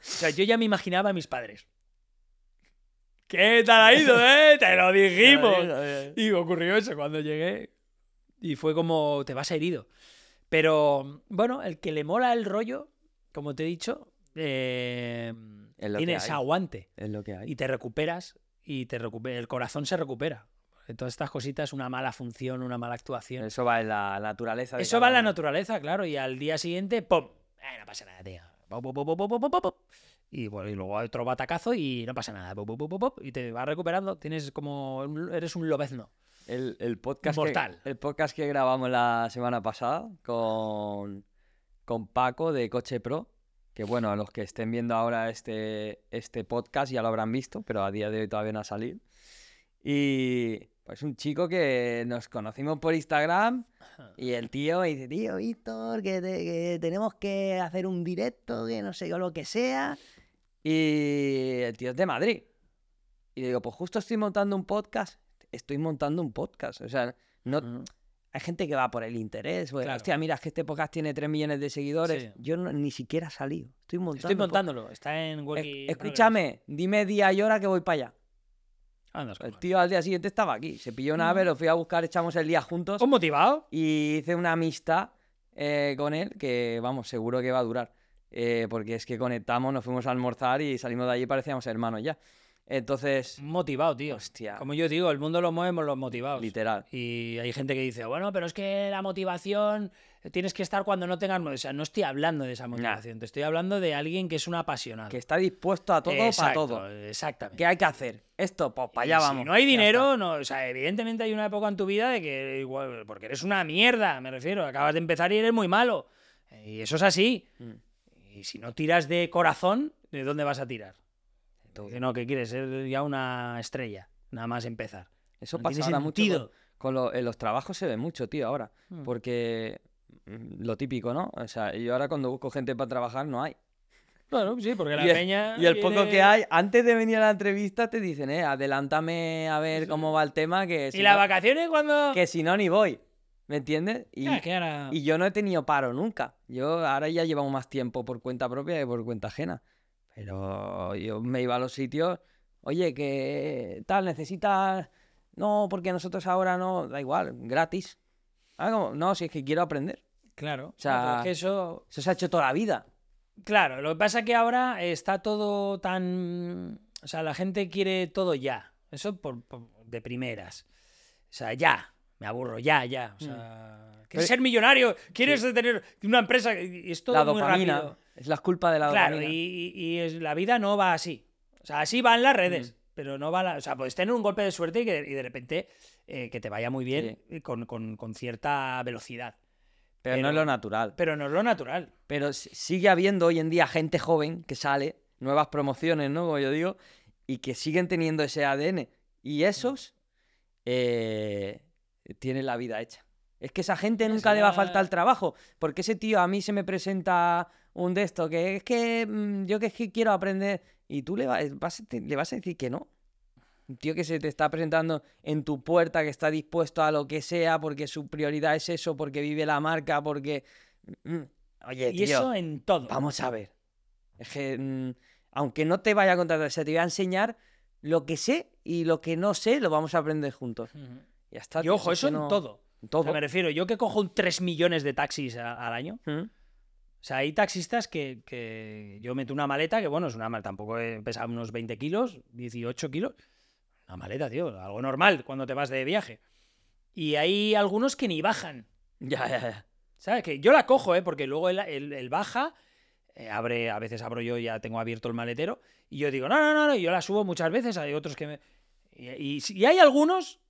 sea, yo ya me imaginaba a mis padres. ¿Qué tal ha ido, eh? Te lo dijimos. Y ocurrió eso cuando llegué. Y fue como, te vas herido. Pero, bueno, el que le mola el rollo, como te he dicho, eh, Es lo que tienes hay. aguante. Es lo que hay. Y te recuperas. Y te recupera, el corazón se recupera. Todas estas cositas, una mala función, una mala actuación. Eso va en la naturaleza. de Eso va en la naturaleza, claro. Y al día siguiente, ¡pum! Eh, no pasa nada, tío. Pum, pum, pum, pum, pum, pum, pum, pum. Y, bueno, y luego otro batacazo y no pasa nada. Pum, pum, pum, pum, pum. Y te vas recuperando. Tienes como. Eres un lobezno. El, el podcast Mortal. Que, el podcast que grabamos la semana pasada con, con Paco de Coche Pro. Que bueno, a los que estén viendo ahora este, este podcast ya lo habrán visto, pero a día de hoy todavía no ha salido. Y, Pues un chico que nos conocimos por Instagram y el tío me dice, tío, Víctor, que, te- que tenemos que hacer un directo, que no sé yo lo que sea. Y el tío es de Madrid. Y digo, pues justo estoy montando un podcast. Estoy montando un podcast. O sea, no, Mm. hay gente que va por el interés. pues, Claro. Hostia, mira, es que este podcast tiene 3 millones de seguidores. Sí. Yo no- ni siquiera he salido. Estoy montando. Estoy montándolo. Está en Wiki. escúchame, dime día y hora que voy para allá. Anda, El cojones. tío al día siguiente estaba aquí. Se pilló una ave, lo fui a buscar, echamos el día juntos. ¿Os motivado? Y hice una amistad eh, con él que, vamos, seguro que va a durar. Eh, porque es que conectamos, nos fuimos a almorzar y salimos de allí y parecíamos hermanos ya. Entonces, Motivado, tío. hostia, Como yo digo, el mundo lo movemos los motivados. literal. Y hay gente que dice, bueno, pero es que la motivación tienes que estar cuando no tengas. mo-". O sea, no estoy hablando de esa motivación. Te estoy hablando de alguien que es un apasionado. Que está dispuesto a todo para todo. Exactamente. ¿Qué hay que hacer? Esto, pues para allá si vamos. no hay dinero, no, o sea, evidentemente hay una época en tu vida de que igual, porque eres una mierda, me refiero, acabas de empezar y eres muy malo. Eh, Y eso es así. Mm. Y si no tiras de corazón, ¿de dónde vas a tirar? Que no, que quieres ser ya una estrella, nada más empezar. Eso No pasa ahora mucho con, con lo- en los trabajos se ve mucho, tío, ahora. Mm. Porque mm, lo típico, ¿no? O sea, yo ahora cuando busco gente para trabajar no hay. Bueno, sí, porque la Y el- peña. Y el poco que hay, antes de venir a la entrevista te dicen, eh, adelántame a ver cómo va el tema, que ¿Y si, las no, vacaciones cuando.? que si no ni voy. ¿Me entiendes? Y, Ah, que ahora- y yo no he tenido paro nunca. Yo ahora ya llevamos más tiempo por cuenta propia que por cuenta ajena. Pero yo me iba a los sitios, oye, que tal, necesitas... No, porque nosotros ahora no, da igual, gratis. Ah, como, No, si es que quiero aprender. Claro. sea, No, pero es que eso. Eso se ha hecho toda la vida. Claro, lo que pasa es que ahora está todo tan... O sea, la gente quiere todo ya. Eso por, por- de primeras. O sea, ya. Me aburro, ya, ya. O sea, quieres Mm. Pero- ser millonario, quieres tener una empresa es todo la muy dopamina. rápido. Es la culpa de la Claro, dopamina. y, y es- la vida no va así. O sea, así van las Mm. redes, pero no va la... O sea, puedes tener un golpe de suerte y, que, y de repente eh, que te vaya muy bien con, con- con cierta velocidad. pero, no es lo natural. Pero no es lo natural. Pero sigue habiendo hoy en día gente joven que sale, nuevas promociones, ¿no? Como yo digo, y que siguen teniendo ese ADN. Y esos eh, tienen la vida hecha. Es que esa gente Esa nunca le va a faltar trabajo. Porque ese tío a mí se me presenta un de estos que es que mm, yo que es que quiero aprender. Y tú le, va- vas, a te- le vas a decir que no. Un tío que se te está presentando en tu puerta, que está dispuesto a lo que sea, porque su prioridad es eso, porque vive la marca, porque. Mm, Oye, Y tío. eso en todo. Vamos a ver. Es que, mm, aunque no te vaya a contratar, o sea, te voy a enseñar lo que sé y lo que no sé, lo vamos a aprender juntos. Ya está. Y tío, ojo, es eso en no- todo. O sea, me refiero, yo que cojo un 3 millones de taxis a- al año. ¿Mm? O sea, hay taxistas que, que yo meto una maleta, que bueno, es una maleta, tampoco pesa unos 20 kilos, 18 kilos. Una maleta, tío, algo normal cuando te vas de viaje. Y hay algunos que ni bajan. Ya, ya, ya. ¿Sabes? Que yo la cojo, ¿eh? Porque luego él, él- él baja, eh, abre, a veces abro yo, ya tengo abierto el maletero, y yo digo, no, no, no, no, y yo la subo muchas veces, hay otros que me... Y, y y hay algunos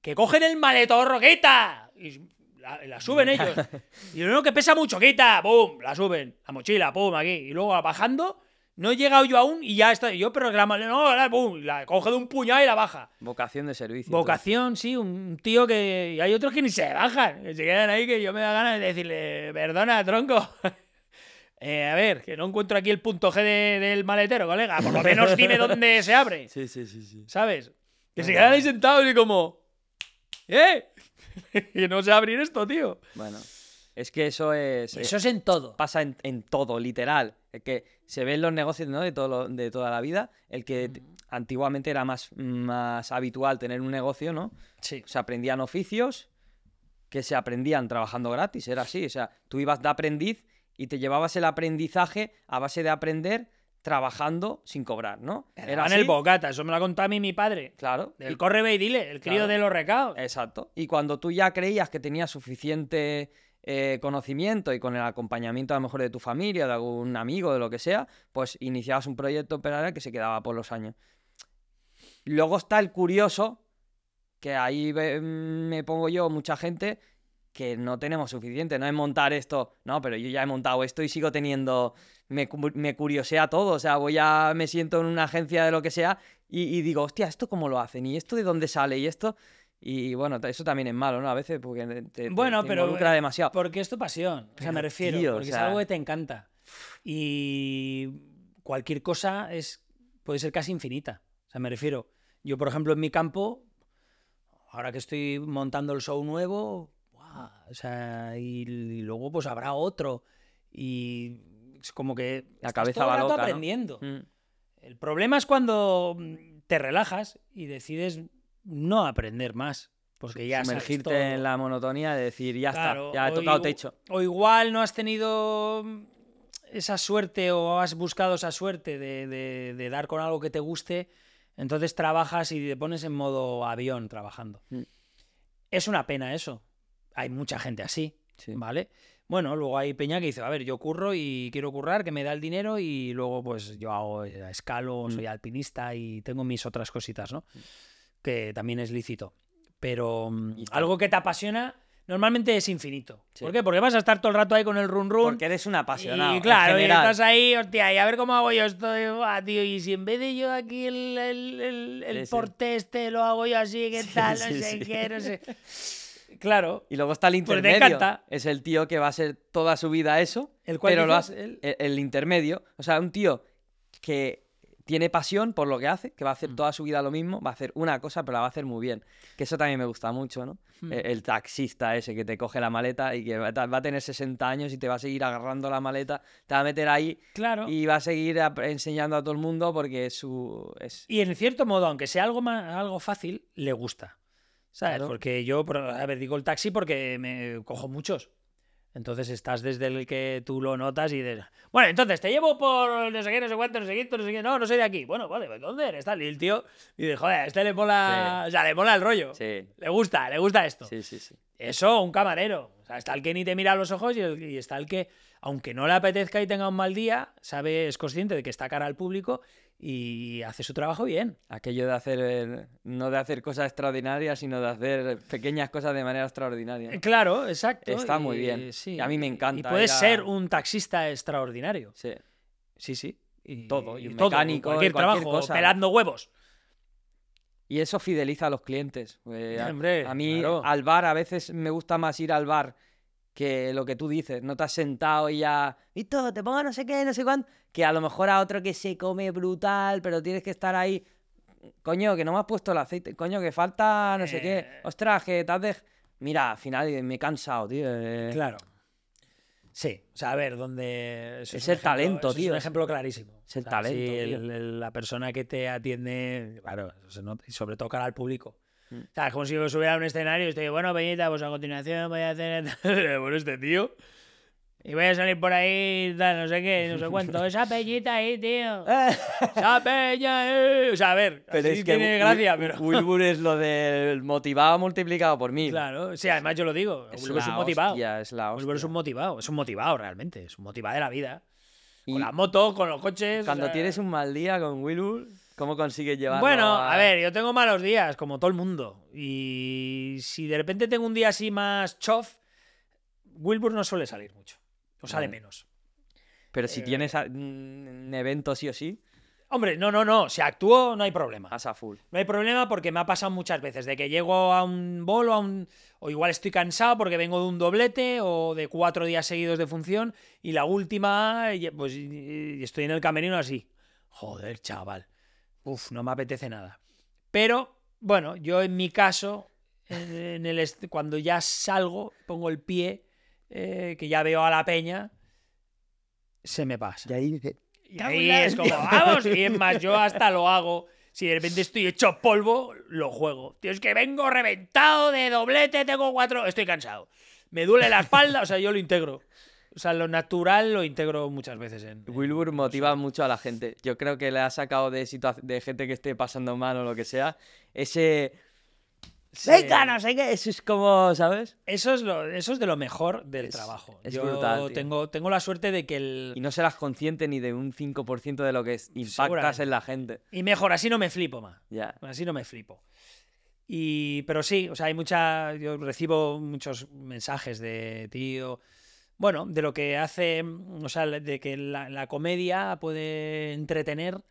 que cogen el maletorro, quita, y la, la suben ellos. Y uno que pesa mucho, quita, pum, la suben, la mochila, pum, aquí. Y luego bajando, no he llegado yo aún y ya está. Yo, pero que la no, la, pum, la coge de un puñado y la baja. Vocación de servicio. Vocación, sí, un tío que. Y hay otros que ni se bajan, que se quedan ahí, que yo me da ganas de decirle, perdona, tronco. Eh, a ver, que no encuentro aquí el punto G de- del maletero, colega. Por lo menos dime dónde se abre, Sí, sí, sí, sí. ¿sabes? Que se quedan ahí sentados y como. ¿Eh? y no sé abrir esto, tío. Bueno, es que eso es. Eso es en todo. pasa en, en todo, literal. Es que se ve en los negocios ¿no? de, todo lo- de toda la vida. El que antiguamente era más, más habitual tener un negocio, ¿no? Sí. Se aprendían oficios que se aprendían trabajando gratis, era así. O sea, tú ibas de aprendiz y te llevabas el aprendizaje a base de aprender trabajando sin cobrar, ¿no? Era en el bocata, eso me lo ha contado a mí mi padre. Claro. Del y- corre y dile, el crío Claro. de los recados. Exacto. Y cuando tú ya creías que tenías suficiente eh, conocimiento y con el acompañamiento a lo mejor de tu familia, de algún amigo, de lo que sea, pues iniciabas un proyecto operario que se quedaba por los años. Luego está el curioso, que ahí ve- me pongo yo, mucha gente, que no tenemos suficiente, no es montar esto, no, pero yo ya he montado esto y sigo teniendo, me, me curiosea todo, o sea, voy a, me siento en una agencia de lo que sea y, y digo, hostia, ¿esto cómo lo hacen? ¿Y esto de dónde sale? ¿Y esto? Y bueno, eso también es malo, ¿no? A veces porque te, te- Bueno, te pero, involucra demasiado. Porque es tu pasión. O sea, me refiero. tío, o porque es sea- algo que te encanta. Y cualquier cosa es puede ser casi infinita. O sea, me refiero. Yo, por ejemplo, en mi campo, ahora que estoy montando el show nuevo, ¡guau! o sea, y, y luego pues habrá otro. Y es como que La cabeza todo va rato loca, ¿no? aprendiendo. Mm. El problema es cuando mm, te relajas y decides no aprender más. Porque ya sabes Sumergirte todo. en la monotonía de decir, ya Claro, está, ya he o tocado techo. O igual no has tenido esa suerte o has buscado esa suerte de, de- de dar con algo que te guste, entonces trabajas y te pones en modo avión trabajando. Mm. Es una pena eso. Hay mucha gente así, Sí. ¿vale? Bueno, luego hay peña que dice, a ver, yo curro y quiero currar, que me da el dinero y luego pues yo hago eh, escalo, Mm. soy alpinista y tengo mis otras cositas, ¿no? Que también es lícito. Pero mm, algo que te apasiona normalmente es infinito. Sí. ¿Por qué? Porque vas a estar todo el rato ahí con el run run. Porque eres un apasionado. Y claro, y estás ahí, hostia, y a ver cómo hago yo esto. tío, y si en vez de yo aquí el, el, el, el porte este lo hago yo así, ¿qué Sí, tal? No sí, sé qué, no sé. Claro, Y luego está el te intermedio. encanta. Es el tío que va a ser toda su vida eso, el cual pero lo hace el- el, el intermedio. O sea, un tío que tiene pasión por lo que hace, que va a hacer Mm. toda su vida lo mismo, va a hacer una cosa, pero la va a hacer muy bien. Que eso también me gusta mucho, ¿no? Mm. Eh, El taxista ese que te coge la maleta y que va a va a tener 60 años y te va a seguir agarrando la maleta, te va a meter ahí Claro. y va a seguir enseñando a todo el mundo porque es su... Es... Y en cierto modo, aunque sea algo, más, algo fácil, le gusta. ¿Sabes? Claro. Porque yo, a ver, digo el taxi porque me cojo muchos. Entonces estás desde el que tú lo notas y de... Bueno, entonces te llevo por no sé qué, no sé cuánto, no sé qué, no sé qué. No, no soy de aquí. Bueno, vale, pues, ¿dónde eres? Tal. Y el tío dice, joder, a este le mola... O sea, le mola el rollo. Sí, Le gusta, le gusta esto. sí, sí, sí. Eso, un camarero. O sea, está el que ni te mira a los ojos y, el- y está el que, aunque no le apetezca y tenga un mal día, sabe, es consciente de que está cara al público y hace su trabajo bien. Aquello de hacer, eh, no de hacer cosas extraordinarias, sino de hacer pequeñas cosas de manera extraordinaria. ¿no? Claro, exacto. Está muy y- bien. sí. Y a mí me Y encanta puedes ir a- ser un taxista extraordinario. Sí. Sí, sí. Y, Todo, y un todo, mecánico, y cualquier, cualquier trabajo, cosa. pelando huevos. Y eso fideliza a los clientes. Eh, a, mí claro. al bar a veces me gusta más ir al bar que lo que tú dices. No te has sentado y ya, Visto, te pongo no sé qué, no sé cuánto. Que a lo mejor a otro que se come brutal, pero tienes que estar ahí. Coño, que no me has puesto el aceite. Coño, que falta no sé qué. Eh. Ostras, que te has dej- Mira, al final me he cansado, tío. eh. Claro. Sí, o sea, a ver, donde... eso Es el talento, tío, Es un ejemplo clarísimo. es el O sea, talento, el- el- la persona que te atiende, claro, se nota, y sobre todo cara al público. Mm. O sea, es como si yo subiera a un escenario y estoy, bueno, Peñita, pues a continuación voy a hacer... bueno, este tío... Y voy a salir por ahí, tal, no sé qué, no sé cuánto. Esa peñita ahí, tío. Esa peña, eh. O sea, a ver, Pero así es que tiene gracia, pero... Wilbur es lo del motivado multiplicado por mil. Claro, sí, además yo lo digo. Es Wilbur es un motivado. hostia, es la Wilbur es un motivado, es un motivado realmente, es un motivado de la vida. Y Con la moto, con los coches. o cuando sea, tienes un mal día con Wilbur, ¿cómo consigues llevarlo Bueno, a... a ver, yo tengo malos días, como todo el mundo. Y si de repente tengo un día así más chof, Wilbur no suele salir mucho. O sale Vale. menos. Pero si eh, tienes a- un evento sí o sí, Hombre, no, no, no. Si actúo, no hay problema. vas a full. No hay problema porque me ha pasado muchas veces de que llego a un bolo, a un... o igual estoy cansado porque vengo de un doblete o de cuatro días seguidos de función y la última, pues y- y estoy en el camerino así. Joder, chaval. Uf, no me apetece nada. Pero, bueno, yo en mi caso, en el cuando ya salgo, pongo el pie, eh, que ya veo a la peña, se me pasa. Y ahí dice, Y ahí es como, vamos, y es más, yo hasta lo hago. Si de repente estoy hecho polvo, lo juego. Tío, es que vengo reventado de doblete, tengo cuatro. Estoy cansado. Me duele la espalda, o sea, yo lo integro. O sea, lo natural lo integro muchas veces en. Wilbur motiva mucho a la gente. Yo creo que le ha sacado de, de gente que esté pasando mal o lo que sea, ese... Sí. Venga, no sé qué, eso es como, ¿sabes? Eso es, lo, eso es de lo mejor del Es- trabajo. es yo brutal, tengo, tengo la suerte de que el. Y no serás consciente ni de un 5% de lo que impactas en la gente. Y mejor, así no me flipo más. Ya. Así no me flipo. Y, pero sí, o sea, hay mucha. Yo recibo muchos mensajes de tío. Bueno, de lo que hace. O sea, de que la, la comedia puede entretener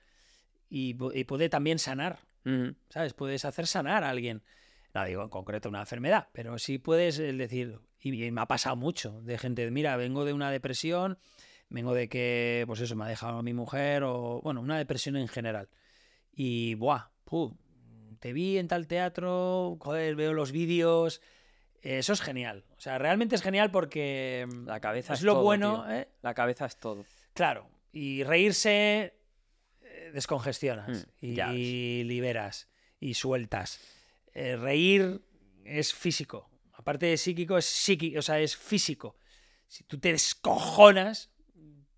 y, pu- y puede también sanar. Mm. ¿Sabes? Puedes hacer sanar a alguien. no digo en concreto una enfermedad, pero sí puedes eh, decir, y me ha pasado mucho, de gente, mira, vengo de una depresión, vengo de que, pues eso, me ha dejado mi mujer, o bueno, una depresión en general. Y, buah, te vi en tal teatro, joder, veo los vídeos. Eso es genial. O sea, realmente es genial porque mm, la cabeza es, es lo todo, bueno. tío. ¿eh? La cabeza es todo. Claro. Y reírse eh, descongestionas Mm, y, liberas y sueltas. Eh, reír es físico. Aparte de psíquico, es psíquico, o sea, es físico. Si tú te descojonas,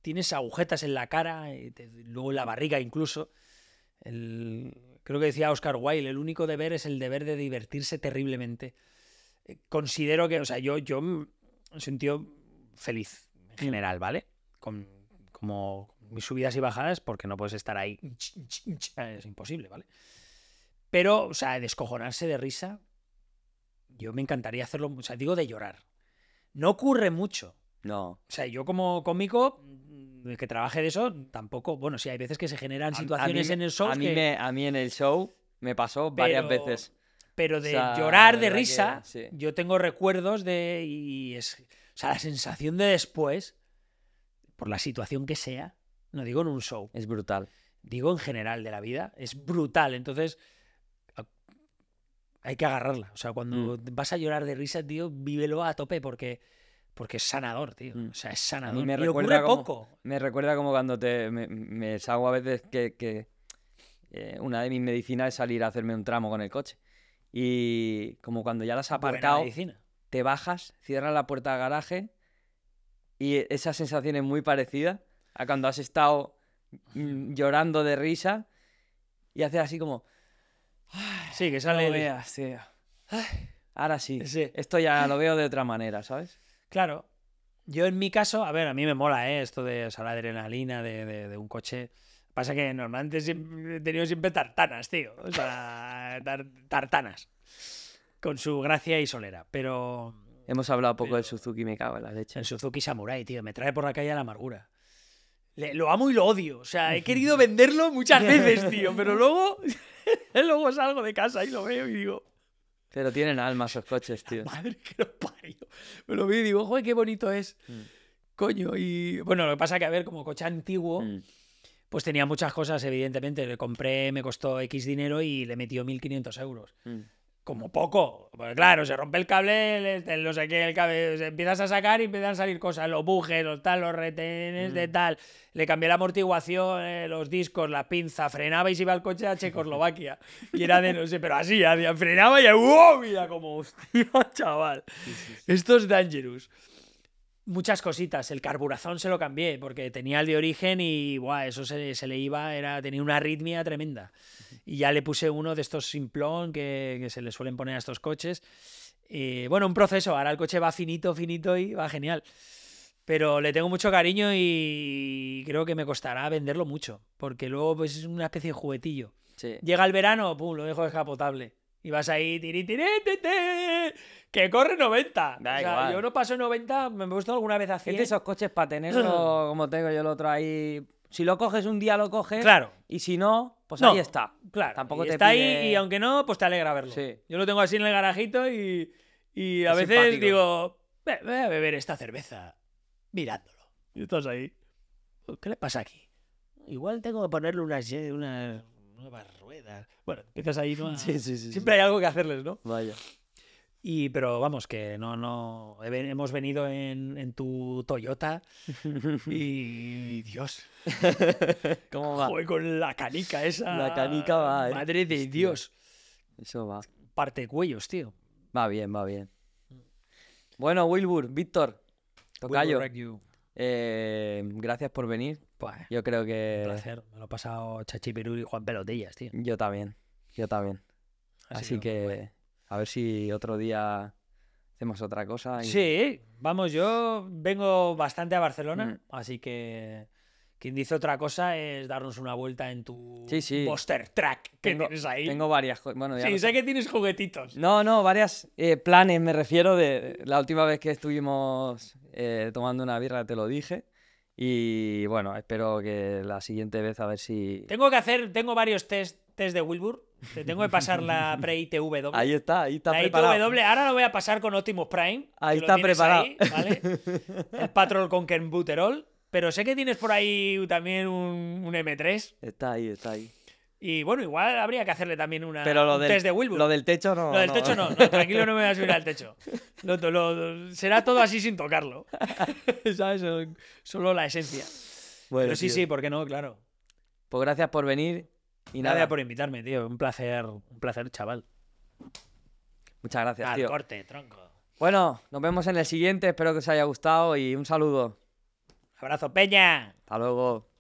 tienes agujetas en la cara, y te- luego en la barriga incluso. El- creo que decía Oscar Wilde, el único deber es el deber de divertirse terriblemente. Eh, Considero que, o sea, yo, yo me he sentido feliz en general, ¿vale? Con, como mis subidas y bajadas, porque no puedes estar ahí. Es imposible, ¿vale? Pero, o sea, descojonarse de risa, yo me encantaría hacerlo, o sea, digo de llorar. No ocurre mucho. No. O sea, yo como cómico, mm, que trabaje de eso, tampoco. Bueno, sí, hay veces que se generan A- a situaciones mí- en el show. A mí, que- me, a mí en el show me pasó varias Pero- veces. Pero de O sea, llorar de que risa, sí. yo tengo recuerdos de. Y es, o sea, la sensación de después, por la situación que sea, no digo en un show, Es brutal. digo en general de la vida, es brutal. Entonces, hay que agarrarla. O sea, cuando Mm. vas a llorar de risa, tío, vívelo a tope porque, porque es sanador, tío. Mm. O sea, es A sanador. mí me y recuerda como- poco. Me recuerda como cuando te, me, me salgo a veces que, que, eh, una de mis medicinas es salir a hacerme un tramo con el coche. Y como cuando ya las has aparcado, te bajas, cierras la puerta del garaje y esa sensación es muy parecida a cuando has estado mm, llorando de risa y haces así como... Sí, que sale. veas. Ahora sí. Sí. Esto ya lo veo de otra manera, ¿sabes? Claro. Yo en mi caso, a ver, a mí me mola ¿eh? esto de o sea, la adrenalina de, de- de un coche. Pasa que normalmente he tenido siempre tartanas, tío. O sea, tar- tartanas. Con su gracia y solera. Pero Hemos hablado poco del Suzuki, me cago en la leche. el Suzuki Samurai, tío, me trae por la calle a la amargura. Le- lo amo y lo odio. O sea, he querido venderlo muchas veces, tío. Pero luego, luego salgo de casa y lo veo y digo, Pero tienen alma esos coches, tío. madre que lo parió. Me lo veo y digo, joder, qué bonito es. Mm. Coño, y bueno, lo que pasa que, a ver, como coche antiguo, Mm. Pues tenía muchas cosas, evidentemente. Le compré, me costó X dinero y le metió 1.500 euros. Mm. Como poco. Pues claro, se rompe el cable, el- el no sé qué, el cable, se empiezas a sacar y empiezan a salir cosas, los bujes, los tal, los retenes de Mm. tal. Le cambié la amortiguación, eh, los discos, la pinza, frenaba y se iba al coche a Checoslovaquia. Y era de, no sé, pero así, frenaba y ¡wow! Mira como, hostia, chaval. Esto es dangerous. Muchas cositas. El carburazón se lo cambié porque tenía el de origen y buah, eso se, se le iba, era, tenía una arritmia tremenda. Y ya le puse uno de estos simplón que, que se le suelen poner a estos coches. Y, bueno, un proceso. Ahora el coche va finito, finito y va genial. Pero le tengo mucho cariño y creo que me costará venderlo mucho. Porque luego pues, es una especie de juguetillo. Sí. Llega el verano, pum, lo dejo descapotable. Y vas ahí, tiri, tiri, ti, ti, que corre 90. Da o sea, igual. yo no paso 90, me he puesto alguna vez a Es 100. de esos coches para tenerlo como tengo yo el otro ahí. Si lo coges un día, lo coges. Claro, Y si no, pues No. ahí está. claro. Tampoco y te está pide- ahí y aunque no, pues te alegra verlo. Sí. Yo lo tengo así en el garajito y, y a Es veces simpático. digo, "Ve- voy a beber esta cerveza mirándolo. Y estás ahí. ¿Qué le pasa aquí? Igual tengo que ponerle unas, unas nuevas ruedas. Bueno, empiezas ahí, ¿no? Sí, sí, sí. Siempre hay algo que hacerles, ¿no? Vaya. Y, pero vamos, que no, no. Hemos venido en, en tu Toyota y. Dios. ¿Cómo va? Joder, con la canica esa. La canica va, ¿eh? Madre de Hostia. Dios. Eso va. Parte cuellos, tío. Va bien, va bien. Bueno, Wilbur, Víctor, Tocayo, eh, gracias por venir. Buah, Yo creo un que. placer. Me lo he pasado Chachi Perú y Juan Pelotillas, tío. Yo también. Yo también. Así que. A ver si otro día hacemos otra cosa. y- Sí, vamos, yo vengo bastante a Barcelona, Mm. así que. Quien dice otra cosa es darnos una vuelta en tu Sí, sí. Buster Track que Tengo- tienes ahí. Tengo varias. Bueno, ya Sí, sé que tienes juguetitos. No, no, varias eh, planes, me refiero de la última vez que estuvimos eh, tomando una birra, te lo dije. Y bueno, espero que la siguiente vez a ver si... Tengo que hacer, tengo varios test test de Wilbur. Te tengo que pasar la doble. Ahí está, ahí está la preparado. Doble, ahora lo voy a pasar con Optimus Prime. Ahí está preparado. ahí, ¿vale? El Patrol con Ken Butterol. Pero sé que tienes por ahí también un, un M3. Está ahí, está ahí. Y bueno, igual habría que hacerle también una, Pero lo un del, test de Wilbur. lo del techo no. Lo del techo no, no, tranquilo, no me voy a subir al techo. Lo- lo- será todo así sin tocarlo. ¿Sabes? Solo la esencia. Bueno, Pero sí, tío. sí, ¿por qué no? Claro. Pues gracias por venir. Y nada, Gracias por invitarme, tío. Un placer, un placer, chaval. muchas gracias, Al tío. corte, tronco. Bueno, nos vemos en el siguiente. Espero que os haya gustado y un saludo. Abrazo, Peña. Hasta luego.